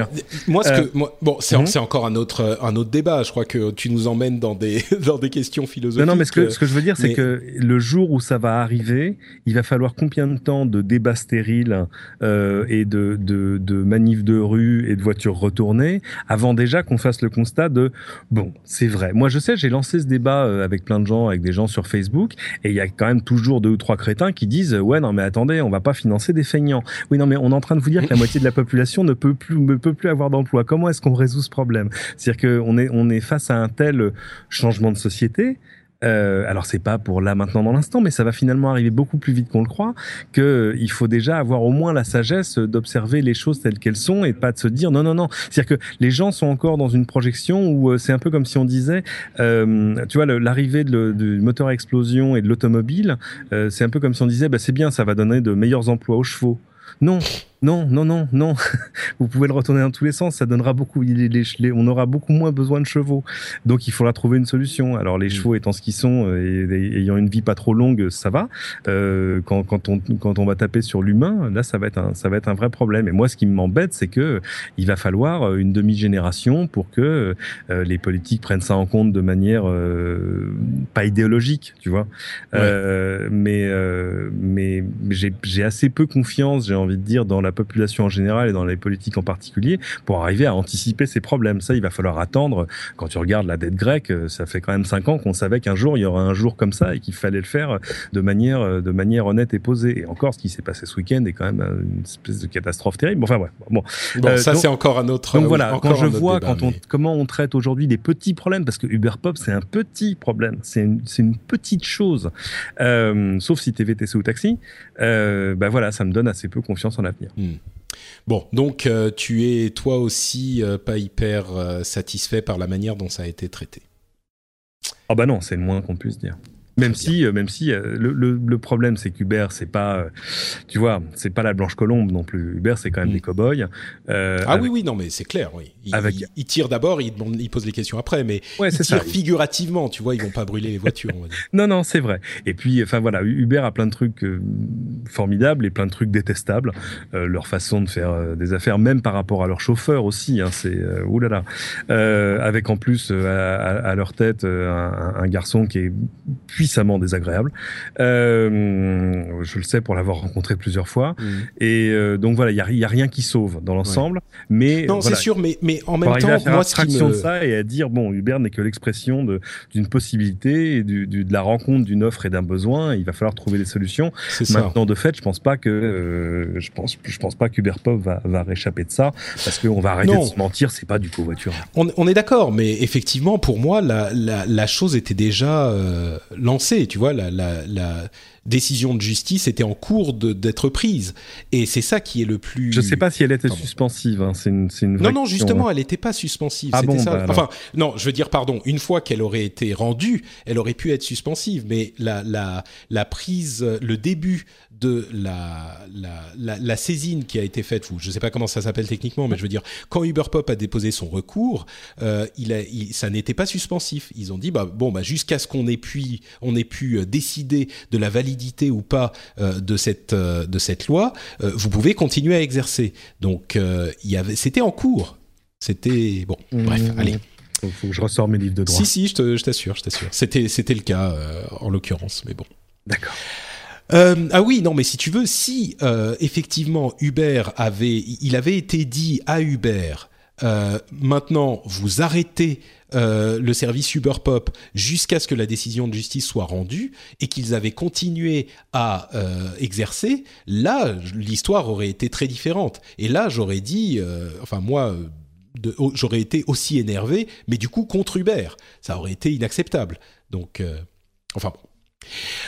moi ce que euh, moi, bon c'est mhm. c'est encore un autre un autre débat. Je crois que tu nous emmènes dans des [laughs] dans des questions philosophiques. Non non mais ce que ce que je veux dire c'est que le jour où ça va arriver, il va falloir combien de temps de débats stériles euh, et de, de, de manifs de rue et de voitures retournées avant déjà qu'on fasse le constat de bon, c'est vrai. Moi, je sais, j'ai lancé ce débat euh, avec plein de gens, avec des gens sur Facebook, et il y a quand même toujours deux ou trois crétins qui disent ouais non mais attendez, on va pas financer des feignants. Oui non mais on est en train de vous dire que la moitié de la population ne peut plus ne peut plus avoir d'emploi. Comment est-ce qu'on résout ce problème? C'est-à-dire qu'on est on est face à un tel changement de société Euh, alors c'est pas pour là maintenant dans l'instant, mais ça va finalement arriver beaucoup plus vite qu'on le croit. Que il faut déjà avoir au moins la sagesse d'observer les choses telles qu'elles sont et pas de se dire non non non. C'est-à-dire que les gens sont encore dans une projection où euh, c'est un peu comme si on disait, euh, tu vois, l'arrivée du moteur à explosion et de l'automobile, euh, c'est un peu comme si on disait, bah, c'est bien, ça va donner de meilleurs emplois aux chevaux. Non, non, non, non, non. [laughs] Vous pouvez le retourner dans tous les sens. Ça donnera beaucoup. on aura beaucoup moins besoin de chevaux. Donc il faudra trouver une solution. Alors les mm. chevaux étant ce qu'ils sont euh, et, ayant une vie pas trop longue, ça va. Euh, quand, quand, on, quand on va taper sur l'humain, là ça va être un, ça va être un vrai problème. Et moi, ce qui m'embête, c'est que il va falloir euh, une demi-génération pour que les politiques prennent ça en compte de manière pas idéologique, tu vois. mais mais j'ai assez peu confiance, j'ai envie de dire, dans la population en général et dans les politiques en particulier pour arriver à anticiper ces problèmes. Ça, il va falloir attendre. Quand tu regardes la dette grecque, euh, ça fait quand même cinq ans qu'on savait qu'un jour il y aurait un jour comme ça et qu'il fallait le faire de manière euh, de manière honnête et posée. Et encore, ce qui s'est passé ce week-end est quand même euh, une espèce de catastrophe terrible. Enfin ouais, bon. bon ça c'est encore un autre. Donc voilà, quand je vois quand on, comment on traite aujourd'hui des petits problèmes, parce que Uber Pop c'est un petit problème, c'est une, une, petite chose, euh, sauf si t'es VTC ou taxi. Euh, bah voilà, ça me donne assez peu confiance en l'avenir. Hmm. Bon, donc euh, tu es toi aussi euh, pas hyper euh, satisfait par la manière dont ça a été traité. Ah bah non, c'est le moins qu'on puisse dire. Même si, euh, même si euh, le, le, le, problème, c'est qu'Uber, c'est pas, euh, tu vois, c'est pas la blanche colombe non plus. Uber, c'est quand même mm. des cow-boys. ah oui, oui, non, mais c'est clair, oui. Ils, avec... il, tirent d'abord, ils, ils, posent les questions après, mais ouais, ils tirent figurativement, tu vois, ils vont pas brûler les voitures. On va dire. [laughs] non, non, c'est vrai. Et puis, enfin voilà, Uber a plein de trucs formidables et plein de trucs détestables. leur façon de faire des affaires, même par rapport à leurs chauffeurs aussi, hein, c'est oulala. avec en plus à, à, leur tête un, un garçon qui est puissamment désagréable. Euh, je le sais pour l'avoir rencontré plusieurs fois. Mm. Et euh, donc voilà, il y a, rien qui sauve dans l'ensemble. Mais non, c'est sûr, mais mais en même temps, moi, ce qui me... de ça et à dire bon, Uber n'est que l'expression d'une possibilité, et du, de la rencontre d'une offre et d'un besoin. Il va falloir trouver des solutions. Maintenant, de fait, je pense pas que euh, je pense je pense pas qu'Uber Pop va, va réchapper de ça parce qu'on va arrêter de se mentir. C'est pas du covoiturage. On, on est d'accord, mais effectivement, pour moi, la, la, la chose était déjà tu vois, la, la, décision de justice était en cours d'être prise. Et c'est ça qui est le plus... Je ne sais pas si elle était suspensive, hein. c'est une, une Non, non, justement, hein. elle n'était pas suspensive. Ah bon, ça. Bah enfin, non, je veux dire, pardon, une fois qu'elle aurait été rendue, elle aurait pu être suspensive, mais la, la, la prise, le début de la, la, la, saisine qui a été faite, je ne sais pas comment ça s'appelle techniquement, mais je veux dire, quand Uberpop a déposé son recours, euh, il a, ça n'était pas suspensif. Ils ont dit, bah, bon, bah, jusqu'à ce qu'on ait pu, on ait pu euh, décider de la validité ou pas euh, de, cette, de cette loi, vous pouvez continuer à exercer. Donc, il y avait, c'était en cours. C'était, bon, mmh. bref, allez. Faut, faut que je ressors mes livres de droit. Si, si, je t'assure, je t'assure. C'était, c'était le cas, en l'occurrence, mais bon. D'accord. Euh, ah oui, non, mais si tu veux, si euh, effectivement Uber avait, il avait été dit à Uber, euh, maintenant vous arrêtez le service Uber Pop jusqu'à ce que la décision de justice soit rendue et qu'ils avaient continué à exercer, là l'histoire aurait été très différente. Et là j'aurais dit, enfin moi. j'aurais été aussi énervé, mais du coup contre Uber, ça aurait été inacceptable. Donc, enfin.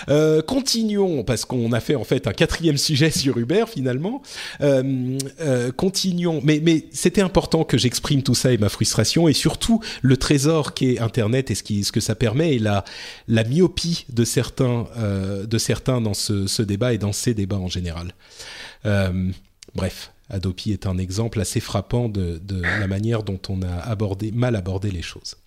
Euh, continuons parce qu'on a fait en fait un quatrième sujet sur Uber finalement. Euh, euh, continuons, mais c'était important que j'exprime tout ça et ma frustration et surtout le trésor qu'est Internet et ce que ça permet et la myopie de certains de certains dans ce, ce, débat et dans ces débats en général. bref. Adopi est un exemple assez frappant de, de la manière dont on a abordé, mal abordé les choses.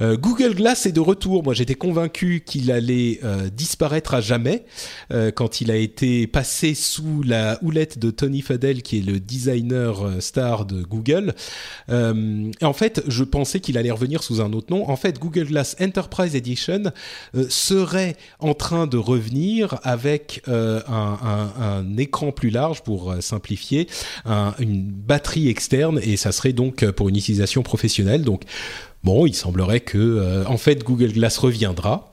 Euh, Google Glass est de retour. Moi, j'étais convaincu qu'il allait euh, disparaître à jamais euh, quand il a été passé sous la houlette de Tony Fadell, qui est le designer star de Google. en fait, je pensais qu'il allait revenir sous un autre nom. En fait, Google Glass Enterprise Edition serait en train de revenir avec un, écran plus large, pour simplifier, une batterie externe, et ça serait donc pour une utilisation professionnelle. Donc Bon, il semblerait que, euh, en fait, Google Glass reviendra.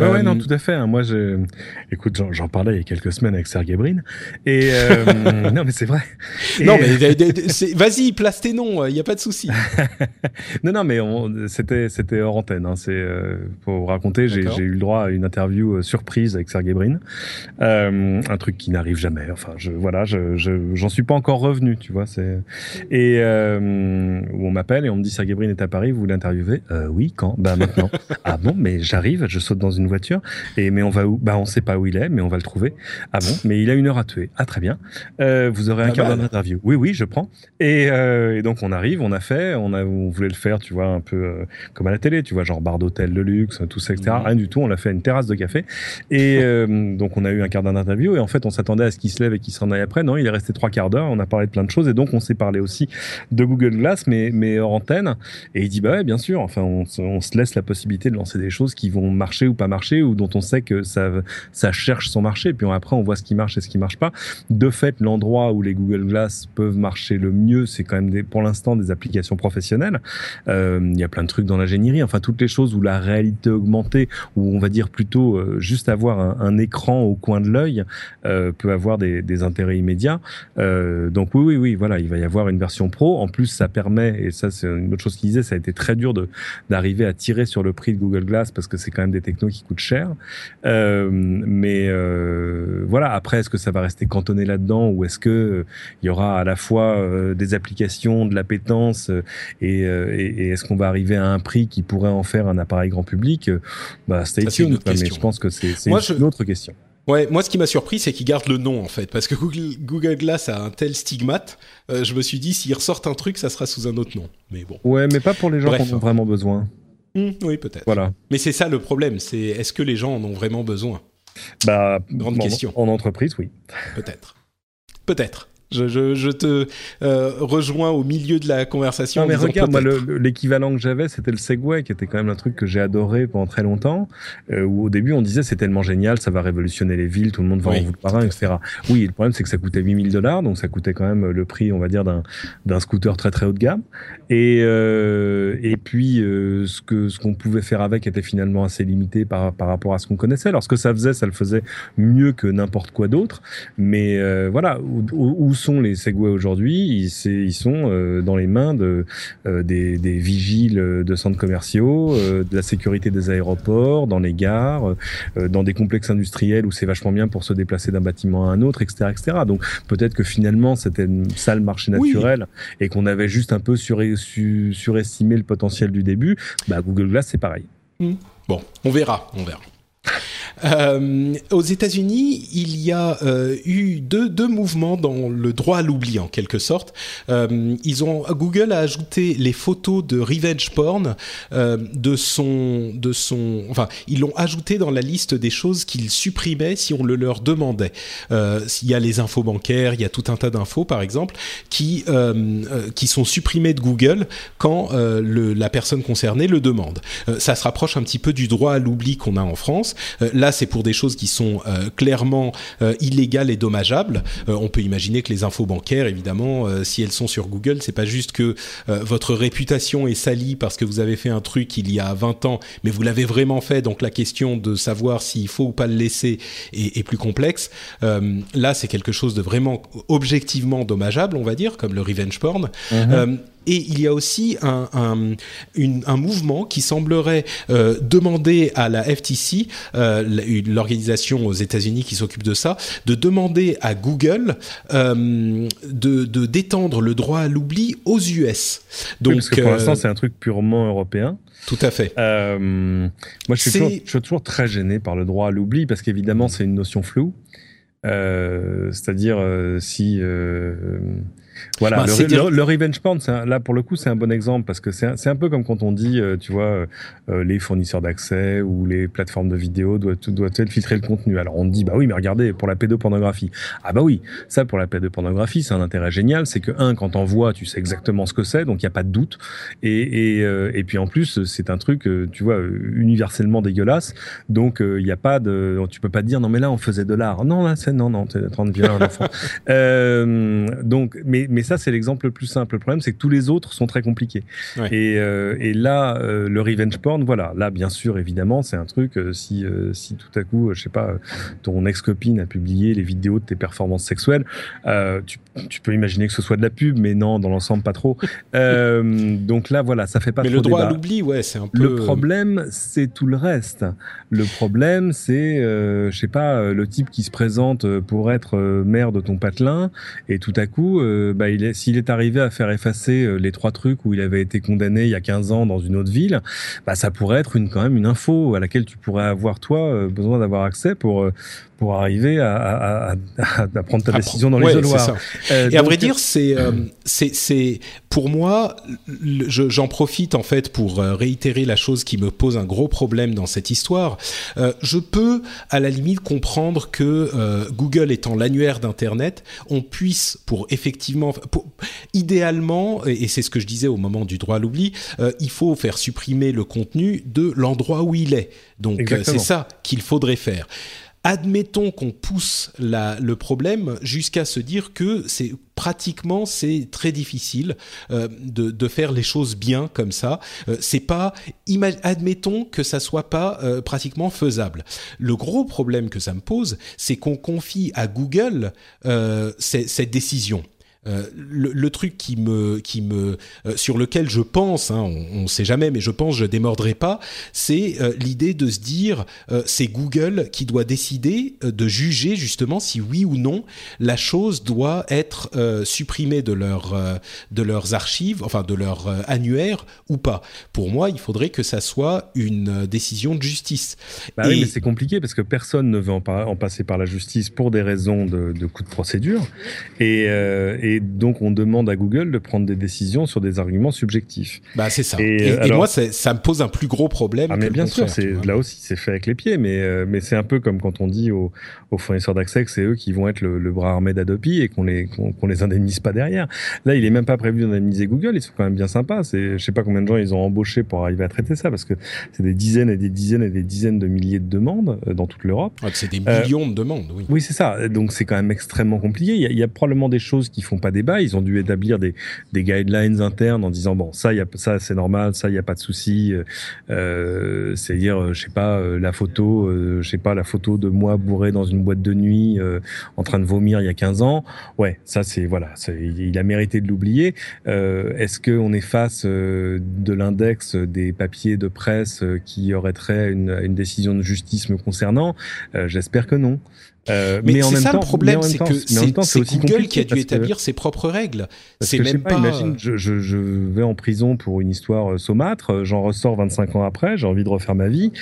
Ouais, ouais, non, tout à fait. Hein. Moi, je, écoute, j'en parlais il y a quelques semaines avec Sergey Brin. Et [laughs] non, mais c'est vrai. Non, mais vas-y, place tes noms. Il n'y a pas de souci. [laughs] non, non, mais c'était c'était hors antenne. Hein. C'est pour raconter. J'ai eu le droit à une interview surprise avec Sergey Brin. un truc qui n'arrive jamais. Enfin, je voilà, je j'en suis pas encore revenu, tu vois. C'est et où on m'appelle et on me dit Sergey Brin est à Paris, vous euh, Oui, quand? Bah maintenant. [laughs] ah bon, mais j'arrive, je saute dans une voiture et mais on va où Bah on sait pas où il est, mais on va le trouver. Ah bon, mais il a une heure à tuer. Ah très bien. Euh, vous aurez un quart d'heure d'interview. Oui, oui, je prends. Et, euh, et, donc on arrive, on a fait, on a, on voulait le faire, tu vois, un peu euh, comme à la télé, tu vois, genre bar d'hôtel de luxe, tout ça, etc. Rien du tout. On l'a fait à une terrasse de café. Et [laughs] donc on a eu un quart d'heure d'interview et en fait on s'attendait à ce qu'il se lève et qu'il s'en aille après. Non, il est resté trois quarts d'heure. On a parlé de plein de choses et donc on s'est parlé aussi de Google Glass, mais mais hors antenne. Et il dit bah ouais, bien sûr. Enfin, on, on, se laisse la possibilité de lancer des choses qui vont marcher ou pas marcher, ou dont on sait que ça cherche son marché. Puis après, on voit ce qui marche et ce qui marche pas. De fait, l'endroit où les Google Glass peuvent marcher le mieux, c'est quand même pour l'instant des applications professionnelles. Euh, il y a plein de trucs dans l'ingénierie. Enfin, toutes les choses où la réalité augmentée, où on va dire plutôt euh, juste avoir un, écran au coin de l'œil, euh, peut avoir des, intérêts immédiats. Donc oui, oui, oui, voilà, il va y avoir une version pro. En plus, ça permet, et ça c'est une autre chose qu'il disait, ça a été très dur d'arriver à tirer sur le prix de Google Glass parce que c'est quand même des technos qui coûtent cher. Euh, mais euh, voilà, après, est-ce que ça va rester cantonné là-dedans ou est-ce que euh, il y aura à la fois des applications, de l'appétence et, et, est-ce qu'on va arriver à un prix qui pourrait en faire un appareil grand public? Bah, stay tuned. Mais je pense que c'est une autre question. Ouais, moi ce qui m'a surpris, c'est qu'ils gardent le nom en fait, parce que Google, Google Glass a un tel stigmate. Euh, je me suis dit, s'ils ressortent un truc, ça sera sous un autre nom. Mais bon. Ouais, mais pas pour les gens qui en ont vraiment besoin. Mmh, oui, peut-être. Voilà. Mais c'est ça le problème, c'est est-ce que les gens en ont vraiment besoin? Bah, grande question. En entreprise, oui. Peut-être. Peut-être. Je, te euh, rejoins au milieu de la conversation. Non, mais regarde, moi, l'équivalent que j'avais, c'était le Segway, qui était quand même un truc que j'ai adoré pendant très longtemps. Euh, où au début, on disait c'est tellement génial, ça va révolutionner les villes, tout le monde va en vouloir un, etc. Oui, le problème, c'est que ça coûtait 8000 dollars, donc ça coûtait quand même le prix, on va dire, d'un scooter très très haut de gamme. Et, euh, et puis, euh, ce qu'on pouvait faire avec était finalement assez limité par, par rapport à ce qu'on connaissait. Alors, ce que ça faisait, ça le faisait mieux que n'importe quoi d'autre. Mais voilà, où, où, sont les Segway aujourd'hui ils, ils, sont euh, dans les mains de, euh, des, des, vigiles de centres commerciaux, de la sécurité des aéroports, dans les gares, dans des complexes industriels où c'est vachement bien pour se déplacer d'un bâtiment à un autre, etc. etc. Donc, peut-être que finalement, c'était une sale marché naturel et qu'on avait juste un peu sur surestimer le potentiel du début, bah, Google Glass, c'est pareil. Hmm. Bon, on verra, on verra. Euh, aux États-Unis, il y a euh, eu deux, deux, mouvements dans le droit à l'oubli en quelque sorte. Euh, ils ont Google a ajouté les photos de revenge porn euh, de son de son enfin ils l'ont ajouté dans la liste des choses qu'ils supprimaient si on le leur demandait. Euh, il y a les infos bancaires, il y a tout un tas d'infos par exemple qui qui sont supprimées de Google quand le, la personne concernée le demande. ça se rapproche un petit peu du droit à l'oubli qu'on a en France. Là c'est pour des choses qui sont euh, clairement euh, illégales et dommageables. Euh, on peut imaginer que les infos bancaires, évidemment, si elles sont sur Google, c'est pas juste que votre réputation est salie parce que vous avez fait un truc il y a 20 ans, mais vous l'avez vraiment fait. Donc la question de savoir s'il faut ou pas le laisser est, est plus complexe. là, c'est quelque chose de vraiment objectivement dommageable, on va dire, comme le revenge porn. Mm-hmm. Et il y a aussi un, un, une, un mouvement qui semblerait euh, demander à la FTC, euh, l'organisation aux États-Unis qui s'occupe de ça, de demander à Google euh, de, de d'étendre le droit à l'oubli aux US. Donc, parce que pour l'instant, c'est un truc purement européen. Tout à fait. Moi, je suis, toujours, je suis, toujours, très gêné par le droit à l'oubli parce qu'évidemment, c'est une notion floue. C'est-à-dire si voilà, bah, le, revenge porn, là pour le coup, c'est un bon exemple parce que c'est un, peu comme quand on dit, euh, tu vois, euh, euh, les fournisseurs d'accès ou les plateformes de vidéos doivent, doivent filtrer le contenu. Alors on dit, bah oui, mais regardez, pour la pédopornographie. Ah bah oui, ça pour la pédopornographie, c'est un intérêt génial, c'est que un, quand on voit, tu sais exactement ce que c'est, donc il y a pas de doute. Et, et, et puis en plus, c'est un truc, tu vois, universellement dégueulasse. Donc il n'y a pas de, tu peux pas dire non mais là on faisait de l'art. Non là c'est non non, t'es en train de violer un enfant. [laughs] donc mais mais ça, c'est l'exemple le plus simple. Le problème, c'est que tous les autres sont très compliqués. Et, euh, et, là, euh, le revenge porn, voilà. Là, bien sûr, évidemment, c'est un truc. Euh, si, si tout à coup, je sais pas, ton ex-copine a publié les vidéos de tes performances sexuelles, tu, tu, peux imaginer que ce soit de la pub, mais non, dans l'ensemble, pas trop. [laughs] donc là, voilà, ça fait pas mais trop le droit à l'oubli, ouais, c'est un peu. Le problème, c'est tout le reste. Le problème, c'est, je sais pas, le type qui se présente pour être maire de ton patelin et tout à coup, bah, est, s'il est arrivé à faire effacer euh, les trois trucs où il avait été condamné il y a 15 ans dans une autre ville, bah, ça pourrait être quand même une info à laquelle tu pourrais avoir, toi, euh, besoin d'avoir accès pour, euh, pour arriver à, à, à, à prendre ta décision dans ouais, l'isoloir. Euh, et à vrai dire, c'est euh, c'est pour moi, j'en profite en fait pour euh, réitérer la chose qui me pose un gros problème dans cette histoire. Euh, je peux à la limite comprendre que euh, Google étant l'annuaire d'internet, on puisse pour effectivement, pour, idéalement, et c'est ce que je disais au moment du droit à l'oubli, il faut faire supprimer le contenu de l'endroit où il est. Donc c'est ça qu'il faudrait faire admettons qu'on pousse la, le problème jusqu'à se dire que c'est pratiquement c'est très difficile euh, de, de, faire les choses bien comme ça. Euh, c'est pas admettons que ça soit pas euh, pratiquement faisable. Le gros problème que ça me pose, c'est qu'on confie à Google euh, cette décision. Euh, le, le, truc qui me, qui me, euh, sur lequel je pense, hein, on ne sait jamais, mais je pense je démordrai pas, c'est euh, l'idée de se dire c'est Google qui doit décider de juger justement si oui ou non la chose doit être supprimée de leur de leurs archives, enfin de leur annuaire ou pas. Pour moi, il faudrait que ça soit une décision de justice. Bah oui, mais c'est compliqué parce que personne ne veut en, en, passer par la justice pour des raisons de, de coût de procédure et, et et donc on demande à Google de prendre des décisions sur des arguments subjectifs. Bah c'est ça. Et, et, alors, moi ça me pose un plus gros problème. Ah mais bien sûr, c'est là aussi c'est fait avec les pieds, mais euh, mais c'est un peu comme quand on dit aux, aux fournisseurs d'accès que c'est eux qui vont être le, le bras armé d'Adopi et qu'on les qu'on les indemnise pas derrière. Là il est même pas prévu d'indemniser Google, ils sont quand même bien sympas. C'est je sais pas combien de gens ils ont embauché pour arriver à traiter ça parce que c'est des dizaines et des dizaines et des dizaines de milliers de demandes euh, dans toute l'Europe. Ouais, c'est des millions euh, de demandes, oui. Oui c'est ça. Donc c'est quand même extrêmement compliqué. Il y, a, il y a probablement des choses qui font pas débat. Ils ont dû établir des, des guidelines internes en disant bon ça y a ça c'est normal, ça il y a pas de souci. Euh, C'est-à-dire euh, je sais pas euh, la photo, euh, je sais pas la photo de moi bourré dans une boîte de nuit euh, en train de vomir il y a 15 ans. Ouais ça c'est voilà, il a mérité de l'oublier. Est-ce que on est face de l'index des papiers de presse qui aurait trait une, une décision de justice me concernant? J'espère que non. Euh, mais, mais c'est ça temps, le problème, c'est que c'est Google qui a dû établir ses propres règles. C'est même pas, Imagine, je, je, je, vais en prison pour une histoire euh, saumâtre, euh, j'en ressors 25 ans après, j'ai envie de refaire ma vie.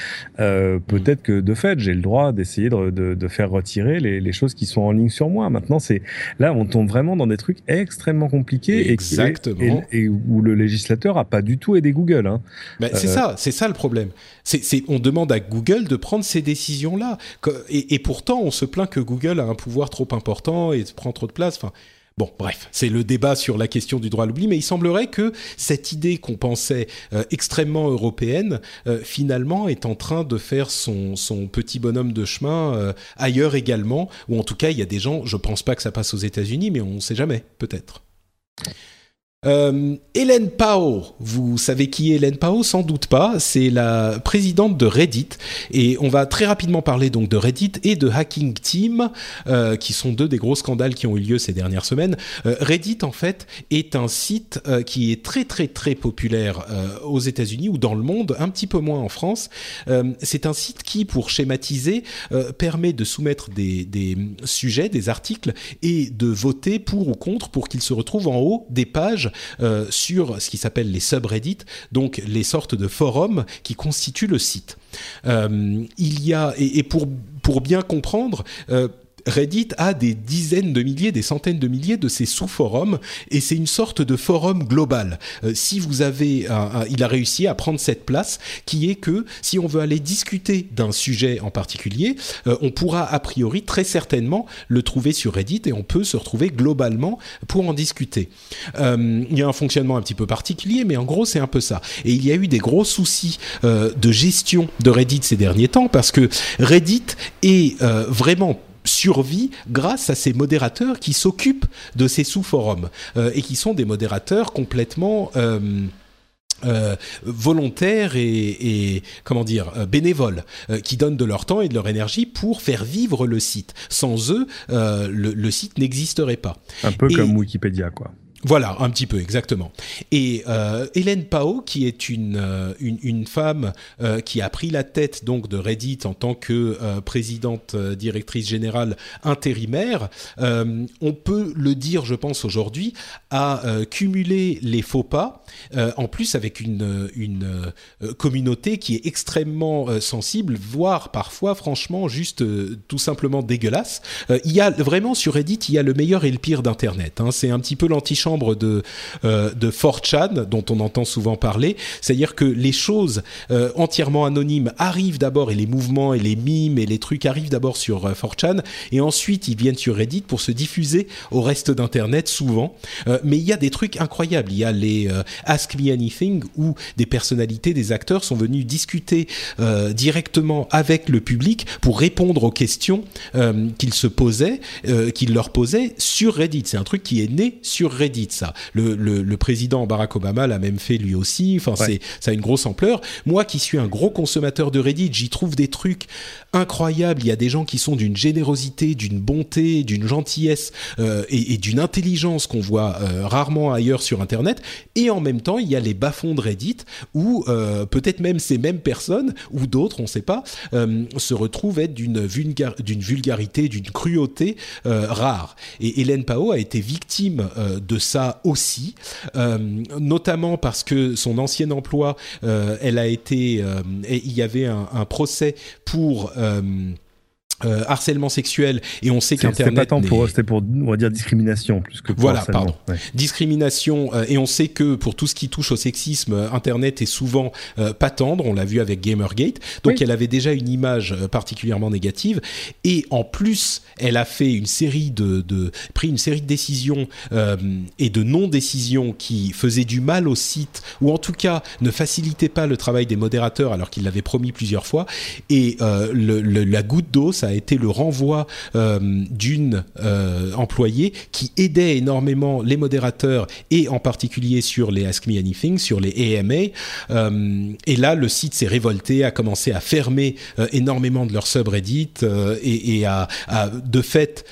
Euh, Peut-être mm. que de fait, j'ai le droit d'essayer de, de, de, faire retirer les, les, choses qui sont en ligne sur moi. Maintenant, c'est là, on tombe vraiment dans des trucs extrêmement compliqués Exactement. Et, et, et, où le législateur a pas du tout aidé Google. Hein. Ben, c'est ça, c'est ça le problème. C'est, on demande à Google de prendre ces décisions-là, et, et pourtant, on se plaint que Google a un pouvoir trop important et prend trop de place. Enfin, Bon, bref, c'est le débat sur la question du droit à l'oubli, mais il semblerait que cette idée qu'on pensait euh, extrêmement européenne, euh, finalement, est en train de faire son, son petit bonhomme de chemin euh, ailleurs également, ou en tout cas, il y a des gens, je pense pas que ça passe aux États-Unis, mais on ne sait jamais, peut-être. Euh, Hélène Pao, vous savez qui est Hélène Pao? Sans doute pas. C'est la présidente de Reddit et on va très rapidement parler donc de Reddit et de Hacking Team, euh, qui sont deux des gros scandales qui ont eu lieu ces dernières semaines. Euh, Reddit en fait est un site euh, qui est très très très populaire aux États-Unis ou dans le monde, un petit peu moins en France. C'est un site qui, pour schématiser, permet de soumettre des, des sujets, des articles et de voter pour ou contre pour qu'ils se retrouvent en haut des pages euh, sur ce qui s'appelle les subreddits, donc les sortes de forums qui constituent le site. Euh, il y a et, et pour pour bien comprendre, euh, Reddit a des dizaines de milliers, des centaines de milliers de ces sous-forums et c'est une sorte de forum global. Euh, si vous avez, il a réussi à prendre cette place qui est que si on veut aller discuter d'un sujet en particulier, euh, on pourra a priori très certainement le trouver sur Reddit et on peut se retrouver globalement pour en discuter. Euh, il y a un fonctionnement un petit peu particulier, mais en gros c'est un peu ça. Et il y a eu des gros soucis de gestion de Reddit ces derniers temps parce que Reddit est vraiment survit grâce à ces modérateurs qui s'occupent de ces sous-forums et qui sont des modérateurs complètement euh, volontaires et, comment dire euh, bénévoles euh, qui donnent de leur temps et de leur énergie pour faire vivre le site. Sans eux, le, site n'existerait pas. Un peu comme Wikipédia, quoi. Voilà, un petit peu, exactement. Et euh, Hélène Pao, qui est une, euh, une, femme euh, qui a pris la tête donc de Reddit en tant que présidente directrice générale intérimaire, on peut le dire, je pense aujourd'hui, a cumulé les faux pas, en plus avec une, une communauté qui est extrêmement sensible, voire parfois, franchement, juste tout simplement dégueulasse. il y a vraiment sur Reddit, il y a le meilleur et le pire d'Internet. Hein. C'est un petit peu de euh, de 4chan dont on entend souvent parler, c'est-à-dire que les choses euh, entièrement anonymes arrivent d'abord et les mouvements et les mimes et les trucs arrivent d'abord sur 4chan euh, et ensuite ils viennent sur Reddit pour se diffuser au reste d'internet souvent. mais il y a des trucs incroyables, il y a les Ask Me Anything où des personnalités, des acteurs sont venus discuter directement avec le public pour répondre aux questions qu'ils se posaient, qu'ils leur posaient sur Reddit. C'est un truc qui est né sur Reddit ça. Le, président Barack Obama l'a même fait lui aussi. Enfin, c'est ça a une grosse ampleur. Moi, qui suis un gros consommateur de Reddit, j'y trouve des trucs incroyables. Il y a des gens qui sont d'une générosité, d'une bonté, d'une gentillesse euh, et, d'une intelligence qu'on voit euh, rarement ailleurs sur Internet. Et en même temps, il y a les bas-fonds de Reddit où euh, peut-être même ces mêmes personnes ou d'autres, on ne sait pas, se retrouvent être d'une vulgarité, d'une cruauté rare. Et Hélène Pao a été victime de aussi, euh, notamment parce que son ancien emploi, euh, elle a été, euh, il y avait un procès pour euh, harcèlement sexuel et on sait qu'internet c'était pas tant pour c'était pour on va dire discrimination plus que pour voilà pardon. discrimination euh, et on sait que pour tout ce qui touche au sexisme euh, internet est souvent pas tendre. On l'a vu avec Gamergate. Donc elle avait déjà une image particulièrement négative. Et en plus elle a fait une série de, de pris une série de décisions et de non décisions qui faisaient du mal au site ou en tout cas ne facilitaient pas le travail des modérateurs alors qu'il l'avait promis plusieurs fois. Et le, la goutte d'eau ça a été le renvoi euh, d'une euh, employée qui aidait énormément les modérateurs et en particulier sur les Ask Me Anything, sur les AMA. Euh, et là, le site s'est révolté, a commencé à fermer énormément de leurs subreddits et, et a, a, de fait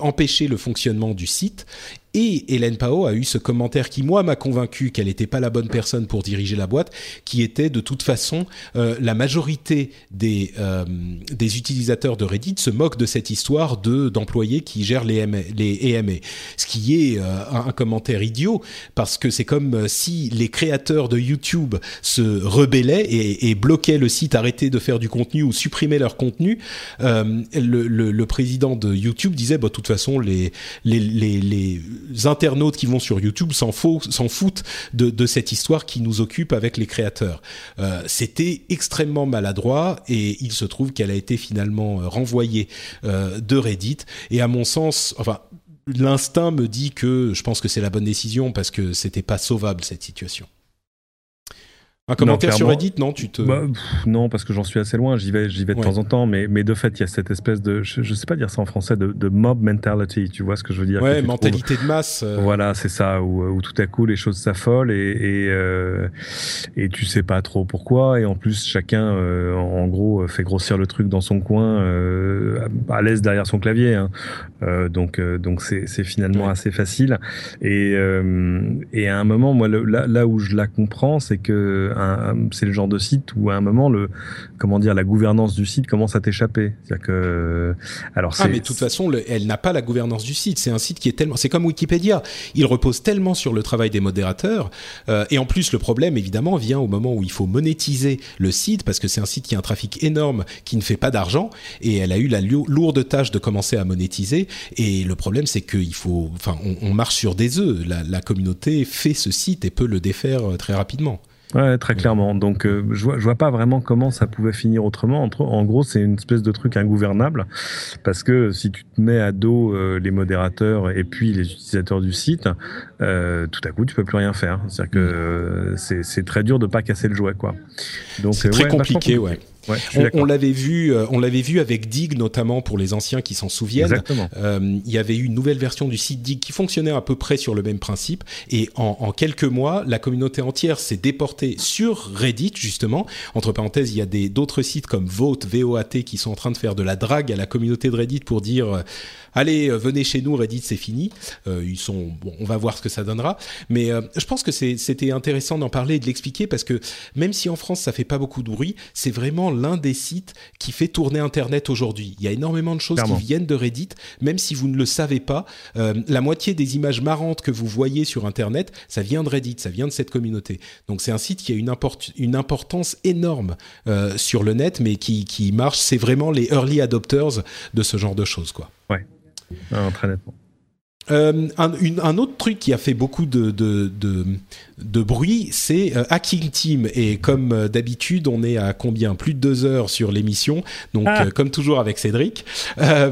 empêché le fonctionnement du site. Et Hélène Pao a eu ce commentaire qui, moi, m'a convaincu qu'elle n'était pas la bonne personne pour diriger la boîte, qui était de toute façon, euh, la majorité des, euh, des utilisateurs de Reddit se moquent de cette histoire de d'employés qui gèrent les, les EMA. Ce qui est euh, un, commentaire idiot, parce que c'est comme si les créateurs de YouTube se rebellaient et, et, bloquaient le site, arrêtaient de faire du contenu ou supprimaient leur contenu. Le, le, le, président de YouTube disait, bah, de toute façon, les, les, les, les internautes qui vont sur YouTube s'en foutent de, cette histoire qui nous occupe avec les créateurs. Euh, c'était extrêmement maladroit et il se trouve qu'elle a été finalement euh, renvoyée euh, de Reddit. Et à mon sens, enfin, l'instinct me dit que je pense que c'est la bonne décision parce que c'était pas sauvable cette situation. Un commentaire sur Reddit, non Tu te bah, non parce que j'en suis assez loin. J'y vais, j'y vais de temps en temps, mais mais de fait, il y a cette espèce de, je, je, sais pas dire ça en français, de, de mob mentality. Tu vois ce que je veux dire Ouais, mentalité de masse. Euh. Voilà, c'est ça. Où, où, tout à coup les choses s'affolent et et, euh, et tu sais pas trop pourquoi. Et en plus, chacun, euh, en gros, fait grossir le truc dans son coin, euh, à l'aise derrière son clavier. Hein. Euh, donc donc c'est finalement assez facile. Et et à un moment, moi, là là où je la comprends, c'est que c'est le genre de site où à un moment le comment dire la gouvernance du site commence à t'échapper. C'est-à-dire que alors ah mais de toute façon elle n'a pas la gouvernance du site. C'est un site qui est tellement c'est comme Wikipédia. Il repose tellement sur le travail des modérateurs euh, et en plus le problème évidemment vient au moment où il faut monétiser le site parce que c'est un site qui a un trafic énorme qui ne fait pas d'argent et elle a eu la lourde tâche de commencer à monétiser et le problème c'est qu'il faut enfin on, marche sur des œufs. La, la communauté fait ce site et peut le défaire euh, très rapidement. Ouais, très clairement. Donc, euh, je, vois, je vois pas vraiment comment ça pouvait finir autrement. En gros, c'est une espèce de truc ingouvernable parce que si tu te mets à dos euh, les modérateurs et puis les utilisateurs du site, euh, tout à coup, tu peux plus rien faire. C'est-à-dire que mm. c'est très dur de pas casser le jouet, quoi. Donc, c'est très compliqué, ouais. On, l'avait vu, euh, on l'avait vu avec Dig notamment pour les anciens qui s'en souviennent. Euh, il y avait eu une nouvelle version du site Dig qui fonctionnait à peu près sur le même principe. Et en, quelques mois, la communauté entière s'est déportée sur Reddit justement. Entre parenthèses, il y a des d'autres sites comme Vote, VOAT qui sont en train de faire de la drague à la communauté de Reddit pour dire euh, allez, euh, venez chez nous, Reddit, c'est fini. Euh, ils sont, bon, on va voir ce que ça donnera. Mais euh, je pense que c'était intéressant d'en parler et de l'expliquer parce que même si en France ça fait pas beaucoup de bruit, c'est vraiment l'un des sites qui fait tourner Internet aujourd'hui. Il y a énormément de choses qui viennent de Reddit, même si vous ne le savez pas. la moitié des images marrantes que vous voyez sur Internet, ça vient de Reddit, ça vient de cette communauté. Donc c'est un site qui a une, une importance énorme sur le net, mais qui, qui marche. C'est vraiment les early adopters de ce genre de choses, quoi. Ouais. Très nettement. Euh, un, autre truc qui a fait beaucoup de, de, de, bruit, c'est euh, Hacking Team. Et comme euh, d'habitude, on est à combien? Plus de deux heures sur l'émission. Donc, ah. comme toujours avec Cédric.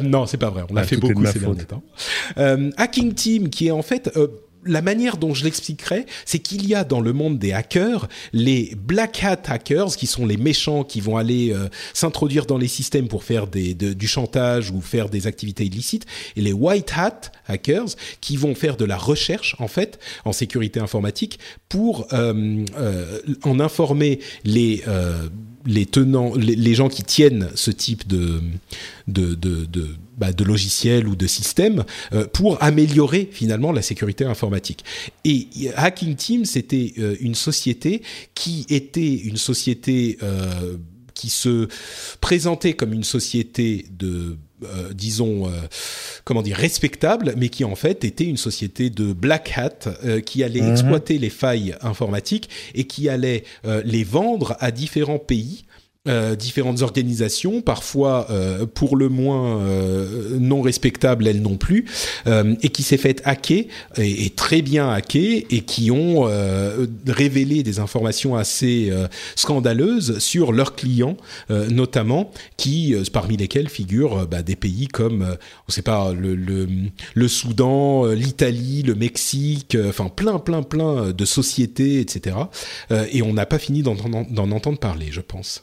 non, c'est pas vrai. On a ah, fait beaucoup ces derniers temps. Hacking Team, qui est en fait la manière dont je l'expliquerai, c'est qu'il y a dans le monde des hackers les black hat hackers, qui sont les méchants qui vont aller euh, s'introduire dans les systèmes pour faire des, du chantage ou faire des activités illicites, et les white hat hackers qui vont faire de la recherche en fait en sécurité informatique pour euh, euh, en informer les les tenants, les, gens qui tiennent ce type de de, de, de, bah, de logiciels ou de systèmes euh, pour améliorer finalement la sécurité informatique. Et Hacking Team, c'était euh, une société qui était une société euh, qui se présentait comme une société de euh, disons, euh, comment dire, respectable, mais qui en fait était une société de black hat euh, qui allait mhm. exploiter les failles informatiques et qui allait les vendre à différents pays euh, différentes organisations, parfois euh, pour le moins euh, non respectables elles non plus, et qui s'est fait hacker et, très bien hacker et qui ont révélé des informations assez scandaleuses sur leurs clients, notamment qui parmi lesquels figurent bah, des pays comme on sait pas le, le, le Soudan, l'Italie, le Mexique, enfin plein plein plein de sociétés etc. et on n'a pas fini d'en entendre parler, je pense.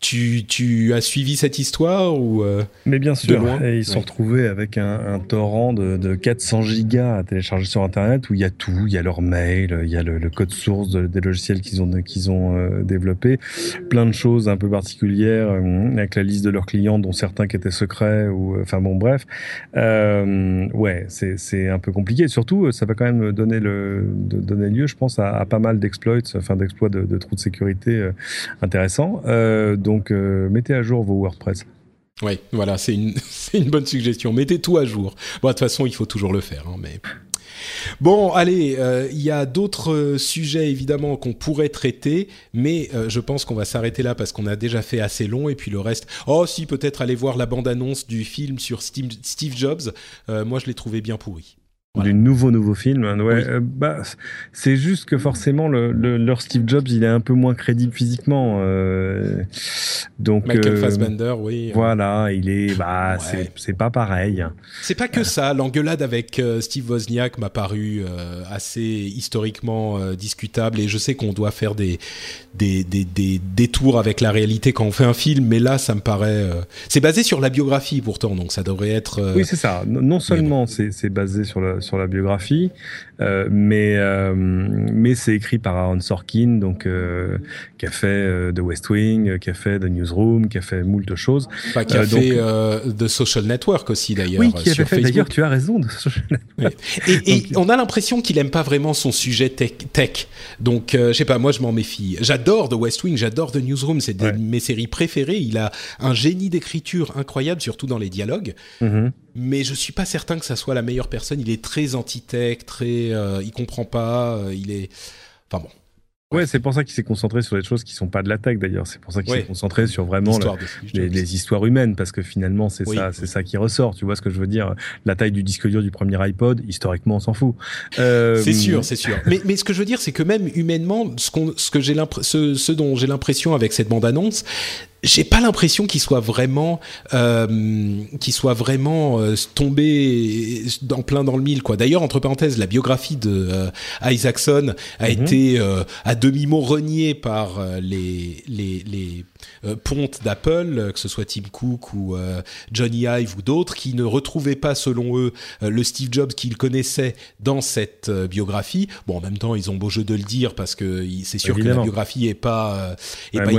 Tu, tu, as suivi cette histoire ou euh, Mais bien sûr, et ils sont retrouvés avec un, un torrent de, de, 400 gigas à télécharger sur Internet où il y a tout, il y a leur mail, il y a le, le code source des logiciels qu'ils ont qu'ils ont euh, développés, plein de choses un peu particulières euh, avec la liste de leurs clients dont certains qui étaient secrets ou enfin bon bref, ouais c'est c'est un peu compliqué. Surtout ça va quand même donner le donner lieu, je pense, à, à pas mal d'exploits, enfin d'exploits de, de, trous de sécurité intéressants. Donc, donc, euh, mettez à jour vos WordPress. Oui, voilà, c'est une, [laughs] une, bonne suggestion. Mettez tout à jour. Bon, de toute façon, il faut toujours le faire, hein, mais. Bon, allez, euh, il y a d'autres euh, sujets évidemment qu'on pourrait traiter, mais je pense qu'on va s'arrêter là parce qu'on a déjà fait assez long et puis le reste. Oh, si, peut-être aller voir la bande-annonce du film sur Steve, Steve Jobs. moi, je l'ai trouvé bien pourri du nouveau nouveau film. Ouais, euh, bah, c'est juste que forcément le, leur Steve Jobs, il est un peu moins crédible physiquement. Euh, donc Michael euh, Fassbender, oui. Voilà, il est, bah, c'est pas pareil. C'est pas que ça. L'engueulade avec Steve Wozniak m'a paru assez historiquement discutable et je sais qu'on doit faire des des, des des détours avec la réalité quand on fait un film, mais là, ça me paraît. c'est basé sur la biographie pourtant, donc ça devrait être. oui, c'est ça. Non seulement c'est basé sur sur la biographie, euh, mais euh, mais c'est écrit par Aaron Sorkin, donc euh, qui a fait The West Wing, qui a fait The Newsroom, qui a fait moult choses. qui a fait The Social Network aussi d'ailleurs. Oui, qui a fait d'ailleurs. Tu as raison. The Social Network. Et, on a l'impression qu'il aime pas vraiment son sujet tech. tech. Donc je sais pas, moi je m'en méfie. J'adore The West Wing, j'adore The Newsroom, c'est de mes séries préférées. Il a un génie d'écriture incroyable, surtout dans les dialogues. Mm-hmm mais je suis pas certain que ça soit la meilleure personne. Il est très anti-tech, très, euh, il comprend pas, euh, il est, enfin bon. Ouais, c'est pour ça qu'il s'est concentré sur des choses qui sont pas de la tech d'ailleurs. C'est pour ça qu'il s'est concentré sur vraiment les, histoires humaines, parce que finalement c'est ça, c'est ça qui ressort. Tu vois ce que je veux dire? La taille du disque dur du premier iPod, historiquement, on s'en fout. Euh... C'est sûr, c'est sûr. mais, mais ce que je veux dire, c'est que même humainement, ce, qu'on, ce que j'ai ce, ce dont j'ai l'impression avec cette bande annonce, j'ai pas l'impression qu'il soit vraiment euh, qu'il soit vraiment euh, tombé en plein dans le mille quoi. D'ailleurs entre parenthèses la biographie de euh, Isaacson a mhm. été euh, à demi mot reniée par les les, les pontes d'Apple que ce soit Tim Cook ou Johnny Ive ou d'autres qui ne retrouvaient pas selon eux le Steve Jobs qu'ils connaissaient dans cette biographie. Bon en même temps ils ont beau jeu de le dire parce que c'est sûr que la biographie est pas est pas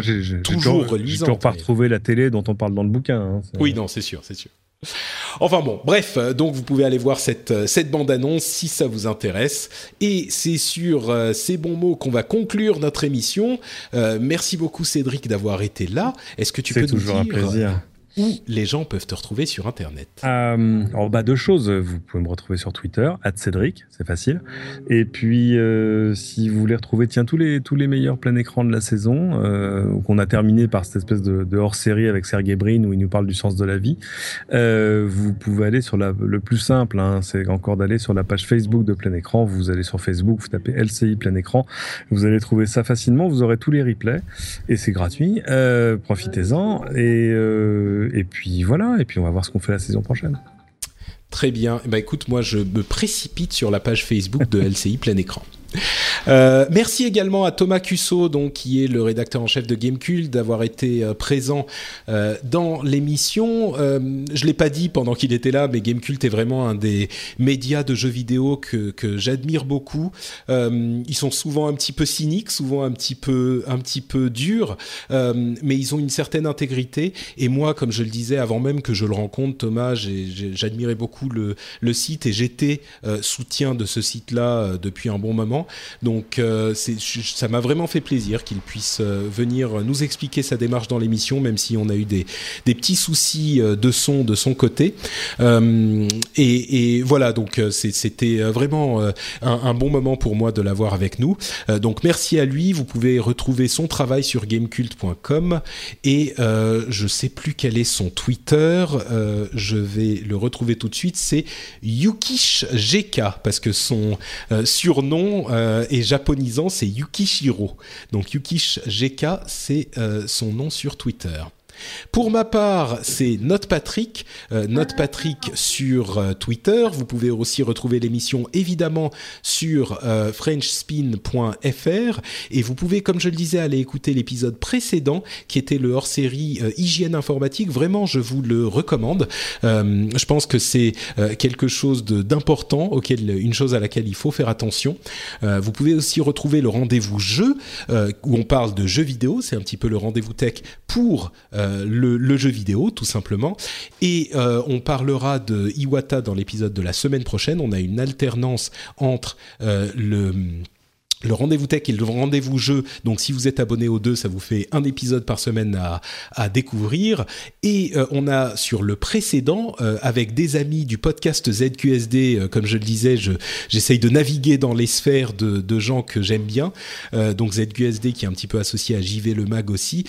toujours reluisante pas retrouver la télé dont on parle dans le bouquin. Hein, oui, non, c'est sûr, c'est sûr. Enfin bon, bref, euh, donc vous pouvez aller voir cette, euh, cette bande-annonce si ça vous intéresse. Et c'est sur euh, ces bons mots qu'on va conclure notre émission. merci beaucoup Cédric d'avoir été là. Est-ce que tu peux nous toujours un plaisir où les gens peuvent te retrouver sur Internet euh, Alors, bah, deux choses. Vous pouvez me retrouver sur Twitter, Cédric, c'est facile. Et puis, euh, si vous voulez retrouver, tiens, tous les, tous les meilleurs plein écran de la saison, euh, qu'on a terminé par cette espèce de, de hors-série avec Sergey Brin où il nous parle du sens de la vie, euh, vous pouvez aller sur la, le plus simple, hein, c'est encore d'aller sur la page Facebook de plein écran. Vous allez sur Facebook, vous tapez LCI plein écran, vous allez trouver ça facilement. Vous aurez tous les replays et c'est gratuit. Euh, profitez-en. Et euh, et puis voilà, et puis on va voir ce qu'on fait la saison prochaine. Très bien. Bah écoute, moi je me précipite sur la page Facebook de [laughs] LCI plein écran. Euh, merci également à Thomas Cusso, donc qui est le rédacteur en chef de Gamecult, d'avoir été euh, présent euh, dans l'émission. je l'ai pas dit pendant qu'il était là, mais Gamecult est vraiment un des médias de jeux vidéo que, j'admire beaucoup. ils sont souvent un petit peu cyniques, souvent un petit peu un petit peu durs, mais ils ont une certaine intégrité. Et moi, comme je le disais avant même que je le rencontre, Thomas, j'admirais beaucoup le site et j'étais soutien de ce site-là depuis un bon moment. Donc euh, ça m'a vraiment fait plaisir qu'il puisse euh, venir nous expliquer sa démarche dans l'émission, même si on a eu des, petits soucis euh, de son de son côté. Et, voilà, donc c'était vraiment un, bon moment pour moi de l'avoir avec nous. donc merci à lui. Vous pouvez retrouver son travail sur gamecult.com et je sais plus quel est son Twitter. je vais le retrouver tout de suite. C'est Yukish GK parce que son surnom euh, et japonisant, c'est Yukishiro. Donc Yukish GK, c'est euh, son nom sur Twitter. Pour ma part, c'est Note Patrick, euh, Patrick sur euh, Twitter. Vous pouvez aussi retrouver l'émission évidemment sur euh, frenchspin.fr et vous pouvez, comme je le disais, aller écouter l'épisode précédent qui était le hors-série hygiène informatique. Vraiment, je vous le recommande. je pense que c'est quelque chose d'important, une chose à laquelle il faut faire attention. vous pouvez aussi retrouver le rendez-vous jeu où on parle de jeux vidéo. C'est un petit peu le rendez-vous tech pour euh, le, jeu vidéo, tout simplement. Et euh, on parlera de Iwata dans l'épisode de la semaine prochaine. On a une alternance entre euh, le le rendez-vous tech et le rendez-vous jeu. Donc, si vous êtes abonné aux deux, ça vous fait un épisode par semaine à, à découvrir. Et euh, on a sur le précédent, euh, avec des amis du podcast ZQSD, euh, comme je le disais, je, j'essaye de naviguer dans les sphères de, de gens que j'aime bien. donc ZQSD qui est un petit peu associé à JV le Mag aussi.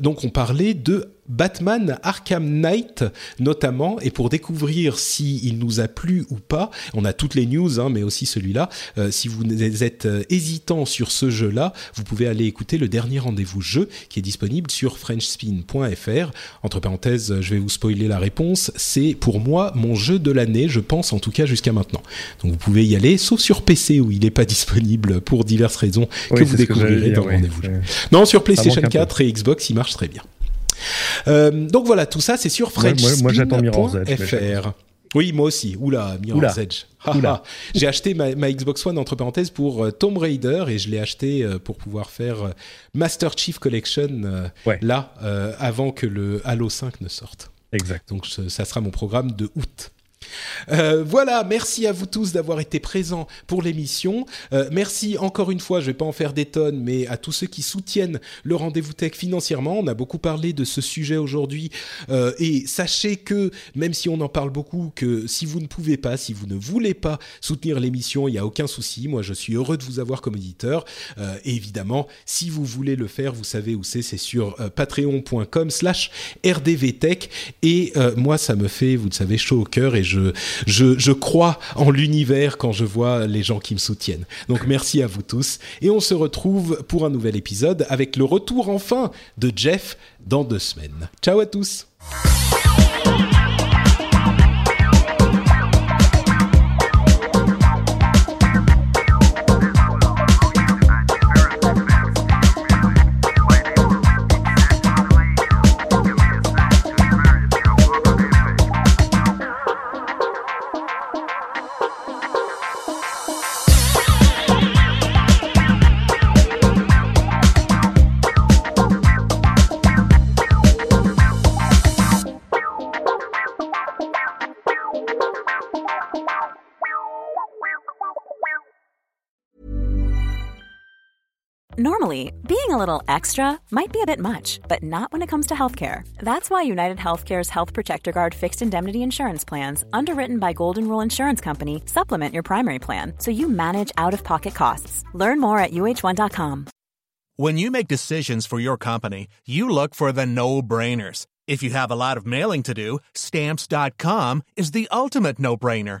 donc, on parlait de Batman Arkham Knight notamment. Et pour découvrir si il nous a plu ou pas on a toutes les news hein, mais aussi celui-là. Euh, si vous êtes euh, hésitant sur ce jeu-là vous pouvez aller écouter le dernier rendez-vous jeu qui est disponible sur frenchspin.fr entre parenthèses je vais vous spoiler la réponse. C'est pour moi mon jeu de l'année je pense en tout cas jusqu'à maintenant. Donc vous pouvez y aller sauf sur PC où il n'est pas disponible pour diverses raisons que vous découvrirez dans le rendez-vous jeu. Non sur PlayStation 4 et Xbox il marche très bien euh, donc voilà, tout ça, c'est sur frenchspin.fr. Oui, moi aussi. Oula, Mirror's Edge. J'ai acheté ma, Xbox One entre parenthèses pour euh, Tomb Raider et je l'ai acheté euh, pour pouvoir faire Master Chief Collection là avant que le Halo 5 ne sorte. Exact. Donc ça sera mon programme de août. Euh, voilà, merci à vous tous d'avoir été présents pour l'émission. Euh, merci encore une fois, je vais pas en faire des tonnes, mais à tous ceux qui soutiennent le rendez-vous tech financièrement. On a beaucoup parlé de ce sujet aujourd'hui euh, et sachez que même si on en parle beaucoup, que si vous ne pouvez pas, si vous ne voulez pas soutenir l'émission, il n'y a aucun souci. Moi, je suis heureux de vous avoir comme éditeur. et évidemment, si vous voulez le faire, vous savez où c'est, c'est sur patreon.com/slash rdvtech. Et moi, ça me fait, vous le savez, chaud au cœur et je, crois en l'univers quand je vois les gens qui me soutiennent. Donc merci à vous tous et on se retrouve pour un nouvel épisode avec le retour enfin de Jeff dans deux semaines. Ciao à tous. Normally, being a little extra might be a bit much, but not when it comes to healthcare. That's why United Healthcare's Health Protector Guard fixed indemnity insurance plans, underwritten by Golden Rule Insurance Company, supplement your primary plan so you manage out of pocket costs. Learn more at uh1.com. When you make decisions for your company, you look for the no brainers. If you have a lot of mailing to do, stamps.com is the ultimate no brainer.